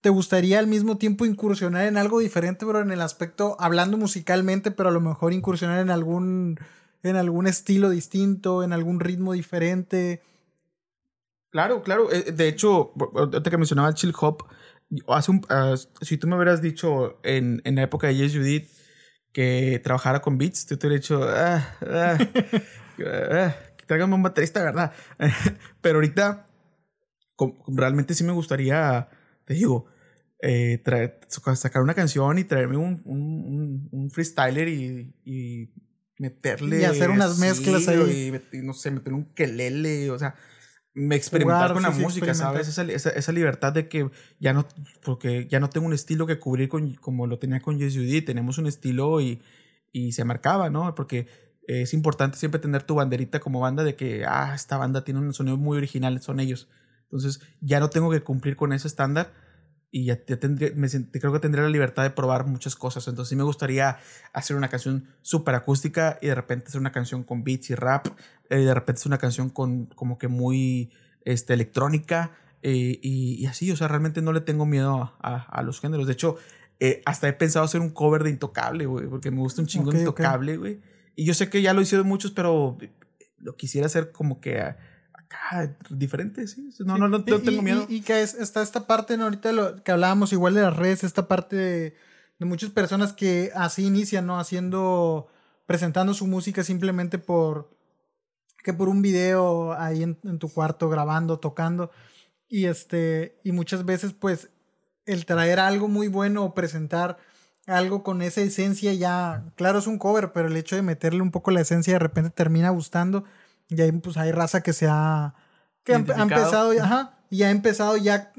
Speaker 1: ¿Te gustaría al mismo tiempo incursionar en algo diferente, bro? En el aspecto, hablando musicalmente, pero a lo mejor incursionar en algún, en algún estilo distinto, en algún ritmo diferente.
Speaker 2: Claro, claro. De hecho, ahorita que mencionaba Chill Hop, hace un, uh, si tú me hubieras dicho en, en la época de Yes Judith que trabajara con beats, te hubiera dicho, ah, ah, ah, tráigame un baterista, ¿verdad? Pero ahorita, realmente sí me gustaría, te digo, eh, traer, sacar una canción y traerme un, un, un freestyler y, y, meterle.
Speaker 1: Y hacer unas mezclas ahí.
Speaker 2: Y, no sé, meter un quelele, o sea me experimentar Jugar, con la sí, música, ¿sabes? Esa, esa, esa, libertad de que ya no, porque ya no tengo un estilo que cubrir con, como lo tenía con Yes Judy, tenemos un estilo y, y se marcaba, ¿no? Porque es importante siempre tener tu banderita como banda de que, ah, esta banda tiene un sonido muy original, son ellos. Entonces ya no tengo que cumplir con ese estándar y ya, ya tendría, me creo que tendría la libertad de probar muchas cosas. Entonces sí me gustaría hacer una canción súper acústica y de repente hacer una canción con beats y rap, eh, de repente hacer una canción con como que muy este, electrónica eh, y, y, así, o sea, realmente no le tengo miedo a, a, a los géneros. De hecho, eh, hasta he pensado hacer un cover de Intocable, güey, porque me gusta un chingo okay, Intocable, güey. Okay. Y yo sé que ya lo hicieron muchos, pero lo quisiera hacer como que acá diferente, sí. No, no, no, no tengo miedo.
Speaker 1: Y, y, que es, está esta parte, ¿no? ahorita lo que hablábamos igual de las redes, esta parte de, de muchas personas que así inician, ¿no? Haciendo, presentando su música simplemente por, que por un video ahí en, en tu cuarto grabando, tocando. Y este, y muchas veces pues el traer algo muy bueno o presentar algo con esa esencia ya, claro es un cover, pero el hecho de meterle un poco la esencia de repente termina gustando y ahí pues hay raza que se ha, que ha, ha empezado, ajá, y ha empezado ya,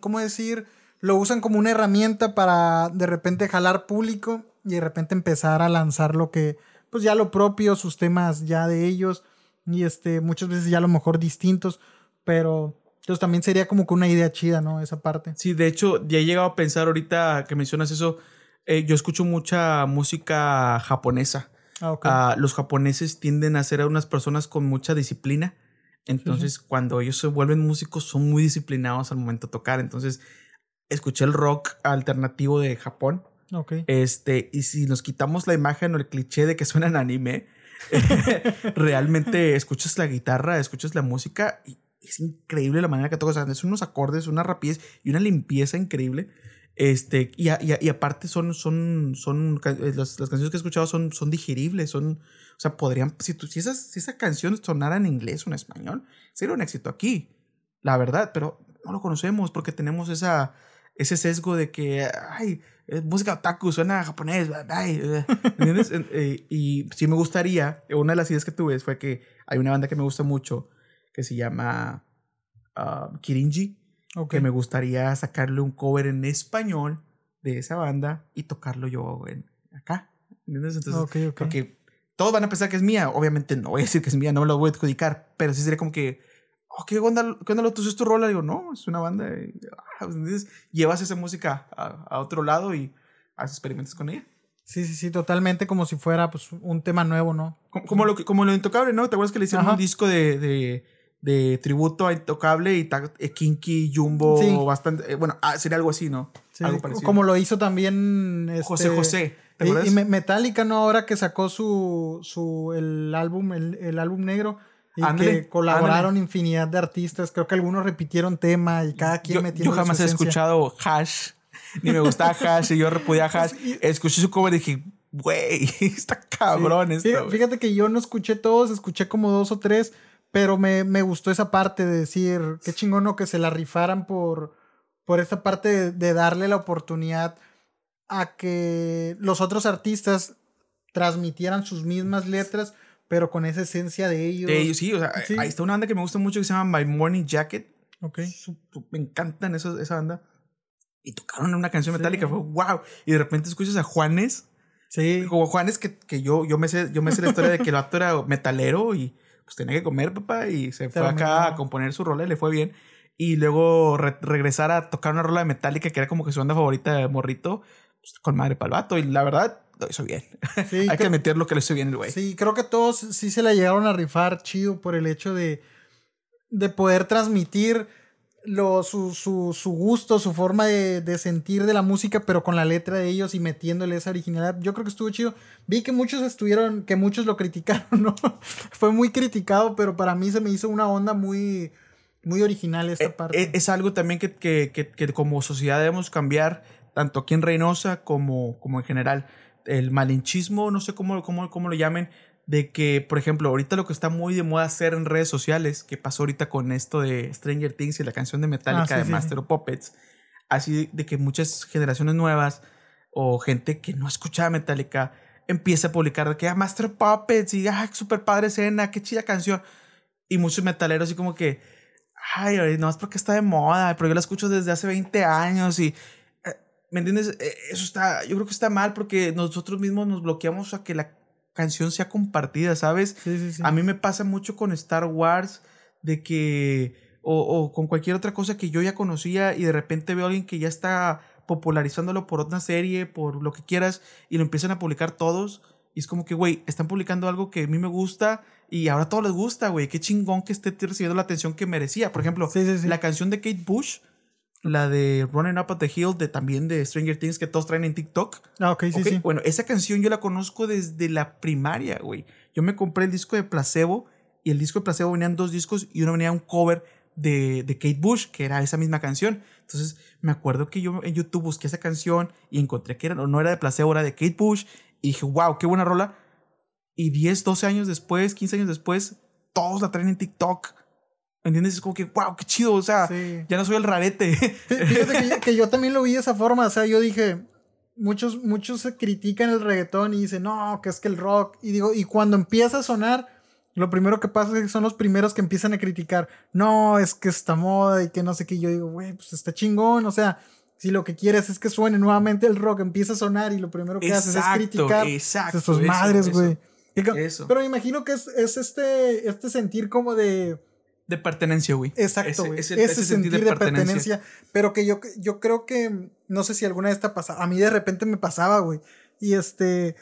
Speaker 1: ¿cómo decir? Lo usan como una herramienta para de repente jalar público y de repente empezar a lanzar lo que, pues ya lo propio, sus temas ya de ellos y este, muchas veces ya a lo mejor distintos, pero entonces también sería como que una idea chida, ¿no? Esa parte.
Speaker 2: Sí, de hecho, ya he llegado a pensar ahorita que mencionas eso, eh, yo escucho mucha música japonesa.
Speaker 1: Ah.
Speaker 2: Ah, los japoneses tienden a ser unas personas con mucha disciplina. Entonces, cuando ellos se vuelven músicos, son muy disciplinados al momento de tocar. Entonces, escuché el rock alternativo de Japón.
Speaker 1: ok.
Speaker 2: Este, y si nos quitamos la imagen o el cliché de que suenan anime, realmente escuchas la guitarra, escuchas la música y es increíble la manera que tocas. O sea, es unos acordes, una rapidez y una limpieza increíble. Este, y, a- y a- y aparte son, son, son, eh, las, las canciones que he escuchado son, son digeribles, son, o sea, podrían, si, tú- si, esas, si esa canción sonara en inglés o en español, sería un éxito aquí, la verdad, pero no lo conocemos porque tenemos esa, ese sesgo de que, ay, es música otaku, suena japonés, ay, eh, ¿entiendes? En- eh, y sí me gustaría, una de las ideas que tuve fue que hay una banda que me gusta mucho que se llama ah, Kirinji,
Speaker 1: ok.
Speaker 2: que me gustaría sacarle un cover en español de esa banda y tocarlo yo en acá. ¿Entiendes? Entonces,
Speaker 1: Ok, ok.
Speaker 2: porque todos van a pensar que es mía. Obviamente no voy a decir que es mía, no me lo voy a adjudicar, pero sí sería como que, oh, ¿qué onda, qué onda lo tuyo? ¿Es tu rola? Digo, no, es una banda. y, ah, ¿entiendes? Llevas esa música a, a otro lado y haces experimentos con ella.
Speaker 1: Sí, sí, sí, totalmente como si fuera pues un tema nuevo, ¿no?
Speaker 2: Como, como lo, como lo intocable, ¿no? ¿Te acuerdas que le hicieron
Speaker 1: Ajá.
Speaker 2: un disco de, de, de tributo a Intocable y eh, Kinky, Jumbo,
Speaker 1: Sí.
Speaker 2: bastante. eh, bueno, ah, sería algo así, ¿no?
Speaker 1: Sí,
Speaker 2: algo parecido.
Speaker 1: como lo hizo también este,
Speaker 2: José José. ¿Te
Speaker 1: Y, y Me- Metallica, ¿no? Ahora que sacó su, su el álbum, el, el álbum negro. Y
Speaker 2: Ándale,
Speaker 1: que colaboraron
Speaker 2: ándale.
Speaker 1: infinidad de artistas. Creo que algunos repitieron tema y cada quien metiendo
Speaker 2: yo jamás he escuchado Hash, ni me gustaba Hash, y yo repudiaba Hash. Escuché su cover y dije, güey, está cabrón esto. güey".
Speaker 1: Fíjate que yo no escuché todos, escuché como dos o tres, pero me, me gustó esa parte de decir, qué chingón ¿no? que se la rifaran por, por esta parte de, de darle la oportunidad a que los otros artistas transmitieran sus mismas letras, pero con esa esencia de ellos.
Speaker 2: De ellos, sí, o sea,
Speaker 1: Sí.
Speaker 2: ahí está una banda que me gusta mucho que se llama My Morning Jacket.
Speaker 1: Ok.
Speaker 2: Me encantan esos- esa banda. Y tocaron una canción
Speaker 1: Sí.
Speaker 2: metálica, fue wow. Y de repente escuchas a Juanes.
Speaker 1: Sí.
Speaker 2: Como Juanes, que, que yo, yo, me sé, yo me sé la historia de que el vato era metalero y pues tenía que comer, papá. Y se fue acá a componer su rola y le fue bien. Y luego re- regresar a tocar una rola de Metallica que era como que su banda favorita de morrito, pues, con madre para el vato. Y la verdad, lo hizo bien.
Speaker 1: Sí,
Speaker 2: Hay que admitir lo que lo hizo bien el güey.
Speaker 1: Sí, creo que todos sí se la llegaron a rifar chido por el hecho de, de poder transmitir lo, su, su, su gusto, su forma de, de sentir de la música, pero con la letra de ellos y metiéndole esa originalidad. Yo creo que estuvo chido. Vi que muchos estuvieron, que muchos lo criticaron, ¿no? Fue muy criticado, pero para mí se me hizo una onda muy, muy original esta
Speaker 2: Eh,
Speaker 1: parte.
Speaker 2: eh, es algo también que, que, que, que como sociedad debemos cambiar, tanto aquí en Reynosa como, como en general. El malinchismo, no sé cómo, cómo, cómo lo llamen, de que, por ejemplo, ahorita lo que está muy de moda hacer en redes sociales, que pasó ahorita con esto de Stranger Things y la canción de Metallica
Speaker 1: Ah, sí,
Speaker 2: de
Speaker 1: sí,
Speaker 2: Master of Puppets, así de que muchas generaciones nuevas o gente que no escuchaba Metallica empieza a publicar de que ah, Master of Puppets y ah, super padre escena, qué chida canción. Y muchos metaleros así como que, ay, no es porque está de moda, pero yo la escucho desde hace 20 años y, eh, ¿me entiendes? Eh, Eso está, yo creo que está mal porque nosotros mismos nos bloqueamos a que la canción sea compartida, ¿sabes?
Speaker 1: sí, sí, sí.
Speaker 2: A mí me pasa mucho con Star Wars de que, o, o con cualquier otra cosa que yo ya conocía y de repente veo a alguien que ya está popularizándolo por otra serie, por lo que quieras, y lo empiezan a publicar todos. Y es como que, güey, están publicando algo que a mí me gusta y ahora a todos les gusta, güey. Qué chingón que esté recibiendo la atención que merecía. Por ejemplo,
Speaker 1: Sí, sí, sí.
Speaker 2: la canción de Kate Bush, la de Running Up at the Hill, de también de Stranger Things que todos traen en TikTok.
Speaker 1: Ah, ok, sí,
Speaker 2: Ok,
Speaker 1: sí.
Speaker 2: Bueno, esa canción yo la conozco desde la primaria, güey. Yo me compré el disco de Placebo y el disco de Placebo venían dos discos y uno venía un cover de, de Kate Bush, que era esa misma canción. Entonces me acuerdo que yo en YouTube busqué esa canción y encontré que era, no era de placebo, era de Kate Bush. Y dije, wow, qué buena rola. Y 10, 12 años después, 15 años después, todos la traen en TikTok. ¿Me entiendes? Es como que, wow, qué chido. O sea, ya no soy el rarete.
Speaker 1: Fíjate que yo, también lo vi de esa forma. O sea, yo dije, muchos, muchos critican el reggaetón y dicen, no, que es que el rock. Y digo, y cuando empieza a sonar, lo primero que pasa es que son los primeros que empiezan a criticar. No, es que está moda y que no sé qué. Yo digo, güey, pues está chingón. O sea, si lo que quieres es que suene nuevamente el rock, empieza a sonar y lo primero que haces es criticar
Speaker 2: exacto,
Speaker 1: a madres, güey. Pero me imagino que es, es este, este sentir como de
Speaker 2: de pertenencia, güey.
Speaker 1: Exacto, güey. Ese, sentir, de, pertenencia. Pero que yo, yo creo que, no sé si alguna vez te pasado. a mí de repente me pasaba, güey. Y este,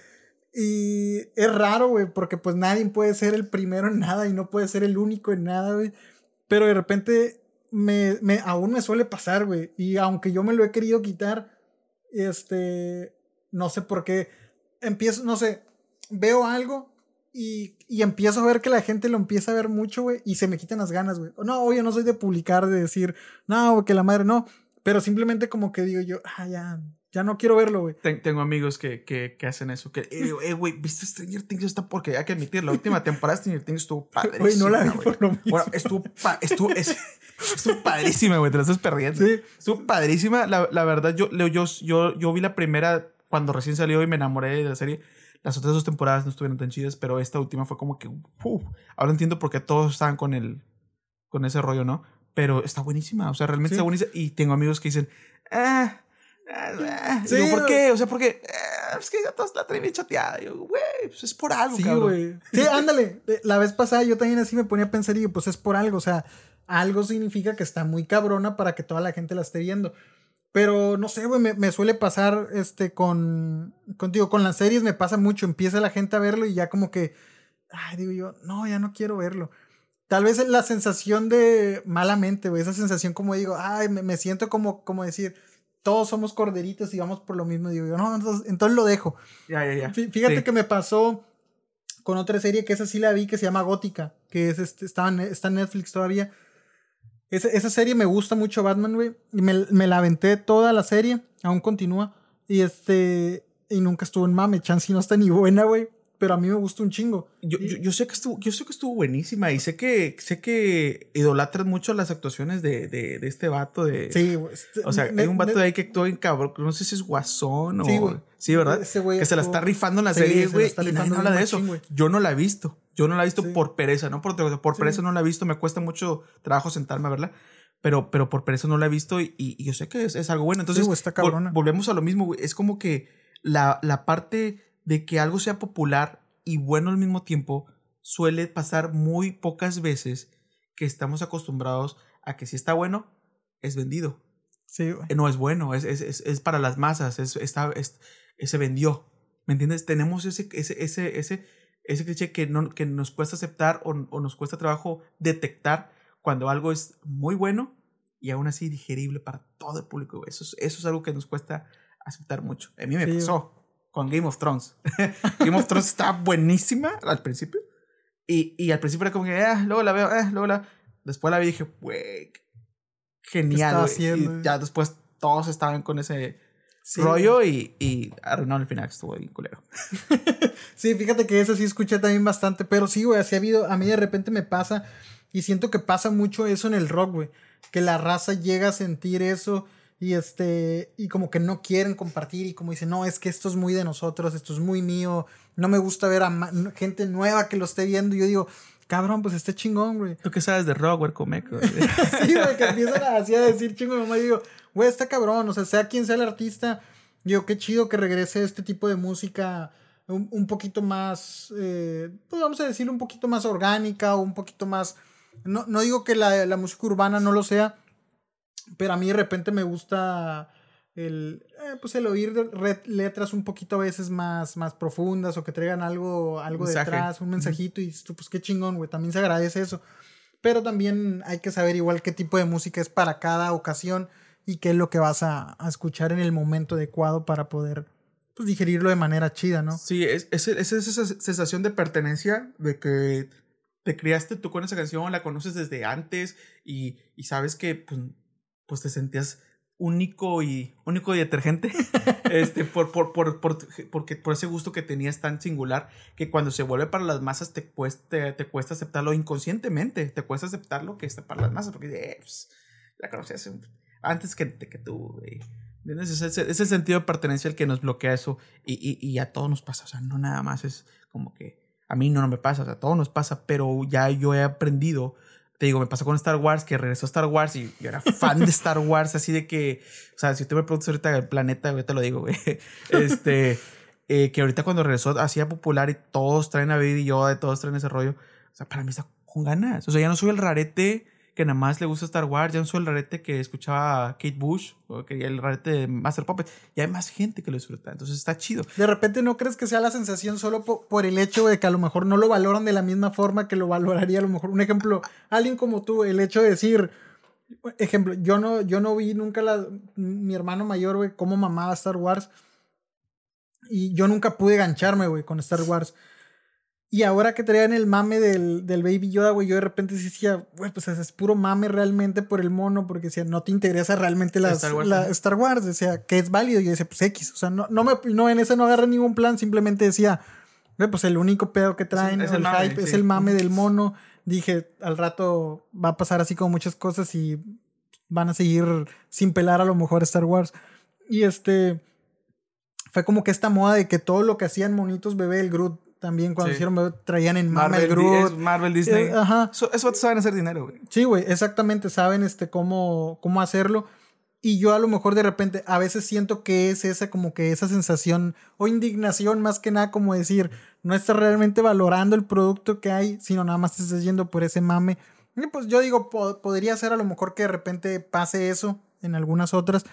Speaker 1: y es raro, güey, porque pues nadie puede ser el primero en nada y no puede ser el único en nada, güey. Pero de repente me, me, aún me suele pasar, güey. Y aunque yo me lo he querido quitar, este, no sé por qué, empiezo, no sé, veo algo y, y, empiezo a ver que la gente lo empieza a ver mucho, güey, y se me quitan las ganas, güey. No, oye, no soy de publicar, de decir, no, que la madre no. Pero simplemente como que digo yo, ah, ya, ya no quiero verlo, güey.
Speaker 2: tengo amigos que, que, que, hacen eso. Que, eh, eh, güey, ¿viste Stranger Things? Está porque hay que admitir, la última temporada de Stranger Things estuvo padrísima. Güey, no la vi por lo mismo. Bueno, estuvo, estuvo, estuvo padrísima, güey, te la estás perdiendo. Sí. Estuvo padrísima. La, la verdad, yo, yo, yo, yo vi la primera cuando recién salió y me enamoré de la serie. Las otras dos temporadas no estuvieron tan chidas, pero esta última fue como que. ahora entiendo por qué todos estaban con el. con ese rollo, ¿no? Pero está buenísima. O sea, realmente está buenísima. Y tengo amigos que dicen. Ah. ah, ah". Sí, ¿por qué? O sea, porque ah, es que ya todos la traen bien chateada. yo, güey, pues es por algo,
Speaker 1: sí, güey. Sí, ándale. La vez pasada yo también así me ponía a pensar y yo, pues es por algo. O sea, algo significa que está muy cabrona para que toda la gente la esté viendo. Pero no sé, güey, me, suele pasar este con. Contigo, con las series me pasa mucho. Empieza la gente a verlo y ya como que. Ay, digo yo, no, ya no quiero verlo. Tal vez la sensación de malamente, güey, esa sensación como digo, ay, me, siento como, como decir, todos somos corderitos y vamos por lo mismo. Digo yo, no, entonces, lo dejo.
Speaker 2: Ya, ya, ya.
Speaker 1: Fíjate que me pasó con otra serie que esa sí la vi que se llama Gótica, que es este, está en Netflix todavía esa, esa serie me gusta mucho Batman, güey. Y me, me, la aventé toda la serie. Aún continúa. Y este. Y nunca estuvo en mame. Chance no está ni buena, güey pero a mí me gusta un chingo.
Speaker 2: Yo, yo, sé que estuvo, yo sé que estuvo buenísima y sé que, sé que idolatras mucho las actuaciones de, de, de este vato de.
Speaker 1: Sí, güey.
Speaker 2: O sea, hay un vato de ahí que actúa en cabrón, no sé si es guasón o. Sí, güey. Sí, ¿verdad? que se la está rifando en la serie, güey. y nadie habla de eso. yo no la he visto. Yo no la he visto por pereza, ¿no? Por, por pereza no la he visto. Me cuesta mucho trabajo sentarme a verla. Pero, pero por pereza no la he visto y, y yo sé que es, es algo bueno. Entonces,
Speaker 1: está
Speaker 2: volvemos a lo mismo, güey. Es como que la, la parte de que algo sea popular y bueno al mismo tiempo suele pasar muy pocas veces que estamos acostumbrados a que si está bueno, es vendido.
Speaker 1: Sí,
Speaker 2: No es bueno, es, es, es, para las masas, es, está, es, se vendió. ¿Me entiendes? Tenemos ese, ese, ese, ese, ese cliché que, no, que nos cuesta aceptar o, o, nos cuesta trabajo detectar cuando algo es muy bueno y aún así digerible para todo el público. Eso es, eso es algo que nos cuesta aceptar mucho. A mí me pasó con Game of Thrones. Game of Thrones está buenísima al principio. Y, y al principio era como que, ah, luego la veo, ah, luego la. Después la vi y dije, güey, genial. Y ya después todos estaban con ese rollo y, y arruinaron el final, estuvo bien culero.
Speaker 1: sí, fíjate que eso sí escuché también bastante, pero sí, güey, así ha habido, a mí de repente me pasa y siento que pasa mucho eso en el rock, güey, que la raza llega a sentir eso y este y como que no quieren compartir y como dicen, "No, es que esto es muy de nosotros, esto es muy mío, no me gusta ver a gente nueva que lo esté viendo." Y yo digo, "Cabrón, pues esté chingón, güey."
Speaker 2: ¿Tú qué sabes de rock, güey, comeco?
Speaker 1: sí, güey, que empiezan así a decir chingo mamá y digo, "Güey, está cabrón, o sea, sea quien sea el artista, digo, qué chido que regrese este tipo de música un, un poquito más, eh, pues vamos a decir, un poquito más orgánica o un poquito más... No, no digo que la, la música urbana no lo sea, pero a mí de repente me gusta el, eh, pues el oír letras un poquito a veces más, más profundas o que traigan algo, algo detrás, un mensajito y pues qué chingón, güey, también se agradece eso. Pero también hay que saber igual qué tipo de música es para cada ocasión y qué es lo que vas a, a escuchar en el momento adecuado para poder pues, digerirlo de manera chida, ¿no?
Speaker 2: Sí, es, es, es esa sensación de pertenencia, de que te criaste tú con esa canción, la conoces desde antes y, y sabes que pues, pues te sentías único y único y detergente este por, por, por, por, porque, por ese gusto que tenías tan singular que cuando se vuelve para las masas te cuesta, te, cuesta aceptarlo inconscientemente te cuesta aceptarlo que está para las masas porque eh, pues, la conoces antes que, que tú es, es, el sentido de pertenencia el que nos bloquea eso y, y, y, a todos nos pasa o sea no nada más es como que a mí no, no me pasa o sea a todos nos pasa pero ya yo he aprendido te digo, me pasó con Star Wars, que regresó Star Wars y yo era fan de Star Wars, así de que, o sea, si tú me preguntas ahorita el planeta, yo te lo digo, güey. Este, eh, que ahorita cuando regresó hacía popular y todos traen a Baby Yoda, todos traen ese rollo. O sea, para mí está con ganas. O sea, ya no soy el rarete que nada más le gusta Star Wars, ya no soy el rarete que escuchaba Kate Bush, o que el rarete de Master Puppet, ya hay más gente que lo disfruta, entonces está chido.
Speaker 1: De repente no crees que sea la sensación solo por, el hecho de que a lo mejor no lo valoran de la misma forma que lo valoraría a lo mejor, un ejemplo, alguien como tú, el hecho de decir, ejemplo, yo no, yo no vi nunca la, mi hermano mayor, güey, cómo mamaba Star Wars, y yo nunca pude gancharme, güey, con Star Wars. Y ahora que traían el mame del, del Baby Yoda, güey, yo de repente decía, güey, pues es puro mame realmente por el mono, porque decía, no te interesa realmente las, Star, Wars, la, Star Wars, decía, que es válido. Y yo decía, pues X, o sea, no, no, me, no en ese no agarré ningún plan, simplemente decía, güey, pues el único pedo que traen, es, el, hype, es el mame del mono. Dije, al rato va a pasar así como muchas cosas y van a seguir sin pelar a lo mejor Star Wars. Y este, fue como que esta moda de que todo lo que hacían monitos bebé, el Groot, también cuando hicieron traían en Marvel, Groot.
Speaker 2: Marvel Disney. Eh, ajá. Eso, saben hacer dinero, güey.
Speaker 1: Sí, güey, exactamente, saben este cómo, cómo hacerlo. Y yo a lo mejor de repente a veces siento que es esa como que esa sensación o indignación más que nada como decir, no estás realmente valorando el producto que hay, sino nada más te estás yendo por ese mame. Y pues yo digo, podría ser a lo mejor que de repente pase eso en algunas otras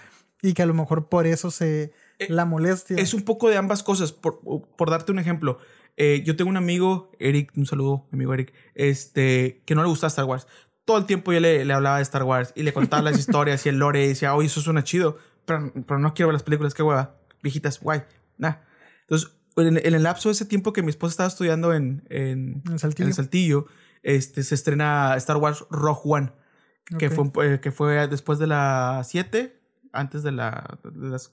Speaker 1: y que a lo mejor por eso se eh, la molestia.
Speaker 2: Es un poco de ambas cosas, por, por darte un ejemplo. Eh, yo tengo un amigo, Eric, un saludo, mi amigo Eric, este, que no le gusta Star Wars. Todo el tiempo yo le, le hablaba de Star Wars y le contaba las historias y el lore y decía, oye, eso suena chido, pero, pero no quiero ver las películas, qué hueva, viejitas, guay, nah. Entonces, en, el lapso de ese tiempo que mi esposa estaba estudiando en, en, ¿En, Saltillo? Saltillo, este, se estrena Star Wars Rogue One, que, fue, eh, que fue después de la 7, antes de, la, de las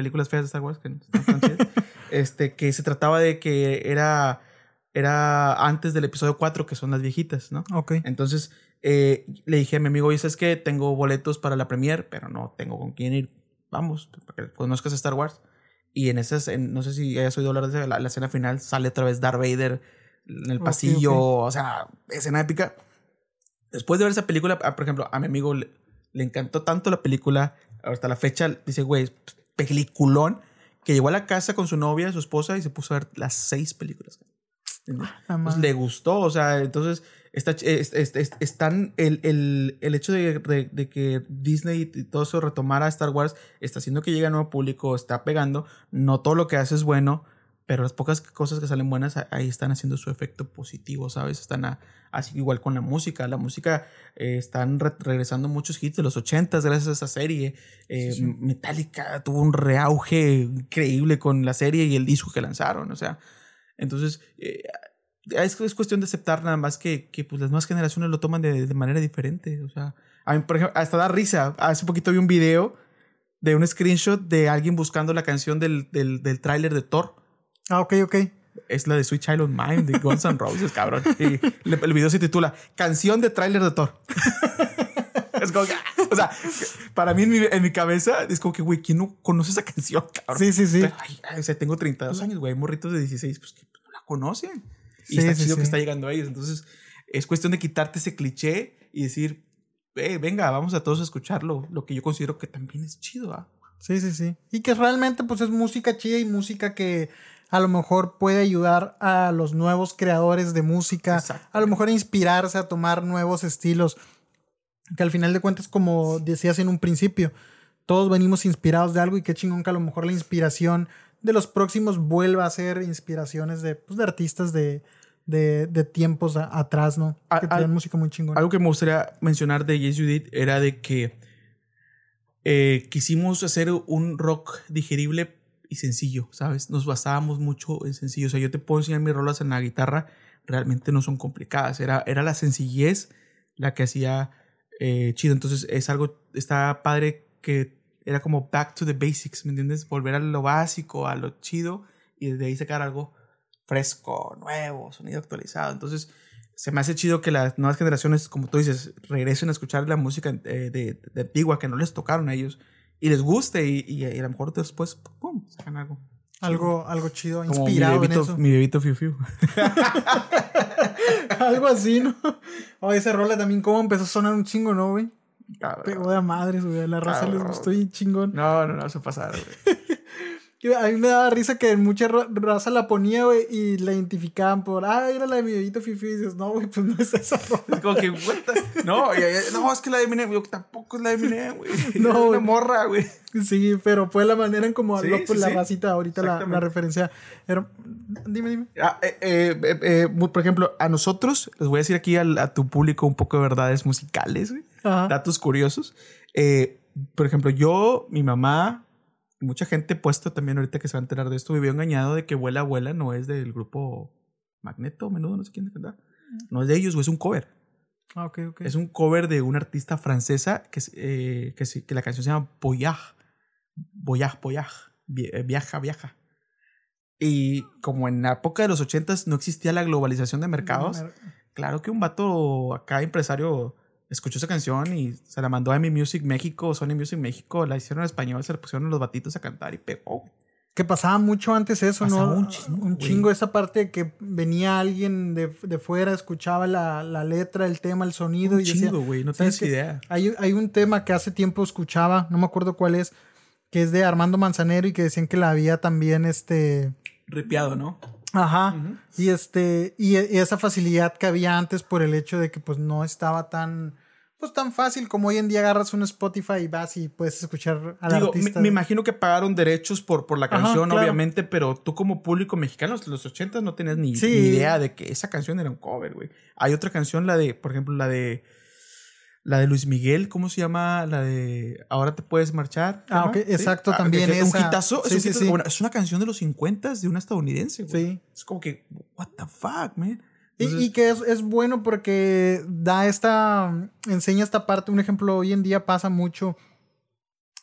Speaker 2: películas feas de Star Wars, que este, que se trataba de que era, era antes del episodio 4, que son las viejitas, ¿no?
Speaker 1: Ok.
Speaker 2: Entonces, eh, le dije a mi amigo, oye, es que tengo boletos para la premiere, pero no tengo con quién ir. Vamos, para que conozcas Star Wars. Y en esas, no sé si hayas oído hablar de la, la, escena final, sale otra vez Darth Vader en el pasillo, o sea, escena épica. Después de ver esa película, ah, por ejemplo, a mi amigo le, le encantó tanto la película, hasta la fecha, dice, güey, peliculón que llegó a la casa con su novia, su esposa, y se puso a ver las seis películas. Ah, pues le gustó, o sea, entonces está, están el, el, el hecho de, de, que Disney y todo eso retomara Star Wars está haciendo que llegue a nuevo público, está pegando, no todo lo que hace es bueno, pero las pocas cosas que salen buenas ahí están haciendo su efecto positivo, ¿sabes? Están así igual con la música. La música eh, están regresando muchos hits de los 80 gracias a esa serie. Eh, Metallica tuvo un reauge increíble con la serie y el disco que lanzaron, o sea. Entonces, eh, es, es, cuestión de aceptar nada más que, que pues, las nuevas generaciones lo toman de, de, manera diferente. O sea, a mí, por ejemplo, hasta da risa. Hace poquito vi un video de un screenshot de alguien buscando la canción del, del, del tráiler de Thor
Speaker 1: Ah, ok, ok.
Speaker 2: Es la de Sweet Child of Mine de Guns N' Roses, cabrón. Y el video se titula Canción de tráiler de Thor. es como que, o sea, para mí en mi, cabeza es como que, güey, ¿quién no conoce esa canción, cabrón?
Speaker 1: Sí, sí, sí.
Speaker 2: o sea, tengo 32 años, güey, morritos de 16, pues que no la conocen. Y está chido que está llegando a ellos. Entonces, es cuestión de quitarte ese cliché y decir, eh, venga, vamos a todos a escucharlo, lo que yo considero que también es chido, ¿ah?
Speaker 1: Sí, sí, sí. Y que realmente, pues, es música chida y música que a lo mejor puede ayudar a los nuevos creadores de música, a lo mejor inspirarse a tomar nuevos estilos, que al final de cuentas, como decías en un principio, todos venimos inspirados de algo y qué chingón que a lo mejor la inspiración de los próximos vuelva a ser inspiraciones de, pues, de artistas de, de, de, tiempos atrás, ¿no? que tienen música muy chingona.
Speaker 2: Algo que me gustaría mencionar de Yes Judith era de que eh, quisimos hacer un rock digerible y sencillo, ¿sabes? Nos basábamos mucho en sencillo. O sea, yo te puedo enseñar mis rolas en la guitarra realmente no son complicadas. Era, era la sencillez la que hacía eh, chido. Entonces es algo, está padre que era como back to the basics, ¿me entiendes? Volver a lo básico, a lo chido y desde ahí sacar algo fresco, nuevo, sonido actualizado. Entonces se me hace chido que las nuevas generaciones, como tú dices, regresen a escuchar la música eh, de, de, antigua que no les tocaron a ellos y les guste y, y, a lo mejor después, ¡pum!, sacan algo.
Speaker 1: Algo, algo chido, inspirado
Speaker 2: mi bebito,
Speaker 1: en eso.
Speaker 2: Mi bebito Fiu Fiu.
Speaker 1: algo así, ¿no? Oye, esa rola también, ¿cómo empezó a sonar un chingo, no, güey?
Speaker 2: Cabrón.
Speaker 1: Pegó de madre, güey. A la raza les gustó y chingón.
Speaker 2: No, no, no, se pasaron, güey.
Speaker 1: A mí me daba risa que mucha raza la ponía, güey, y la identificaban por, ah, era la de mi bebito Fifi. Y dices, no, güey, pues no es esa rola.
Speaker 2: Es como que. No, no, es que la de Eminem, yo tampoco es la de Eminem, güey.
Speaker 1: No,
Speaker 2: es una morra, güey.
Speaker 1: Sí, pero fue la manera en como
Speaker 2: Sí,
Speaker 1: habló
Speaker 2: sí,
Speaker 1: pues, la
Speaker 2: sí.
Speaker 1: racita ahorita la, la referencia. Era- Dime, dime.
Speaker 2: Ah, eh, eh, eh, por ejemplo, a nosotros, les voy a decir aquí al- a, tu público un poco de verdades musicales, güey. Datos curiosos. Por ejemplo, yo, mi mamá, mucha gente puesto también ahorita que se va a enterar de esto, vivió engañado de que Vuela Abuela no es del grupo Magneto, menudo, no sé quién cantar. No es de ellos, güey, es un cover.
Speaker 1: Ah, ok, ok.
Speaker 2: Es un cover de una artista francesa que, eh, que, la canción se llama Voyage. Voyage, Voyage. Eh, Viaja, viaja. Y como en la época de los ochentas no existía la globalización de mercados, claro que un vato acá, empresario, escuchó esa canción y se la mandó a Mi Music México, Sony Music México, la hicieron en español, se la pusieron los batitos a cantar y pegó.
Speaker 1: Que pasaba mucho antes eso,
Speaker 2: Pasaba
Speaker 1: ¿no?
Speaker 2: un chingo,
Speaker 1: Un chingo esa parte de que venía alguien de, de fuera, escuchaba la, la letra, el tema, el sonido
Speaker 2: Un
Speaker 1: y decía,
Speaker 2: chingo, güey, no
Speaker 1: ¿sabes
Speaker 2: tienes idea.
Speaker 1: Hay, hay un tema que hace tiempo escuchaba, no me acuerdo cuál es, que es de Armando Manzanero y que decían que la había también, este...
Speaker 2: Ripiado, ¿no?
Speaker 1: Ajá. Y este, y, y esa facilidad que había antes por el hecho de que pues no estaba tan, pues tan fácil como hoy en día agarras un Spotify y vas y puedes escuchar al
Speaker 2: Digo,
Speaker 1: artista.
Speaker 2: me imagino que pagaron derechos por, por la
Speaker 1: Ajá,
Speaker 2: canción,
Speaker 1: claro.
Speaker 2: obviamente, pero tú como público mexicano, en los 80 no tenías ni,
Speaker 1: Sí.
Speaker 2: ni idea de que esa canción era un cover, güey. Hay otra canción, la de, por ejemplo, la de la de Luis Miguel, ¿cómo se llama? La de Ahora te puedes marchar.
Speaker 1: Ah,
Speaker 2: ¿no?
Speaker 1: ok, exacto, también
Speaker 2: que
Speaker 1: esa.
Speaker 2: Un hitazo,
Speaker 1: Sí,
Speaker 2: es, un
Speaker 1: sí,
Speaker 2: hitazo.
Speaker 1: sí.
Speaker 2: Bueno, es una canción de los 50 de una estadounidense, güey.
Speaker 1: Sí.
Speaker 2: Es como que, what the fuck, man.
Speaker 1: Y, que es, es bueno porque da esta, enseña esta parte, un ejemplo, hoy en día pasa mucho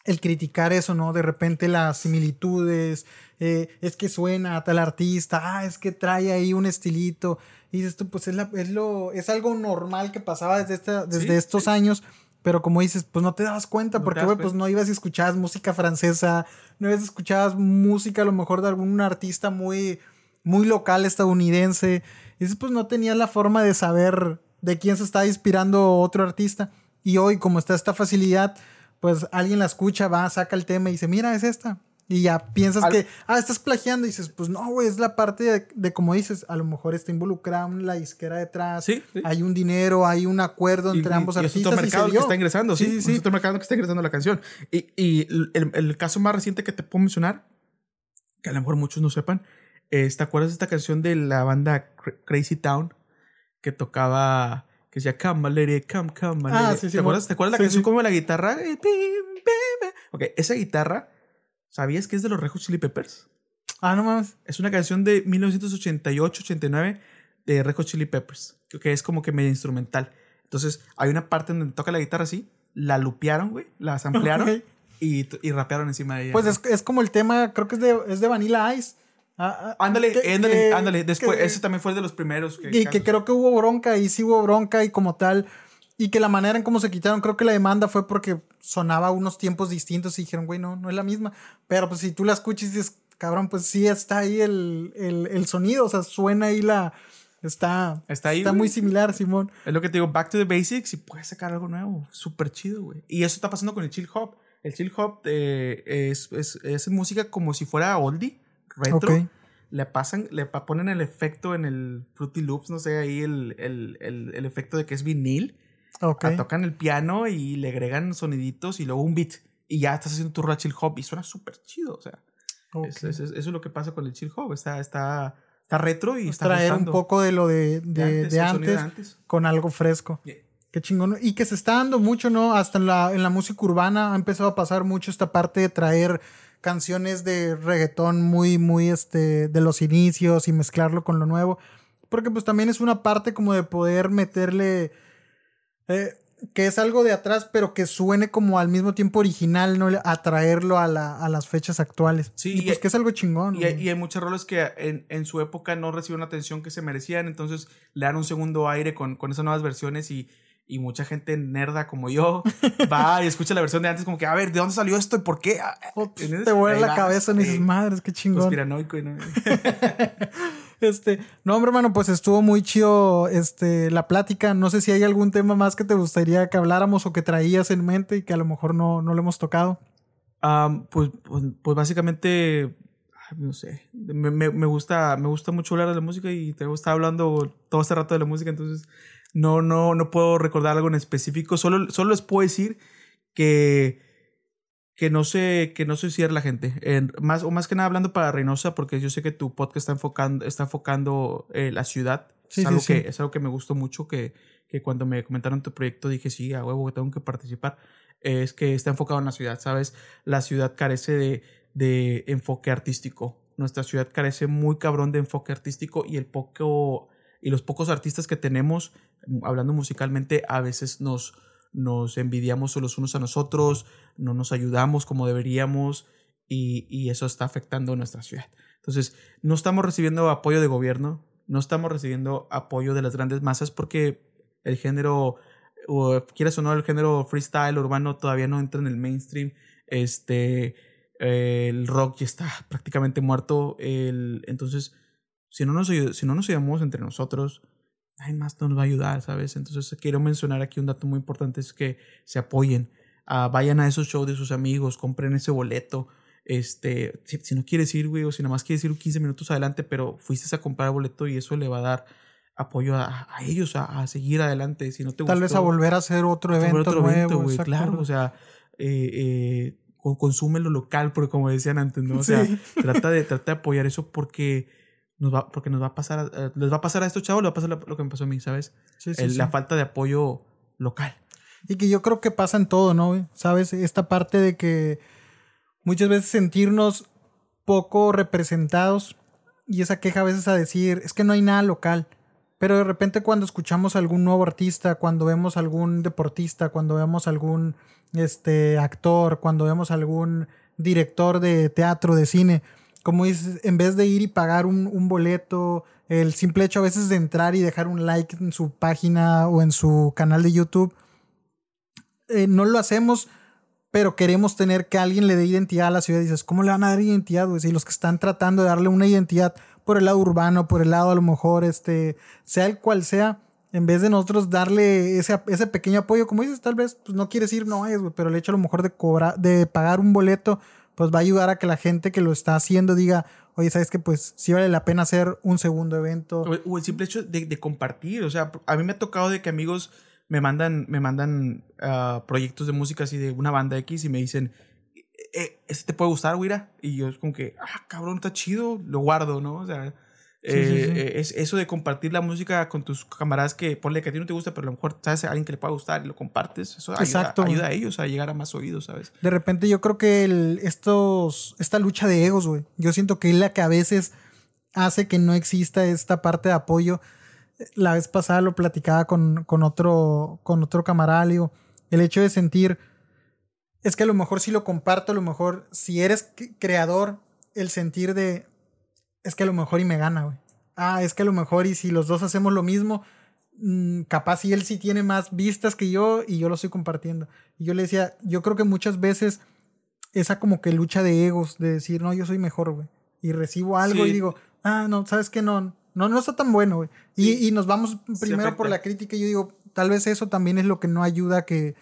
Speaker 1: el criticar eso, ¿no? De repente las similitudes, eh, es que suena a tal artista, ah, es que trae ahí un estilito, y dices tú, pues es, la- es, lo, es algo normal que pasaba desde, esta, desde
Speaker 2: Sí,
Speaker 1: estos
Speaker 2: sí.
Speaker 1: años, pero como dices, pues no te dabas cuenta,
Speaker 2: No
Speaker 1: porque, güey, pues no ibas y escuchabas música francesa, no ibas y escuchabas música a lo mejor de algún artista muy, muy local estadounidense, y dices, pues no tenías la forma de saber de quién se está inspirando otro artista, y hoy como está esta facilidad, pues alguien la escucha, va, saca el tema y dice, mira, es esta. Y ya piensas
Speaker 2: Al-
Speaker 1: que, ah, estás plagiando. Y dices, pues no, güey, es la parte de, de como dices, a lo mejor está involucrada la disquera detrás.
Speaker 2: Sí, sí.
Speaker 1: Hay un dinero, hay un acuerdo entre
Speaker 2: y-
Speaker 1: ambos
Speaker 2: y es
Speaker 1: artistas.
Speaker 2: otro
Speaker 1: y
Speaker 2: mercado
Speaker 1: se
Speaker 2: el que está ingresando, sí.
Speaker 1: Sí, sí,
Speaker 2: Es otro mercado que está ingresando la canción. Y, y el, el caso más reciente que te puedo mencionar, que a lo mejor muchos no sepan, es, ¿te acuerdas de esta canción de la banda Cra- Crazy Town? Que tocaba, que decía, come, lady, come, come,
Speaker 1: Ah,
Speaker 2: lady"?
Speaker 1: sí, sí,
Speaker 2: ¿Te acuerdas, ¿Te acuerdas la
Speaker 1: sí,
Speaker 2: canción
Speaker 1: sí.
Speaker 2: como la guitarra? Eh. Ok, esa guitarra, ¿sabías que es de los Red Hot Chili Peppers?
Speaker 1: Ah, no mames.
Speaker 2: Es una canción de 1988-89 de Red Hot Chili Peppers, que- es como que medio instrumental. Entonces, hay una parte donde toca la guitarra así, la lupearon, güey, la samplearon y, y rapearon encima de ella.
Speaker 1: Pues es, es como el tema, creo que es de, es de Vanilla Ice. Ah, ah,
Speaker 2: Ándale,
Speaker 1: que-
Speaker 2: ándale,
Speaker 1: que-
Speaker 2: ándale. Después,
Speaker 1: que-
Speaker 2: ese también fue de los primeros. Que,
Speaker 1: y que creo que hubo bronca, y sí hubo bronca, y como tal. Y que la manera en cómo se quitaron, creo que la demanda fue porque sonaba unos tiempos distintos y dijeron, güey, no, no es la misma. Pero pues si tú la escuchas y dices, cabrón, pues sí está ahí el, el, el sonido, o sea, suena ahí la. Está,
Speaker 2: Está ahí,
Speaker 1: está muy similar, Simón.
Speaker 2: Es lo que te digo, back to the basics y puedes sacar algo nuevo. Súper chido, güey. Y eso está pasando con el chill hop. El chill hop eh, es, es, es música como si fuera oldie, retro.
Speaker 1: Ok.
Speaker 2: Le pasan, le ponen el efecto en el Fruity Loops, no sé, ahí el, el, el, el efecto de que es vinil.
Speaker 1: Ok.
Speaker 2: Ah, Tocan el piano y le agregan soniditos y luego un beat. Y ya estás haciendo tu rola chill hop y suena súper chido. O sea,
Speaker 1: ok.
Speaker 2: es- es- es- eso es lo que pasa con el chill hop. Está, está, está retro y está
Speaker 1: Traer un poco de lo de, de, antes, con algo fresco.
Speaker 2: Yeah.
Speaker 1: Qué chingón. Y que se está dando mucho, ¿no? Hasta en la, en la música urbana ha empezado a pasar mucho esta parte de traer canciones de reggaetón muy, muy, este, de los inicios y mezclarlo con lo nuevo. Porque pues también es una parte como de poder meterle... Eh, que es algo de atrás, pero que suene como al mismo tiempo original, ¿no? Atraerlo a, la, a las fechas actuales.
Speaker 2: Sí,
Speaker 1: y pues que es algo chingón.
Speaker 2: Y, hay, y hay muchos roles que en, en, su época no recibieron la atención que se merecían, entonces le dan un segundo aire con, con esas nuevas versiones y, y mucha gente nerda como yo va y escucha la versión de antes como que, a ver, ¿de dónde salió esto y por qué? Ah,
Speaker 1: te vuelve la cabeza en esas madres, qué chingón.
Speaker 2: Conspiranoico, ¿no?
Speaker 1: Este, no, hombre, hermano, pues estuvo muy chido este, la plática. No sé si hay algún tema más que te gustaría que habláramos o que traías en mente y que a lo mejor no, no lo hemos tocado.
Speaker 2: pues, pues, pues, básicamente, no sé, me, me, gusta, me gusta mucho hablar de la música y te estaba hablando todo este rato de la música, entonces no, no, no puedo recordar algo en específico. Solo, solo les puedo decir que que no se, que no se cierre la gente. En, más, o más que nada hablando para Reynosa, porque yo sé que tu podcast está enfocando, está enfocando eh, la ciudad. es, algo que, es algo que me gustó mucho, que, que cuando me comentaron tu proyecto dije, sí, a huevo, que tengo que participar. Es que está enfocado en la ciudad, ¿sabes? La ciudad carece de, de enfoque artístico. Nuestra ciudad carece muy cabrón de enfoque artístico y el poco y los pocos artistas que tenemos, hablando musicalmente, a veces nos, nos envidiamos los unos a nosotros, no nos ayudamos como deberíamos y, y, eso está afectando nuestra ciudad. Entonces, no estamos recibiendo apoyo de gobierno, no estamos recibiendo apoyo de las grandes masas porque el género, o quieras o no, el género freestyle urbano todavía no entra en el mainstream. Este, el rock ya está prácticamente muerto. El, entonces, si no, nos, si no nos ayudamos entre nosotros, nadie más nos va a ayudar, ¿sabes? Entonces quiero mencionar aquí un dato muy importante, es que se apoyen, uh, vayan a esos shows de sus amigos, compren ese boleto, este, si, si no quieres ir, güey, o si nada más quieres ir 15 minutos adelante, pero fuiste a comprar boleto y eso le va a dar apoyo a, a ellos a, a, seguir adelante, si no te
Speaker 1: Tal vez a volver a hacer otro evento otro nuevo,
Speaker 2: güey, claro, o sea, eh, eh, consume lo local, porque como decían antes, ¿no? O sea, sí. trata, de, trata de apoyar eso porque nos va, porque nos va a pasar, a, les va a pasar a estos chavos, les va a pasar lo que me pasó a mí, ¿sabes?
Speaker 1: Sí, sí,
Speaker 2: El,
Speaker 1: sí.
Speaker 2: La falta de apoyo local.
Speaker 1: Y que yo creo que pasa en todo, ¿no? ¿Sabes? Esta parte de que muchas veces sentirnos poco representados y esa queja a veces a decir, es que no hay nada local. Pero de repente cuando escuchamos a algún nuevo artista, cuando vemos a algún deportista, cuando vemos a algún este, actor, cuando vemos a algún director de teatro, de cine, como dices, en vez de ir y pagar un, un, boleto, el simple hecho a veces de entrar y dejar un like en su página o en su canal de YouTube, eh, no lo hacemos, pero queremos tener que alguien le dé identidad a la ciudad. Y dices, ¿cómo le van a dar identidad? Güey? Si los que están tratando de darle una identidad por el lado urbano, por el lado a lo mejor, este, sea el cual sea, en vez de nosotros darle ese, ese pequeño apoyo, como dices, tal vez pues, no quieres ir, no es, pero el hecho a lo mejor de cobrar, de pagar un boleto, pues va a ayudar a que la gente que lo está haciendo diga, oye, ¿sabes que Pues sí vale la pena hacer un segundo evento.
Speaker 2: O, el simple hecho de, de, compartir, o sea, a mí me ha tocado de que amigos me mandan, me mandan uh, proyectos de música así de una banda X y me dicen, eh, ¿este te puede gustar, güira? Y yo es como que, ah, cabrón, está chido, lo guardo, ¿no? O sea, sí, eh, sí, sí. es eso de compartir la música con tus camaradas que ponle que a ti no te gusta, pero a lo mejor sabes a alguien que le pueda gustar y lo compartes. Eso. Ayuda, ayuda a ellos a llegar a más oídos, ¿sabes?
Speaker 1: De repente yo creo que el, estos, esta lucha de egos, güey, yo siento que es la que a veces hace que no exista esta parte de apoyo. La vez pasada lo platicaba con, con, otro, con otro camarada, digo, el hecho de sentir, es que a lo mejor si lo comparto, a lo mejor si eres creador, el sentir de, es que a lo mejor y me gana, güey. Ah, es que a lo mejor y si los dos hacemos lo mismo, mmm, capaz si él sí tiene más vistas que yo y yo lo estoy compartiendo. Y yo le decía, yo creo que muchas veces esa como que lucha de egos, de decir, no, yo soy mejor, güey. Y recibo algo sí. y digo, ah, no, ¿sabes qué? No, no, no está tan bueno, güey. Y, y, nos vamos primero por la crítica y yo digo, tal vez eso también es lo que no ayuda a que,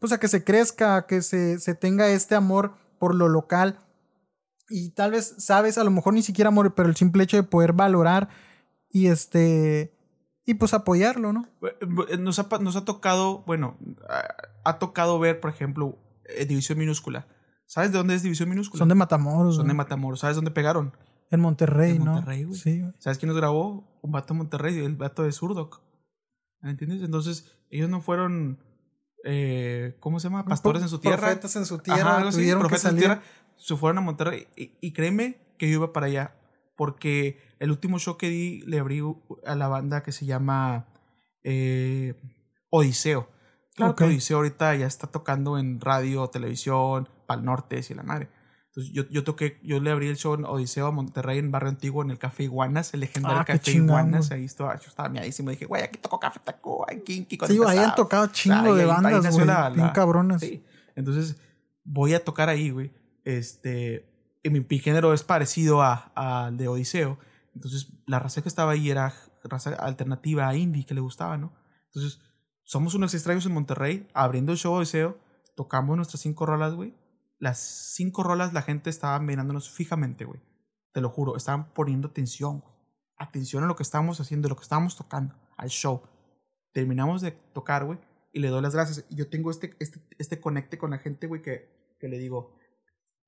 Speaker 1: pues a que se crezca, a que se, se tenga este amor por lo local y tal vez sabes, a lo mejor ni siquiera amor, pero el simple hecho de poder valorar y este y pues apoyarlo, ¿no?
Speaker 2: Nos ha, nos ha tocado, bueno, ha tocado ver, por ejemplo, eh, División Minúscula. ¿Sabes de dónde es División Minúscula?
Speaker 1: Son de Matamoros.
Speaker 2: Son de Matamoros. ¿Sabes dónde pegaron?
Speaker 1: En Monterrey,
Speaker 2: en
Speaker 1: ¿no?
Speaker 2: Monterrey, güey.
Speaker 1: Sí, güey.
Speaker 2: ¿Sabes quién nos grabó? Un vato de Monterrey, el vato de Surdoc. ¿Me entiendes? Entonces, ellos no fueron, eh, ¿cómo se llama? Pastores en su tierra.
Speaker 1: Profetas en su tierra. Ajá, algo así, profetas
Speaker 2: en su tierra. Se fueron a Monterrey. Y, y, créeme que yo iba para allá. porque el último show que di le abrí a la banda que se llama eh, Odiseo. Claro que
Speaker 1: Ok.
Speaker 2: Odiseo ahorita ya está tocando en radio, televisión, Pal Norte y la madre. Entonces yo, yo toqué, yo le abrí el show en Odiseo a Monterrey en Barrio Antiguo en el Café Iguanas, el legendario
Speaker 1: Ah,
Speaker 2: Café
Speaker 1: chingón,
Speaker 2: Iguanas. Ahí estaba, yo estaba miadísimo. Dije, güey, aquí tocó Café Taco, aquí, aquí
Speaker 1: Sí, ahí han tocado chingo de bandas, güey. Bien cabronas.
Speaker 2: Sí. Entonces, voy a tocar ahí, güey. Este. Mi, mi género es parecido a- al de Odiseo. Entonces, la raza que estaba ahí era raza alternativa indie que le gustaba, ¿no? Entonces, somos unos extraños en Monterrey, abriendo el show Odiseo, tocamos nuestras cinco rolas, güey. Las cinco rolas la gente estaba mirándonos fijamente, güey. Te lo juro, estaban poniendo atención, güey. Atención a lo que estábamos haciendo, a lo que estábamos tocando, al show. Terminamos de tocar, güey, y le doy las gracias. Yo tengo este, este, este conecte con la gente, güey, que, que le digo,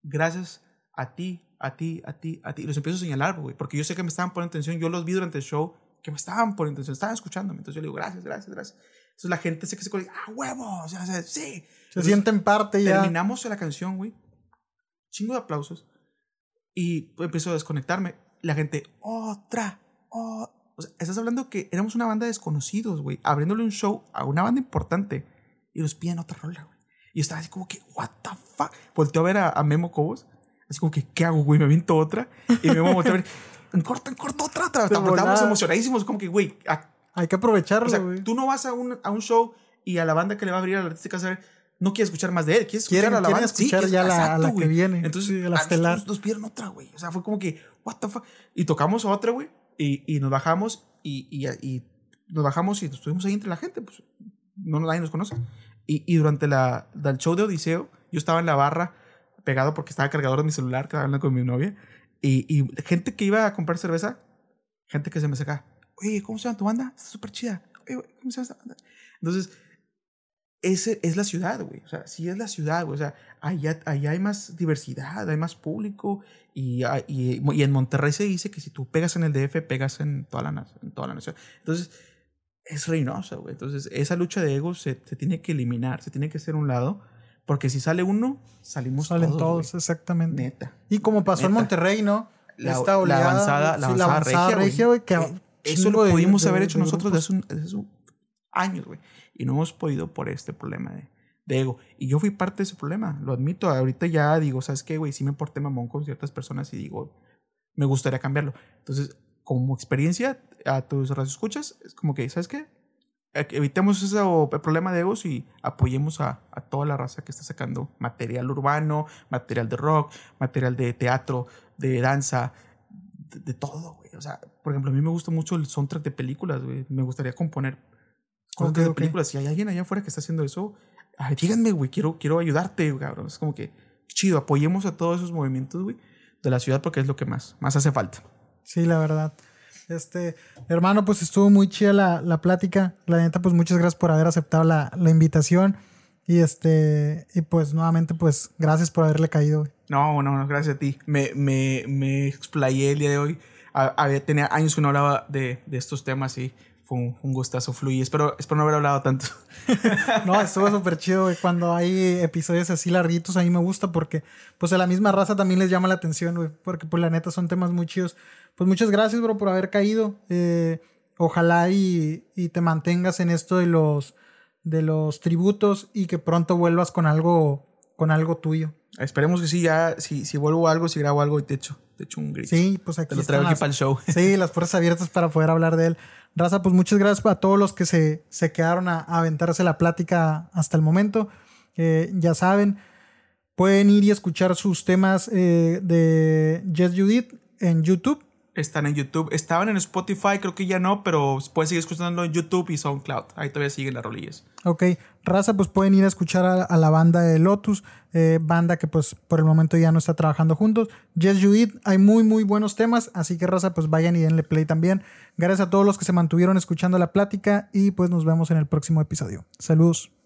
Speaker 2: gracias a ti, a ti, a ti, a ti. Y los empiezo a señalar, güey, porque yo sé que me estaban poniendo atención. Yo los vi durante el show que me estaban poniendo atención, estaban escuchándome. Entonces yo le digo, gracias, gracias, gracias. Entonces la gente sé que se conecta, ah, huevo, o sea, sí.
Speaker 1: Se
Speaker 2: Entonces,
Speaker 1: sienten parte ya.
Speaker 2: Terminamos la canción, güey. Chingo de aplausos. Y empezó a desconectarme. La gente, otra, oh. O sea, estás hablando que éramos una banda de desconocidos, güey. Abriéndole un show a una banda importante. Y nos piden otra rola, güey. Y estaba así como que, what the fuck. Volteo a ver a, a Memo Cobos. Así como que, ¿qué hago, güey? Me aviento otra. Y Memo volteó a ver, en corto, en corto, otra, otra. Estábamos emocionadísimos. Como que, güey,
Speaker 1: Hay que
Speaker 2: o
Speaker 1: aprovecharlo,
Speaker 2: sea,
Speaker 1: güey.
Speaker 2: tú no vas a un, a un show y a la banda que le va a abrir al artista que vas a ver, no quieres escuchar más de él, quieres escuchar a la banda. Sí,
Speaker 1: escuchar
Speaker 2: quieres-
Speaker 1: ya la- a
Speaker 2: exacto,
Speaker 1: la que viene.
Speaker 2: Entonces,
Speaker 1: Sí, a la estelar.
Speaker 2: nos pidieron otra, güey. O sea, fue como que, what the fuck. Y tocamos otra, güey. Y, y nos bajamos y, y, y nos bajamos y estuvimos ahí entre la gente, pues no nadie nos conoce. Y, y durante la, del show de Odiseo, yo estaba en la barra pegado porque estaba cargador de mi celular, estaba hablando con mi novia. Y, y gente que iba a comprar cerveza, gente que se me saca, oye, ¿cómo se llama tu banda? Está súper chida. Oye, ¿cómo se llama esta banda? Entonces, ese es la ciudad, güey. O sea, sí es la ciudad, güey. O sea, allá, allá hay más diversidad, hay más público. Y, y, y en Monterrey se dice que si tú pegas en el DF, pegas en toda la, en toda la nación. Entonces, es reinosa, güey. Entonces, esa lucha de egos se, se tiene que eliminar, se tiene que hacer un lado. Porque si sale uno, salimos
Speaker 1: Salen
Speaker 2: todos.
Speaker 1: exactamente.
Speaker 2: Neta.
Speaker 1: Y como pasó en. Monterrey, ¿no?
Speaker 2: La,
Speaker 1: Esta
Speaker 2: la
Speaker 1: oleada,
Speaker 2: avanzada, la
Speaker 1: sí,
Speaker 2: avanzada, regia, güey.
Speaker 1: que
Speaker 2: Eh, Eso lo pudimos
Speaker 1: de-
Speaker 2: haber
Speaker 1: de
Speaker 2: hecho nosotros desde hace, desde hace años, güey. Y no hemos podido por este problema de, de ego. Y yo fui parte de ese problema, lo admito. Ahorita ya digo, ¿sabes qué, güey? Sí me porté mamón con ciertas personas y digo, me gustaría cambiarlo. Entonces, como experiencia a tus escuchas, es como que, ¿sabes qué? E- Evitemos ese o- problema de egos y apoyemos a, a toda la raza que está sacando material urbano, material de rock, material de teatro, de danza, de, de todo, güey. O sea, por ejemplo, a mí me gusta mucho el soundtrack de películas, güey. Me gustaría componer cosas
Speaker 1: Ok,
Speaker 2: de
Speaker 1: ok.
Speaker 2: películas. Si hay alguien allá afuera que está haciendo eso, ay, díganme, güey, quiero, quiero ayudarte, cabrón. Es como que chido, apoyemos a todos esos movimientos, güey, de la ciudad porque es lo que más, más hace falta.
Speaker 1: Sí, la verdad. Este, hermano, pues estuvo muy chida la, la plática. La neta, pues muchas gracias por haber aceptado la, la invitación. Y este, y pues nuevamente, pues gracias por haberle caído. güey.
Speaker 2: No, no, no, gracias a ti. Me, me, me explayé el día de hoy. Había, tenía años que no hablaba de, de estos temas y fue un, un gustazo fluir. Espero, espero no haber hablado tanto.
Speaker 1: No, estuvo súper chido, güey. Cuando hay episodios así larguitos, a mí me gusta porque, pues, a la misma raza también les llama la atención, güey. Porque, pues, la neta son temas muy chidos. Pues, muchas gracias, bro, por haber caído. Eh, ojalá y, y te mantengas en esto de los, de los tributos y que pronto vuelvas con algo, con algo tuyo.
Speaker 2: Esperemos que sí, ya, si, si vuelvo a algo, si grabo algo y te echo, te echo un grito.
Speaker 1: Sí, pues aquí
Speaker 2: Te lo traigo aquí
Speaker 1: las-
Speaker 2: para el show.
Speaker 1: Sí, las puertas abiertas para poder hablar de él. Raza, pues muchas gracias a todos los que se, se quedaron a, a aventarse la plática hasta el momento. Eh, ya saben, pueden ir y escuchar sus temas eh, de Jess Judith en YouTube.
Speaker 2: Están en YouTube. Estaban en Spotify, creo que ya no, pero puedes seguir escuchando en YouTube y SoundCloud. Ahí todavía siguen las rolillas.
Speaker 1: Ok, raza, pues pueden ir a escuchar a, la banda de Lotus, eh, banda que pues por el momento ya no está trabajando juntos. Jess Judith, hay muy muy buenos temas, así que raza, pues vayan y denle play también. Gracias a todos los que se mantuvieron escuchando la plática y pues nos vemos en el próximo episodio. Saludos.